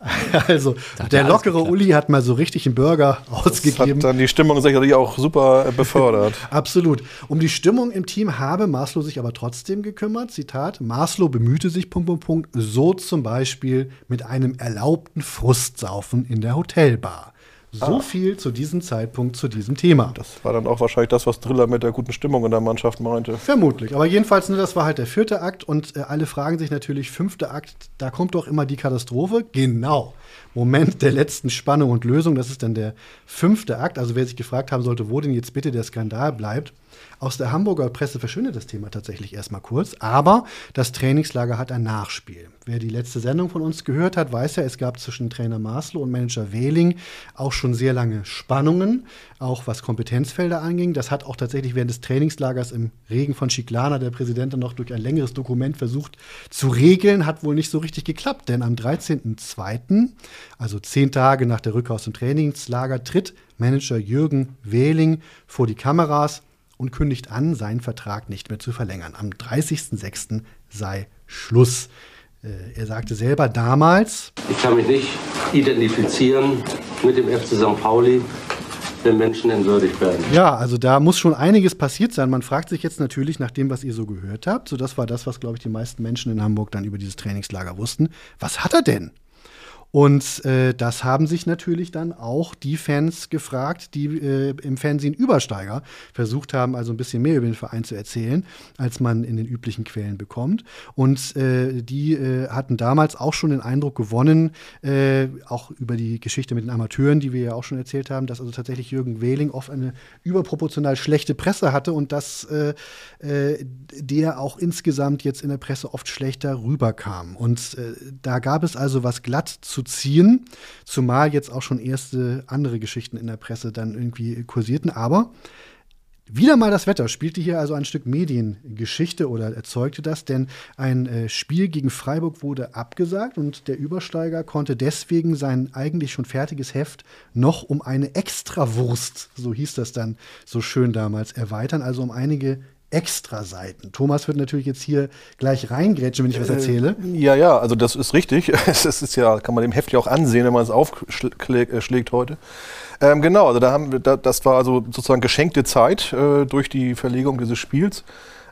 Also, der lockere Uli hat mal so richtig einen Burger Das ausgegeben. hat dann die Stimmung sicherlich auch super äh, befördert. Absolut. Um die Stimmung im Team habe Maslow sich aber trotzdem gekümmert. Zitat: Maslow bemühte sich, Punkt, Punkt, Punkt, so zum Beispiel mit einem erlaubten Frustsaufen in der Hotelbar. So Ah. viel zu diesem Zeitpunkt zu diesem Thema. Das war dann auch wahrscheinlich das, was Driller mit der guten Stimmung in der Mannschaft meinte. Vermutlich. Aber jedenfalls, ne, das war halt der vierte Akt und äh, alle fragen sich natürlich, fünfter Akt, da kommt doch immer die Katastrophe. Genau. Moment der letzten Spannung und Lösung. Das ist dann der fünfte Akt. Also wer sich gefragt haben sollte, wo denn jetzt bitte der Skandal bleibt, aus der Hamburger Presse verschwindet das Thema tatsächlich erstmal kurz, aber das Trainingslager hat ein Nachspiel. Wer die letzte Sendung von uns gehört hat, weiß ja, es gab zwischen Trainer Maslow und Manager Wehling auch schon sehr lange Spannungen, auch was Kompetenzfelder anging. Das hat auch tatsächlich während des Trainingslagers im Regen von Chiclana der Präsident dann noch durch ein längeres Dokument versucht zu regeln, hat wohl nicht so richtig geklappt, denn am 13.02., also zehn Tage nach der Rückkehr aus dem Trainingslager, tritt Manager Jürgen Wehling vor die Kameras und kündigt an, seinen Vertrag nicht mehr zu verlängern. Am 30.06. sei Schluss. Äh, er sagte selber damals, ich kann mich nicht identifizieren mit dem FC St. Pauli, wenn Menschen entwürdigt werden. Ja, also da muss schon einiges passiert sein. Man fragt sich jetzt natürlich nach dem, was ihr so gehört habt, so das war das, was, glaube ich, die meisten Menschen in Hamburg dann über dieses Trainingslager wussten. Was hat er denn? Und äh, das haben sich natürlich dann auch die Fans gefragt, die äh, im Fernsehen Übersteiger versucht haben, also ein bisschen mehr über den Verein zu erzählen, als man in den üblichen Quellen bekommt. Und äh, die äh, hatten damals auch schon den Eindruck gewonnen, äh, auch über die Geschichte mit den Amateuren, die wir ja auch schon erzählt haben, dass also tatsächlich Jürgen Wehling oft eine überproportional schlechte Presse hatte und dass äh, der auch insgesamt jetzt in der Presse oft schlechter rüberkam. Und da gab es also was glatt zu ziehen, zumal jetzt auch schon erste andere Geschichten in der Presse dann irgendwie kursierten. Aber wieder mal das Wetter. Spielte hier also ein Stück Mediengeschichte oder erzeugte das, denn ein äh, Spiel gegen Freiburg wurde abgesagt und der Übersteiger konnte deswegen sein eigentlich schon fertiges Heft noch um eine Extrawurst, so hieß das dann so schön damals, erweitern, also um einige Extra-Seiten. Thomas wird natürlich jetzt hier gleich reingrätschen, wenn ich was äh, erzähle. Äh, ja, ja, also das ist richtig. Das ist ja, kann man dem Heft ja auch ansehen, wenn man es aufschlägt äh, heute. Ähm, genau, also da haben wir, da, das war also sozusagen geschenkte Zeit äh, durch die Verlegung dieses Spiels.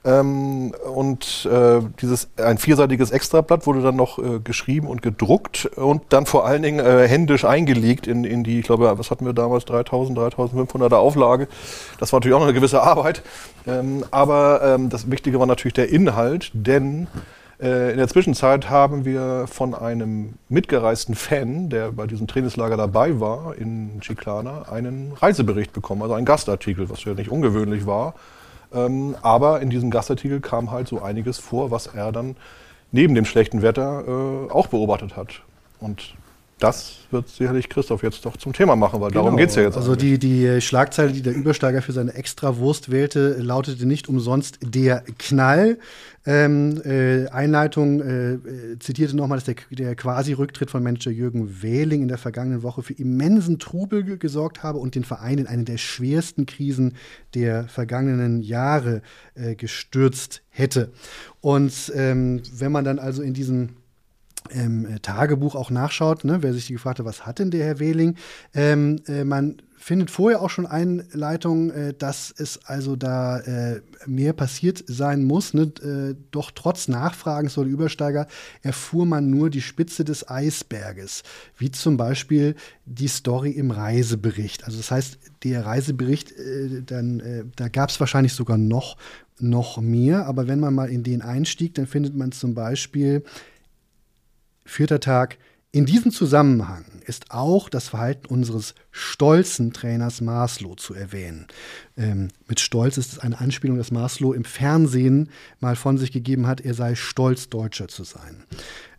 Ähm, und äh, dieses ein vierseitiges Extrablatt wurde dann noch äh, geschrieben und gedruckt und dann vor allen Dingen äh, händisch eingelegt in, in die, ich glaube, was hatten wir damals, 3000, 3500er Auflage. Das war natürlich auch noch eine gewisse Arbeit. Ähm, aber ähm, das Wichtige war natürlich der Inhalt, denn äh, in der Zwischenzeit haben wir von einem mitgereisten Fan, der bei diesem Trainingslager dabei war in Chiclana, einen Reisebericht bekommen, also einen Gastartikel, was ja nicht ungewöhnlich war. Ähm, aber in diesem Gastartikel kam halt so einiges vor, was er dann neben dem schlechten Wetter äh, auch beobachtet hat. Und das wird sicherlich Christoph jetzt doch zum Thema machen, weil genau. darum geht es ja jetzt. Also die, die Schlagzeile, die der Übersteiger für seine Extrawurst wählte, lautete nicht umsonst der Knall. Ähm, äh, Einleitung äh, zitierte nochmal, dass der, der Quasi-Rücktritt von Manager Jürgen Wehling in der vergangenen Woche für immensen Trubel gesorgt habe und den Verein in eine der schwersten Krisen der vergangenen Jahre äh, gestürzt hätte. Und ähm, wenn man dann also in diesen ähm, Tagebuch auch nachschaut, ne, wer sich gefragt hat, was hat denn der Herr Wehling, ähm, äh, man findet vorher auch schon Einleitungen, äh, dass es also da äh, mehr passiert sein muss. Ne? Äh, doch trotz Nachfragen soll Übersteiger erfuhr man nur die Spitze des Eisberges, wie zum Beispiel die Story im Reisebericht. Also das heißt, der Reisebericht, äh, dann, äh, da gab es wahrscheinlich sogar noch, noch mehr, aber wenn man mal in den einstieg, dann findet man zum Beispiel Vierter Tag. In diesem Zusammenhang ist auch das Verhalten unseres stolzen Trainers Maslow zu erwähnen. Ähm, mit Stolz ist es eine Anspielung, dass Maslow im Fernsehen mal von sich gegeben hat, er sei stolz, Deutscher zu sein.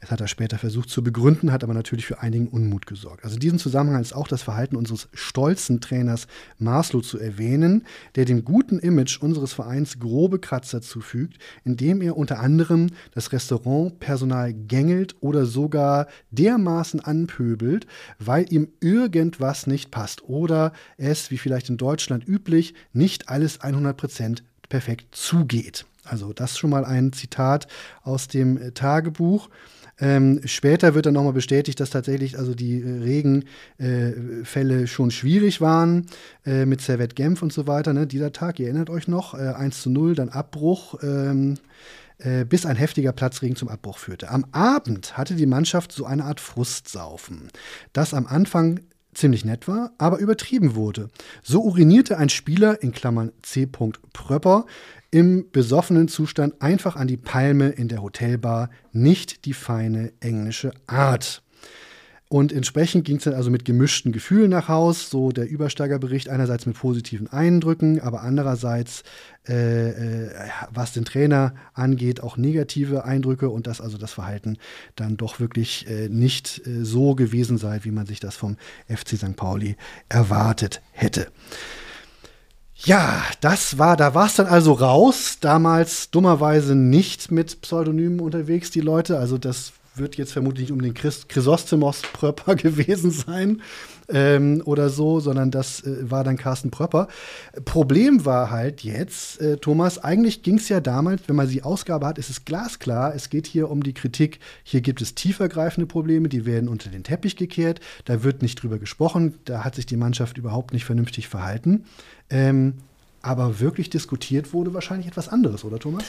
Das hat er später versucht zu begründen, hat aber natürlich für einigen Unmut gesorgt. Also in diesem Zusammenhang ist auch das Verhalten unseres stolzen Trainers Maslow zu erwähnen, der dem guten Image unseres Vereins grobe Kratzer zufügt, indem er unter anderem das Restaurantpersonal gängelt oder sogar dermaßen anpöbelt, weil ihm irgendwas nicht passt oder es, wie vielleicht in Deutschland üblich, nicht alles 100% perfekt zugeht. Also das schon mal ein Zitat aus dem Tagebuch. Ähm, später wird dann nochmal bestätigt, dass tatsächlich also die äh, Regenfälle äh, schon schwierig waren äh, mit Servette Genf und so weiter. Ne? Dieser Tag, ihr erinnert euch noch, äh, 1 zu 0, dann Abbruch. Ähm, äh, bis ein heftiger Platzregen zum Abbruch führte. Am Abend hatte die Mannschaft so eine Art Frustsaufen, das am Anfang ziemlich nett war, aber übertrieben wurde. So urinierte ein Spieler in Klammern C. Pröpper im besoffenen Zustand einfach an die Palme in der Hotelbar, nicht die feine englische Art. Und entsprechend ging es dann also mit gemischten Gefühlen nach Haus. So der Übersteigerbericht einerseits mit positiven Eindrücken, aber andererseits, äh, äh, was den Trainer angeht, auch negative Eindrücke und dass also das Verhalten dann doch wirklich äh, nicht äh, so gewesen sei, wie man sich das vom FC St. Pauli erwartet hätte. Ja, das war, da war es dann also raus. Damals dummerweise nicht mit Pseudonymen unterwegs, die Leute. Also das wird jetzt vermutlich nicht um den Chris Chrysostomos Pröpper gewesen sein ähm, oder so, sondern das äh, war dann Carsten Pröpper. Problem war halt jetzt, äh, Thomas, eigentlich ging es ja damals, wenn man die Ausgabe hat, ist es glasklar, es geht hier um die Kritik, hier gibt es tiefergreifende Probleme, die werden unter den Teppich gekehrt, da wird nicht drüber gesprochen, da hat sich die Mannschaft überhaupt nicht vernünftig verhalten. Ähm, aber wirklich diskutiert wurde wahrscheinlich etwas anderes, oder Thomas?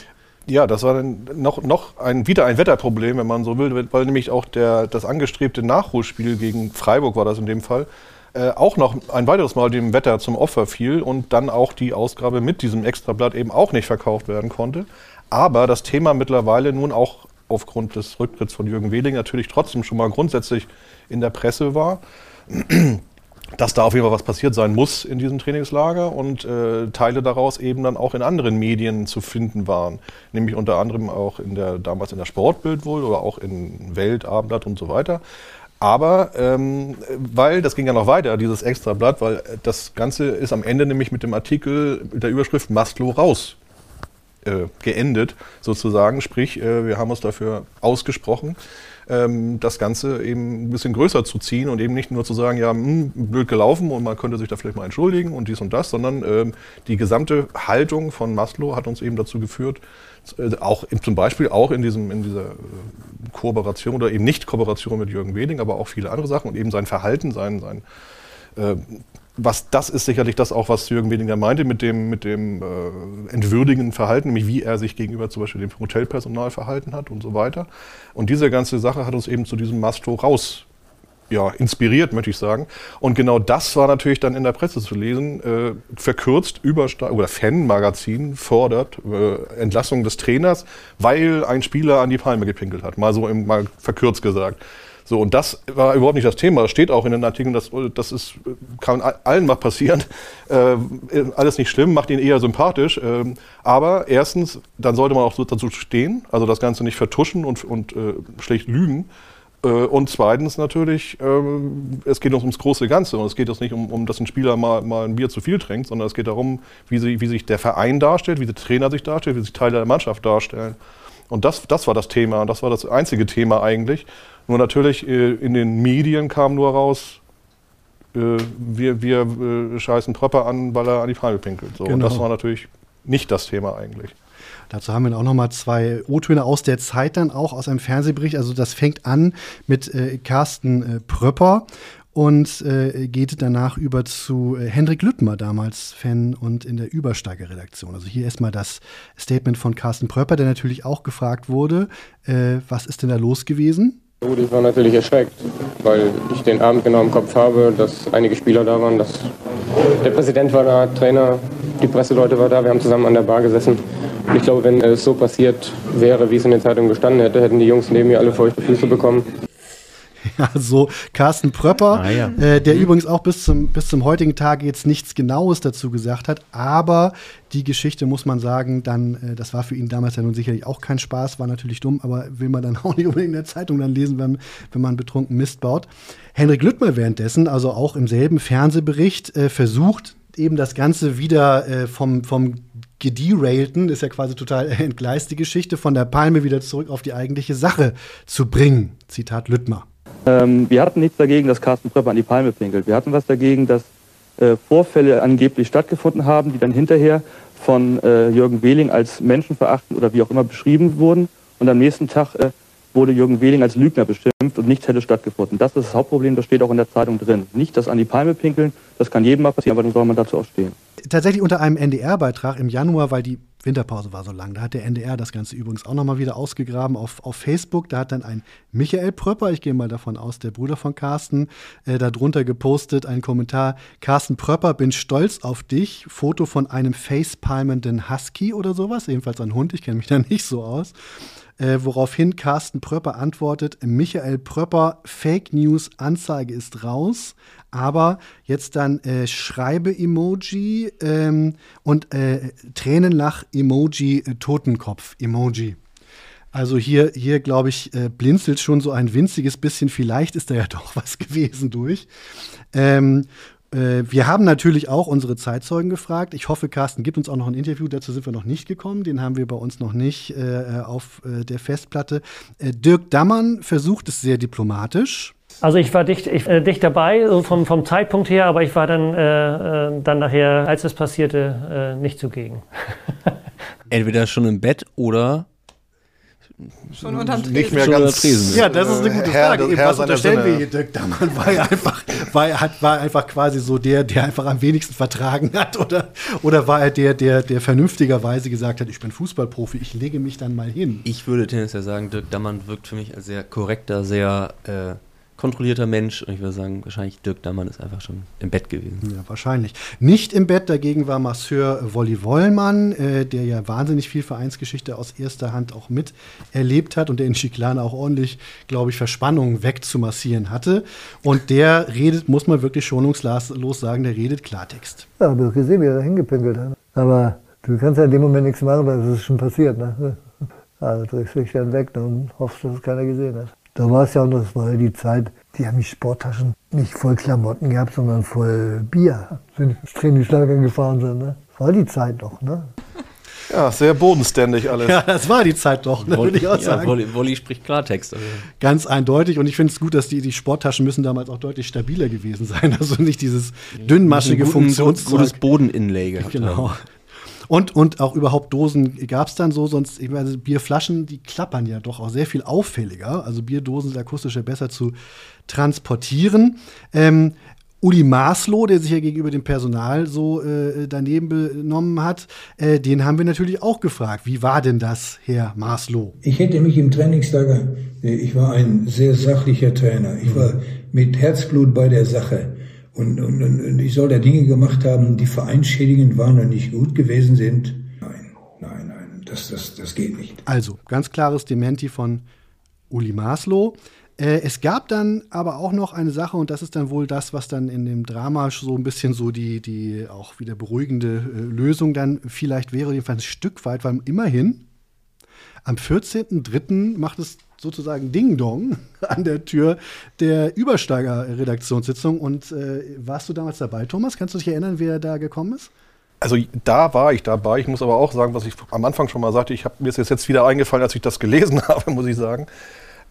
Ja, das war dann noch, noch ein, wieder ein Wetterproblem, wenn man so will, weil nämlich auch der, das angestrebte Nachholspiel gegen Freiburg war das in dem Fall, äh, auch noch ein weiteres Mal dem Wetter zum Opfer fiel und dann auch die Ausgabe mit diesem Extrablatt eben auch nicht verkauft werden konnte. Aber das Thema mittlerweile nun auch aufgrund des Rücktritts von Jürgen Wehling natürlich trotzdem schon mal grundsätzlich in der Presse war dass da auf jeden Fall was passiert sein muss in diesem Trainingslager und äh, Teile daraus eben dann auch in anderen Medien zu finden waren. Nämlich unter anderem auch in der, damals in der Sportbild wohl oder auch in Welt, Abendblatt und so weiter. Aber ähm, weil, das ging ja noch weiter, dieses Extrablatt, weil das Ganze ist am Ende nämlich mit dem Artikel mit der Überschrift Mastlo raus äh, geendet, sozusagen. Sprich, äh, wir haben uns dafür ausgesprochen, ähm, das Ganze eben ein bisschen größer zu ziehen und eben nicht nur zu sagen, ja, mh, hm, blöd gelaufen und man könnte sich da vielleicht mal entschuldigen und dies und das, sondern ähm, die gesamte Haltung von Maslow hat uns eben dazu geführt, äh, auch zum Beispiel auch in, diesem, in dieser äh, Kooperation oder eben nicht Kooperation mit Jürgen Weding, aber auch viele andere Sachen und eben sein Verhalten, sein, sein äh, was das ist sicherlich das auch, was Jürgen Wedinger meinte mit dem, mit dem äh, entwürdigenden Verhalten, nämlich wie er sich gegenüber zum Beispiel dem Hotelpersonal verhalten hat und so weiter. Und diese ganze Sache hat uns eben zu diesem Mastro raus ja, inspiriert, möchte ich sagen. Und genau das war natürlich dann in der Presse zu lesen. Äh, verkürzt Übersta oder Fanmagazin fordert äh, Entlassung des Trainers, weil ein Spieler an die Palme gepinkelt hat. Mal so im, mal verkürzt gesagt. So, und das war überhaupt nicht das Thema. Das steht auch in den Artikeln, das, das ist, kann allen mal passieren. Äh, alles nicht schlimm, macht ihn eher sympathisch. Äh, aber erstens, dann sollte man auch dazu stehen, also das Ganze nicht vertuschen und, und äh, schlecht lügen. Äh, und zweitens natürlich, ähm, es geht uns ums große Ganze und es geht uns nicht um, um, dass ein Spieler mal, mal ein Bier zu viel trinkt, sondern es geht darum, wie, sie, wie sich der Verein darstellt, wie der Trainer sich darstellt, wie sich Teile der Mannschaft darstellen. Und das, das war das Thema und das war das einzige Thema eigentlich. Nur natürlich äh, in den Medien kam nur raus, äh, wir, wir äh, scheißen Tröpper an, weil er an die Frage pinkelt. So. Genau. Und das genau. war natürlich nicht das Thema eigentlich. Dazu haben wir auch noch mal zwei O-Töne aus der Zeit dann auch aus einem Fernsehbericht. Also das fängt an mit äh, Carsten äh, Pröpper und äh, geht danach über zu äh, Hendrik Lüttmer, damals Fan und in der Übersteiger-Redaktion. Also hier erstmal das Statement von Carsten Pröpper, der natürlich auch gefragt wurde, äh, was ist denn da los gewesen? Gut, ich war natürlich erschreckt, weil ich den Abend genau im Kopf habe, dass einige Spieler da waren, dass der Präsident war da, Trainer, die Presseleute waren da, wir haben zusammen an der Bar gesessen. Ich glaube, wenn es so passiert wäre, wie es in den Zeitungen gestanden hätte, hätten die Jungs neben mir alle feuchte Füße bekommen. Ja, so Carsten Pröpper, ah, ja. äh, der mhm. übrigens auch bis zum, bis zum heutigen Tag jetzt nichts Genaues dazu gesagt hat, aber die Geschichte muss man sagen, dann, äh, das war für ihn damals ja nun sicherlich auch kein Spaß, war natürlich dumm, aber will man dann auch nicht unbedingt in der Zeitung dann lesen, wenn, wenn man betrunken Mist baut. Henrik Lüttmer währenddessen, also auch im selben Fernsehbericht, äh, versucht eben das Ganze wieder äh, vom, vom gederailten, ist ja quasi total entgleist, die Geschichte von der Palme wieder zurück auf die eigentliche Sache zu bringen. Zitat Lüttmer. Ähm, wir hatten nichts dagegen, dass Carsten Pröpper an die Palme pinkelt. Wir hatten was dagegen, dass äh, Vorfälle angeblich stattgefunden haben, die dann hinterher von äh, Jürgen Wehling als menschenverachtend oder wie auch immer beschrieben wurden. Und am nächsten Tag äh, wurde Jürgen Wehling als Lügner beschimpft und nichts hätte stattgefunden. Das ist das Hauptproblem, das steht auch in der Zeitung drin. Nicht das an die Palme pinkeln, das kann jedem mal passieren, aber dann soll man dazu auch stehen. Tatsächlich unter einem NDR-Beitrag im Januar, weil die Winterpause war so lang. Da hat der NDR das Ganze übrigens auch nochmal wieder ausgegraben auf, auf Facebook. Da hat dann ein Michael Pröpper, ich gehe mal davon aus, der Bruder von Carsten, äh, darunter gepostet, einen Kommentar. Carsten Pröpper, bin stolz auf dich. Foto von einem facepalmenden Husky oder sowas. Ebenfalls ein Hund, ich kenne mich da nicht so aus. äh, woraufhin Carsten Pröpper antwortet, Michael Pröpper, Fake News, Anzeige ist raus, aber jetzt dann äh, Schreibe-Emoji ähm, und äh, Tränenlach-Emoji, äh, Totenkopf-Emoji. Also hier, hier glaube ich, äh, blinzelt schon so ein winziges bisschen, vielleicht ist da ja doch was gewesen durch. Ähm, äh, wir haben natürlich auch unsere Zeitzeugen gefragt. Ich hoffe, Carsten gibt uns auch noch ein Interview. Dazu sind wir noch nicht gekommen. Den haben wir bei uns noch nicht äh, auf äh, der Festplatte. Äh, Dirk Dammann versucht es sehr diplomatisch. Also ich war dicht, ich, äh, dicht dabei, so vom, vom Zeitpunkt her, aber ich war dann, äh, dann nachher, als es passierte, nicht zugegen. Entweder schon im Bett oder Schon unterm Tresen. Nicht mehr ganz Tresen. Ja, das ist eine gute Herr- Frage. Herr was unterstellen wir hier? Dirk Dammann war ja einfach, war, er hat, war einfach quasi so der, der einfach am wenigsten vertragen hat. Oder, oder war er der, der, der vernünftigerweise gesagt hat, ich bin Fußballprofi, ich lege mich dann mal hin. Ich würde tendenziell sagen, Dirk Dammann wirkt für mich als sehr korrekter, sehr äh, kontrollierter Mensch. Und ich würde sagen, wahrscheinlich Dirk Dammann ist einfach schon im Bett gewesen. Ja, wahrscheinlich. Nicht im Bett dagegen war Masseur Wolli Wollmann, äh, der ja wahnsinnig viel Vereinsgeschichte aus erster Hand auch miterlebt hat und der in Chiclana auch ordentlich, glaube ich, Verspannungen wegzumassieren hatte. Und der redet, muss man wirklich schonungslos sagen, der redet Klartext. Ja, du hast gesehen, wie er da hingepinkelt hat. Aber du kannst ja in dem Moment nichts machen, weil es ist schon passiert. Ne? Also drückst dich dann weg und hoffst, dass es keiner gesehen hat. Da war es ja auch noch, das war ja die Zeit, die haben die Sporttaschen nicht voll Klamotten gehabt, sondern voll Bier, wenn ins Trainingslager gefahren sind. Ne? Das war die Zeit noch. Ne? Ja, sehr bodenständig alles. Ja, das war die Zeit doch, ne, würde ich auch Ja, sagen. Wolli, Wolli spricht Klartext. Also. Ganz eindeutig. Und ich finde es gut, dass die, die Sporttaschen müssen damals auch deutlich stabiler gewesen sein. Also nicht dieses dünnmaschige Funktionszeug. gutes Bodeninlay gehabt Genau. haben. Und, und auch überhaupt Dosen gab es dann so, sonst, ich meine, Bierflaschen, die klappern ja doch auch sehr viel auffälliger. Also Bierdosen sind akustisch ja besser zu transportieren. Ähm, Uli Maslow, der sich ja gegenüber dem Personal so äh, daneben benommen hat, äh, den haben wir natürlich auch gefragt. Wie war denn das, Herr Maslow? Ich hätte mich im Trainingslager, äh, ich war ein sehr sachlicher Trainer. Ich war mit Herzblut bei der Sache. Und, und, und ich soll da Dinge gemacht haben, die vereinschädigend waren und nicht gut gewesen sind. Nein, nein, nein, das, das, das geht nicht. Also, ganz klares Dementi von Uli Maslow. Äh, es gab dann aber auch noch eine Sache, und das ist dann wohl das, was dann in dem Drama so ein bisschen so die, die auch wieder beruhigende äh, Lösung dann vielleicht wäre, jedenfalls ein Stück weit, weil immerhin am 14.03. macht es sozusagen Ding-Dong an der Tür der Übersteiger-Redaktionssitzung. Und äh, warst du damals dabei, Thomas? Kannst du dich erinnern, wer da gekommen ist? Also da war ich dabei. Ich muss aber auch sagen, was ich am Anfang schon mal sagte, ich hab, mir ist jetzt wieder eingefallen, als ich das gelesen habe, muss ich sagen.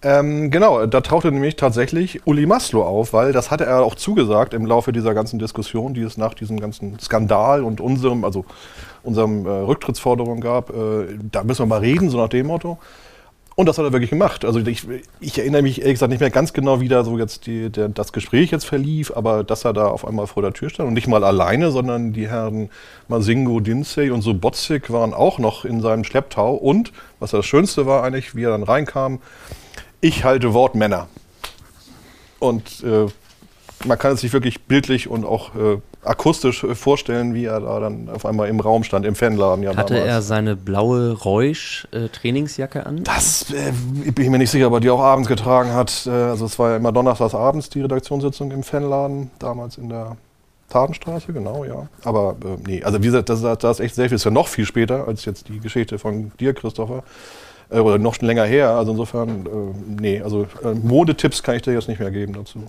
Ähm, genau, da tauchte nämlich tatsächlich Uli Maslow auf, weil das hatte er auch zugesagt im Laufe dieser ganzen Diskussion, die es nach diesem ganzen Skandal und unserem, also unserem äh, Rücktrittsforderung gab. Äh, da müssen wir mal reden, so nach dem Motto. Und das hat er wirklich gemacht. Also ich, ich erinnere mich ehrlich gesagt nicht mehr ganz genau, wie da so jetzt die, der, das Gespräch jetzt verlief, aber dass er da auf einmal vor der Tür stand und nicht mal alleine, sondern die Herren Masingo, Dinsey und Sobotzik waren auch noch in seinem Schlepptau. Und, was das Schönste war eigentlich, wie er dann reinkam, ich halte Wort Männer. Und äh, man kann es sich wirklich bildlich und auch äh, akustisch äh, vorstellen, wie er da dann auf einmal im Raum stand, im Fanladen. Ja, Hatte damals. er seine blaue Reusch-Trainingsjacke an? Das äh, bin ich mir nicht sicher, aber die auch abends getragen hat. Äh, also es war ja immer donnerstags abends die Redaktionssitzung im Fanladen, damals in der Tatenstraße, genau, ja. Aber äh, nee, also wie gesagt, das, das ist echt sehr viel. Ist ja noch viel später als jetzt die Geschichte von dir, Christopher. Äh, oder noch schon länger her. Also insofern, äh, nee, also äh, Modetipps kann ich dir jetzt nicht mehr geben dazu.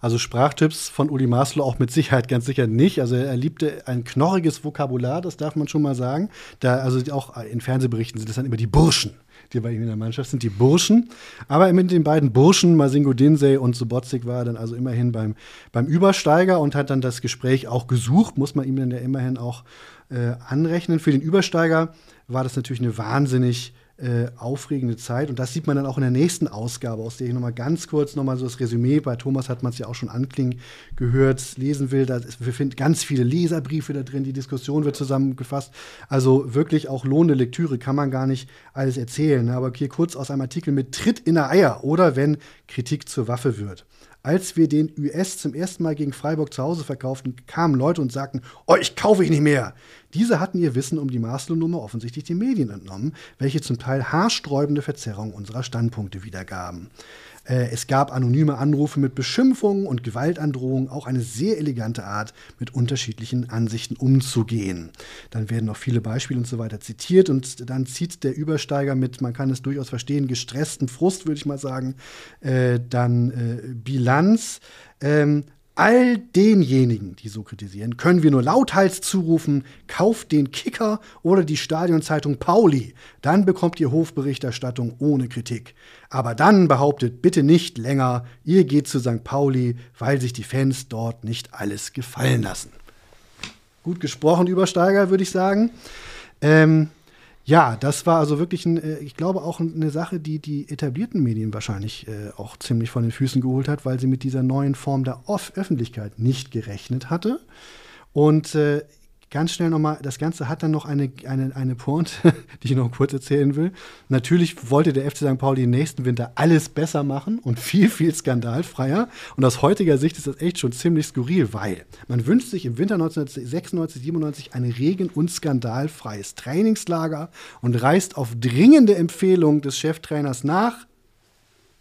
Also Sprachtipps von Uli Maslow auch mit Sicherheit ganz sicher nicht. Also er liebte ein knorriges Vokabular, das darf man schon mal sagen. Da, also auch in Fernsehberichten sind das dann immer die Burschen, die bei ihm in der Mannschaft sind, die Burschen. Aber mit den beiden Burschen, Masingo Dinsey und Subotzik, war er dann also immerhin beim, beim Übersteiger und hat dann das Gespräch auch gesucht, muss man ihm dann ja immerhin auch äh, anrechnen. Für den Übersteiger war das natürlich eine wahnsinnig äh, aufregende Zeit. Und das sieht man dann auch in der nächsten Ausgabe, aus der ich nochmal ganz kurz nochmal so das Resümee, bei Thomas hat man es ja auch schon anklingen gehört, lesen will. Da, wir finden ganz viele Leserbriefe da drin, die Diskussion wird zusammengefasst. Also wirklich auch lohnende Lektüre, kann man gar nicht alles erzählen. Aber hier kurz aus einem Artikel mit Tritt in der Eier oder wenn Kritik zur Waffe wird. Als wir den US zum ersten Mal gegen Freiburg zu Hause verkauften, kamen Leute und sagten, euch kaufe ich nicht mehr. Diese hatten ihr Wissen um die Maslow-Nummer offensichtlich den Medien entnommen, welche zum Teil haarsträubende Verzerrungen unserer Standpunkte wiedergaben. Äh, es gab anonyme Anrufe mit Beschimpfungen und Gewaltandrohungen, auch eine sehr elegante Art, mit unterschiedlichen Ansichten umzugehen. Dann werden noch viele Beispiele und so weiter zitiert und dann zieht der Übersteiger mit, man kann es durchaus verstehen, gestressten Frust, würde ich mal sagen, äh, dann äh, Bilanz. Ähm, All denjenigen, die so kritisieren, können wir nur lauthals zurufen, kauft den Kicker oder die Stadionzeitung Pauli, dann bekommt ihr Hofberichterstattung ohne Kritik. Aber dann behauptet bitte nicht länger, ihr geht zu St. Pauli, weil sich die Fans dort nicht alles gefallen lassen. Gut gesprochen, Übersteiger, würde ich sagen. Ähm, ja, das war also wirklich, ein, äh, ich glaube, auch eine Sache, die die etablierten Medien wahrscheinlich äh, auch ziemlich von den Füßen geholt hat, weil sie mit dieser neuen Form der Off Öffentlichkeit nicht gerechnet hatte. Und äh, ganz schnell nochmal, das Ganze hat dann noch eine, eine, eine Pointe, die ich noch kurz erzählen will. Natürlich wollte der FC St. Pauli im nächsten Winter alles besser machen und viel, viel skandalfreier. Und aus heutiger Sicht ist das echt schon ziemlich skurril, weil man wünscht sich im Winter 1996, 97 ein regen- und skandalfreies Trainingslager und reist auf dringende Empfehlung des Cheftrainers nach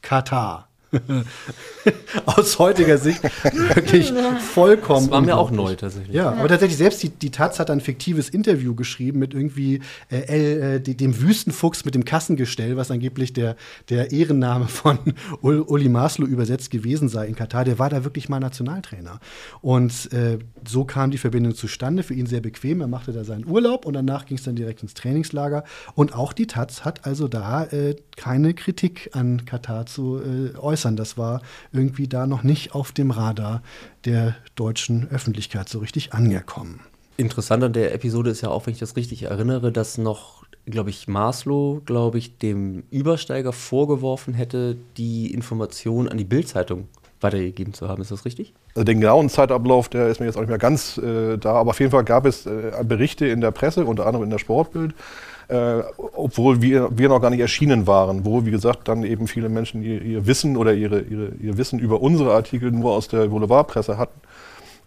Katar. aus heutiger Sicht wirklich vollkommen. Das war mir auch neu tatsächlich. Ja, aber tatsächlich selbst die, die Taz hat ein fiktives Interview geschrieben mit irgendwie äh, äh, dem Wüstenfuchs mit dem Kassengestell, was angeblich der, der Ehrenname von Uli Maslow übersetzt gewesen sei in Katar. Der war da wirklich mal Nationaltrainer. Und äh, so kam die Verbindung zustande. Für ihn sehr bequem. Er machte da seinen Urlaub und danach ging es dann direkt ins Trainingslager. Und auch die Taz hat also da äh, keine Kritik an Katar zu äh, äußern äußern. Das war irgendwie da noch nicht auf dem Radar der deutschen Öffentlichkeit so richtig angekommen. Interessant an der Episode ist ja auch, wenn ich das richtig erinnere, dass noch, glaube ich, Maslow, glaube ich, dem Übersteiger vorgeworfen hätte, die Information an die Bildzeitung weitergegeben zu haben. Ist das richtig? Also den genauen Zeitablauf, der ist mir jetzt auch nicht mehr ganz äh, da, aber auf jeden Fall gab es äh, Berichte in der Presse, unter anderem in der Sportbild, äh, obwohl wir, wir noch gar nicht erschienen waren, wo, wie gesagt, dann eben viele Menschen ihr, ihr Wissen oder ihre, ihre, ihr Wissen über unsere Artikel nur aus der Boulevardpresse hatten.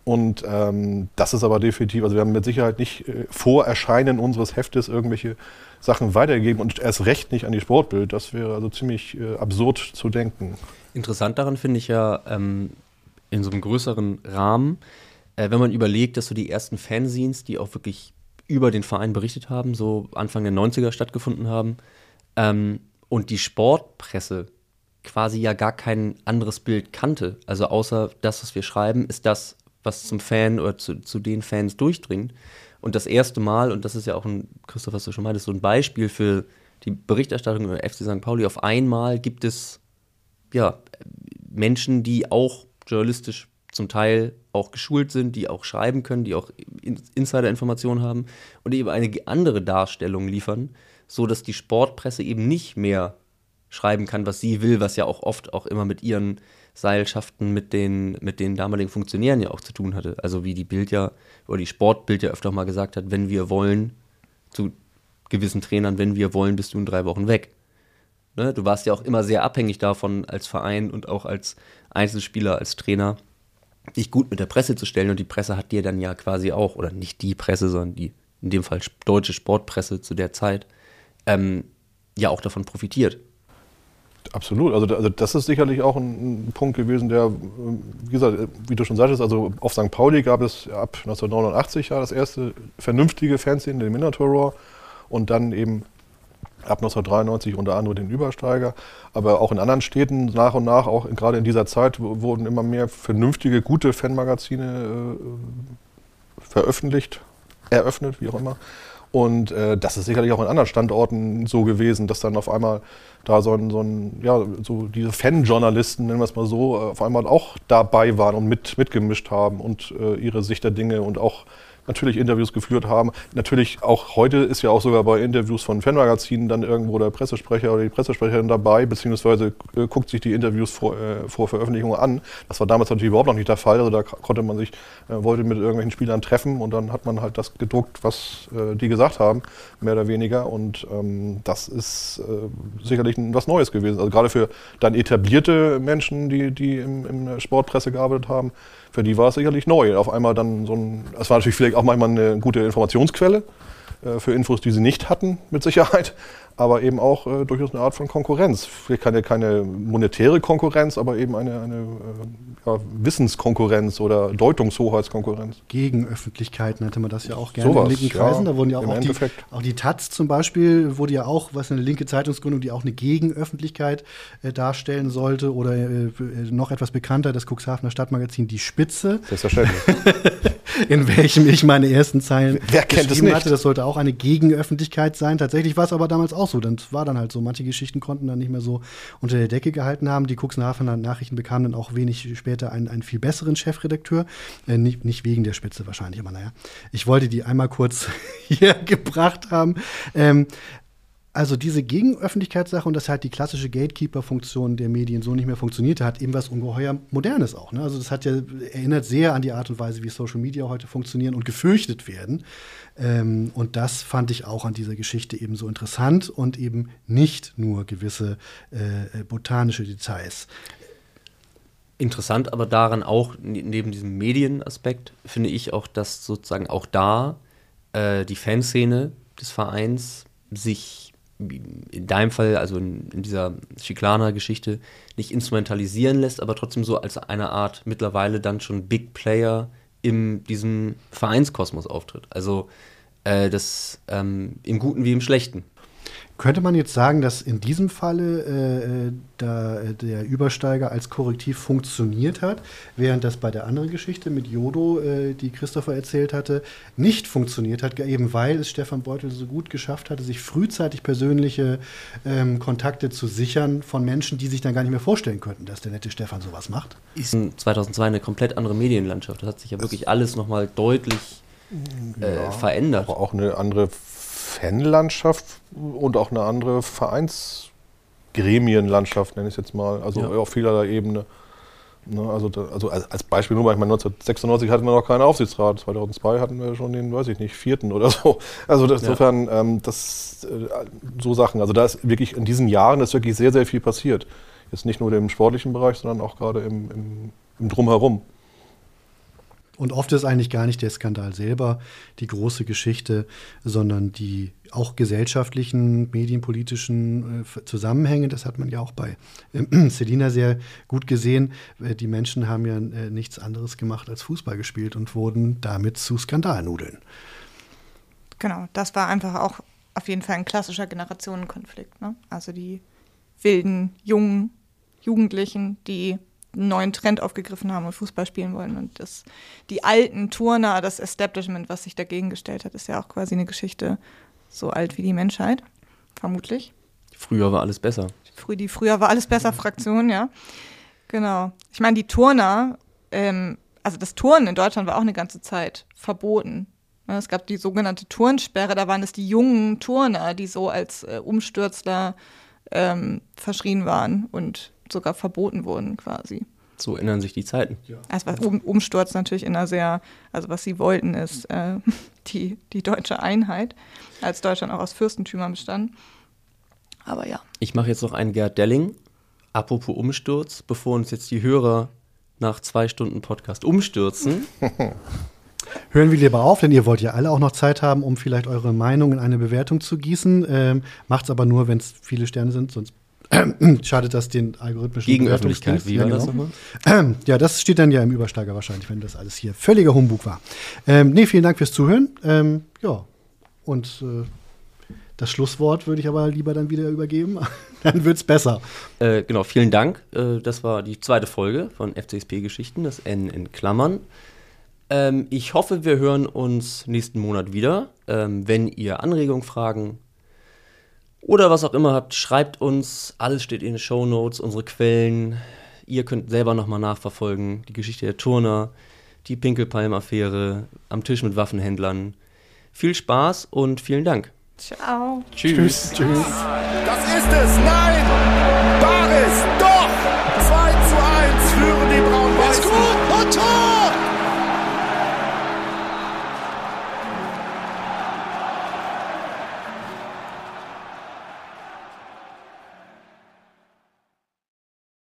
Und ähm, das ist aber definitiv, also wir haben mit Sicherheit nicht äh, vor Erscheinen unseres Heftes irgendwelche Sachen weitergegeben und erst recht nicht an die Sportbild. Das wäre also ziemlich äh, absurd zu denken. Interessant daran finde ich ja ähm, in so einem größeren Rahmen, äh, wenn man überlegt, dass so die ersten Fanzines, die auch wirklich über den Verein berichtet haben, so Anfang der 90er stattgefunden haben. Ähm, und die Sportpresse quasi ja gar kein anderes Bild kannte. Also außer das, was wir schreiben, ist das, was zum Fan oder zu, zu den Fans durchdringt. Und das erste Mal, und das ist ja auch ein, Christoph, was du schon meintest, so ein Beispiel für die Berichterstattung über FC St. Pauli, auf einmal gibt es ja Menschen, die auch journalistisch zum Teil auch geschult sind, die auch schreiben können, die auch Insider-Informationen haben und eben eine andere Darstellung liefern, so dass die Sportpresse eben nicht mehr schreiben kann, was sie will, was ja auch oft auch immer mit ihren Seilschaften mit den, mit den damaligen Funktionären ja auch zu tun hatte. Also wie die Bild ja, oder die Sportbild ja öfter mal gesagt hat, wenn wir wollen, zu gewissen Trainern, wenn wir wollen, bist du in drei Wochen weg. Ne? Du warst ja auch immer sehr abhängig davon als Verein und auch als Einzelspieler, als Trainer, dich gut mit der Presse zu stellen und die Presse hat dir dann ja quasi auch, oder nicht die Presse, sondern die, in dem Fall deutsche Sportpresse zu der Zeit, ähm, ja auch davon profitiert. Absolut, also, also das ist sicherlich auch ein, ein, Punkt gewesen, der, wie gesagt, wie du schon sagtest, also auf St. Pauli gab es ab 1989 ja das erste vernünftige Fernsehen, den Minotaur und dann eben ab 1993 unter anderem den Übersteiger. Aber auch in anderen Städten nach und nach, auch gerade in dieser Zeit, wurden immer mehr vernünftige, gute Fanmagazine äh, veröffentlicht, eröffnet, wie auch immer. Und äh, das ist sicherlich auch in anderen Standorten so gewesen, dass dann auf einmal da so ein, so ein ja, so diese Fanjournalisten, nennen wir es mal so, auf einmal auch dabei waren und mit, mitgemischt haben und äh, ihre Sicht der Dinge und auch natürlich Interviews geführt haben. Natürlich auch heute ist ja auch sogar bei Interviews von Fanmagazinen dann irgendwo der Pressesprecher oder die Pressesprecherin dabei, beziehungsweise äh, guckt sich die Interviews vor, äh, vor Veröffentlichung an. Das war damals natürlich überhaupt noch nicht der Fall. Also da konnte man sich, äh, wollte mit irgendwelchen Spielern treffen und dann hat man halt das gedruckt, was äh, die gesagt haben, mehr oder weniger. Und ähm, das ist äh, sicherlich was Neues gewesen. Also gerade für dann etablierte Menschen, die, die im, im Sportpresse gearbeitet haben, für die war es sicherlich neu. Auf einmal dann so ein, es war natürlich vielleicht auch manchmal eine gute Informationsquelle äh, für Infos, die sie nicht hatten, mit Sicherheit aber eben auch äh, durchaus eine Art von Konkurrenz. Vielleicht keine, keine monetäre Konkurrenz, aber eben eine, eine äh, ja, Wissenskonkurrenz oder Deutungshoheitskonkurrenz. Gegenöffentlichkeit nannte man das ja auch gerne Sowas, in linken Kreisen. ja, da wurden ja auch, auch, die, auch die Taz zum Beispiel, wurde ja auch, was eine linke Zeitungsgründung, die auch eine Gegenöffentlichkeit äh, darstellen sollte. Oder äh, noch etwas bekannter, das Cuxhavener Stadtmagazin Die Spitze. Selbstverständlich. in welchem ich meine ersten Zeilen Wer kennt es geschrieben nicht? hatte. Das sollte auch eine Gegenöffentlichkeit sein. Tatsächlich war es aber damals auch so. Das war dann halt so. Manche Geschichten konnten dann nicht mehr so unter der Decke gehalten haben. Die Cuxhavener Nachrichten bekamen dann auch wenig später einen, einen viel besseren Chefredakteur. Äh, nicht, nicht wegen der Spitze wahrscheinlich, aber naja. Ich wollte die einmal kurz hier gebracht haben. Ähm, also diese Gegenöffentlichkeitssache und dass halt die klassische Gatekeeper-Funktion der Medien so nicht mehr funktionierte, hat eben was ungeheuer Modernes auch. Ne? Also das hat ja erinnert sehr an die Art und Weise, wie Social Media heute funktionieren und gefürchtet werden. Ähm, und das fand ich auch an dieser Geschichte eben so interessant und eben nicht nur gewisse äh, botanische Details. Interessant aber daran auch, ne- neben diesem Medienaspekt, finde ich auch, dass sozusagen auch da äh, die Fanszene des Vereins sich in deinem Fall, also in, in dieser Chiclana-Geschichte, nicht instrumentalisieren lässt, aber trotzdem so als eine Art mittlerweile dann schon Big Player in diesem Vereinskosmos auftritt. Also äh, das ähm, im Guten wie im Schlechten. Könnte man jetzt sagen, dass in diesem Falle äh, da, äh, der Übersteiger als Korrektiv funktioniert hat, während das bei der anderen Geschichte mit Jodo, äh, die Christopher erzählt hatte, nicht funktioniert hat, eben weil es Stefan Beutel so gut geschafft hatte, sich frühzeitig persönliche ähm, Kontakte zu sichern von Menschen, die sich dann gar nicht mehr vorstellen könnten, dass der nette Stefan sowas macht? Ist 2002 eine komplett andere Medienlandschaft. Das hat sich ja wirklich alles nochmal deutlich äh, Ja, verändert. Aber auch eine andere Fanlandschaft und auch eine andere Vereinsgremienlandschaft, nenne ich es jetzt mal. Also Ja. auf vielerlei Ebene. Ne, also, da, also als, Beispiel nur mal, ich meine, 1996 hatten wir noch keinen Aufsichtsrat, 2002 hatten wir schon den, weiß ich nicht, vierten oder so. Also das, Ja. insofern, ähm, das, äh, so Sachen. Also da ist wirklich in diesen Jahren ist wirklich sehr, sehr viel passiert. Jetzt nicht nur im sportlichen Bereich, sondern auch gerade im, im, im Drumherum. Und oft ist eigentlich gar nicht der Skandal selber die große Geschichte, sondern die auch gesellschaftlichen, medienpolitischen äh, Zusammenhänge. Das hat man ja auch bei äh, Selina sehr gut gesehen. Äh, die Menschen haben ja nichts anderes gemacht als Fußball gespielt und wurden damit zu Skandalnudeln. Genau, das war einfach auch auf jeden Fall ein klassischer Generationenkonflikt. Ne? Also die wilden, jungen Jugendlichen, die einen neuen Trend aufgegriffen haben und Fußball spielen wollen. Und das, die alten Turner, das Establishment, was sich dagegen gestellt hat, ist ja auch quasi eine Geschichte so alt wie die Menschheit, vermutlich. Früher war alles besser. Früh, die früher war alles besser Fraktion, ja. Genau. Ich meine, die Turner, ähm, also das Turnen in Deutschland war auch eine ganze Zeit verboten. Ja, Es gab die sogenannte Turnsperre, da waren es die jungen Turner, die so als äh, Umstürzler ähm, verschrien waren und sogar verboten wurden quasi. So ändern sich die Zeiten. Also was um, Umsturz natürlich in einer sehr, also was sie wollten, ist äh, die, die deutsche Einheit, als Deutschland auch aus Fürstentümern bestand. Aber ja. Ich mache jetzt noch einen Gerd Delling. Apropos Umsturz, bevor uns jetzt die Hörer nach zwei Stunden Podcast umstürzen. Hören wir lieber auf, denn ihr wollt ja alle auch noch Zeit haben, um vielleicht eure Meinung in eine Bewertung zu gießen. Ähm, macht's aber nur, wenn es viele Sterne sind, sonst schadet das den algorithmischen Gegenöffentlichkeit, wie war ja, das genau. nochmal? Ähm, ja, das steht dann ja im Übersteiger wahrscheinlich, wenn das alles hier völliger Humbug war. Ähm, nee, vielen Dank fürs Zuhören. Ähm, ja, und äh, das Schlusswort würde ich aber lieber dann wieder übergeben. dann wird's besser. Äh, genau, vielen Dank. Äh, das war die zweite Folge von FCSP-Geschichten, das N in Klammern. Ähm, ich hoffe, wir hören uns nächsten Monat wieder. Ähm, wenn ihr Anregungen, Fragen oder was auch immer habt, schreibt uns. Alles steht in den Show Notes, unsere Quellen. Ihr könnt selber nochmal nachverfolgen. Die Geschichte der Turner, die Pinkelpalm-Affäre, am Tisch mit Waffenhändlern. Viel Spaß und vielen Dank. Ciao. Tschüss. Tschüss. Tschüss. Das ist es. Nein. Bares.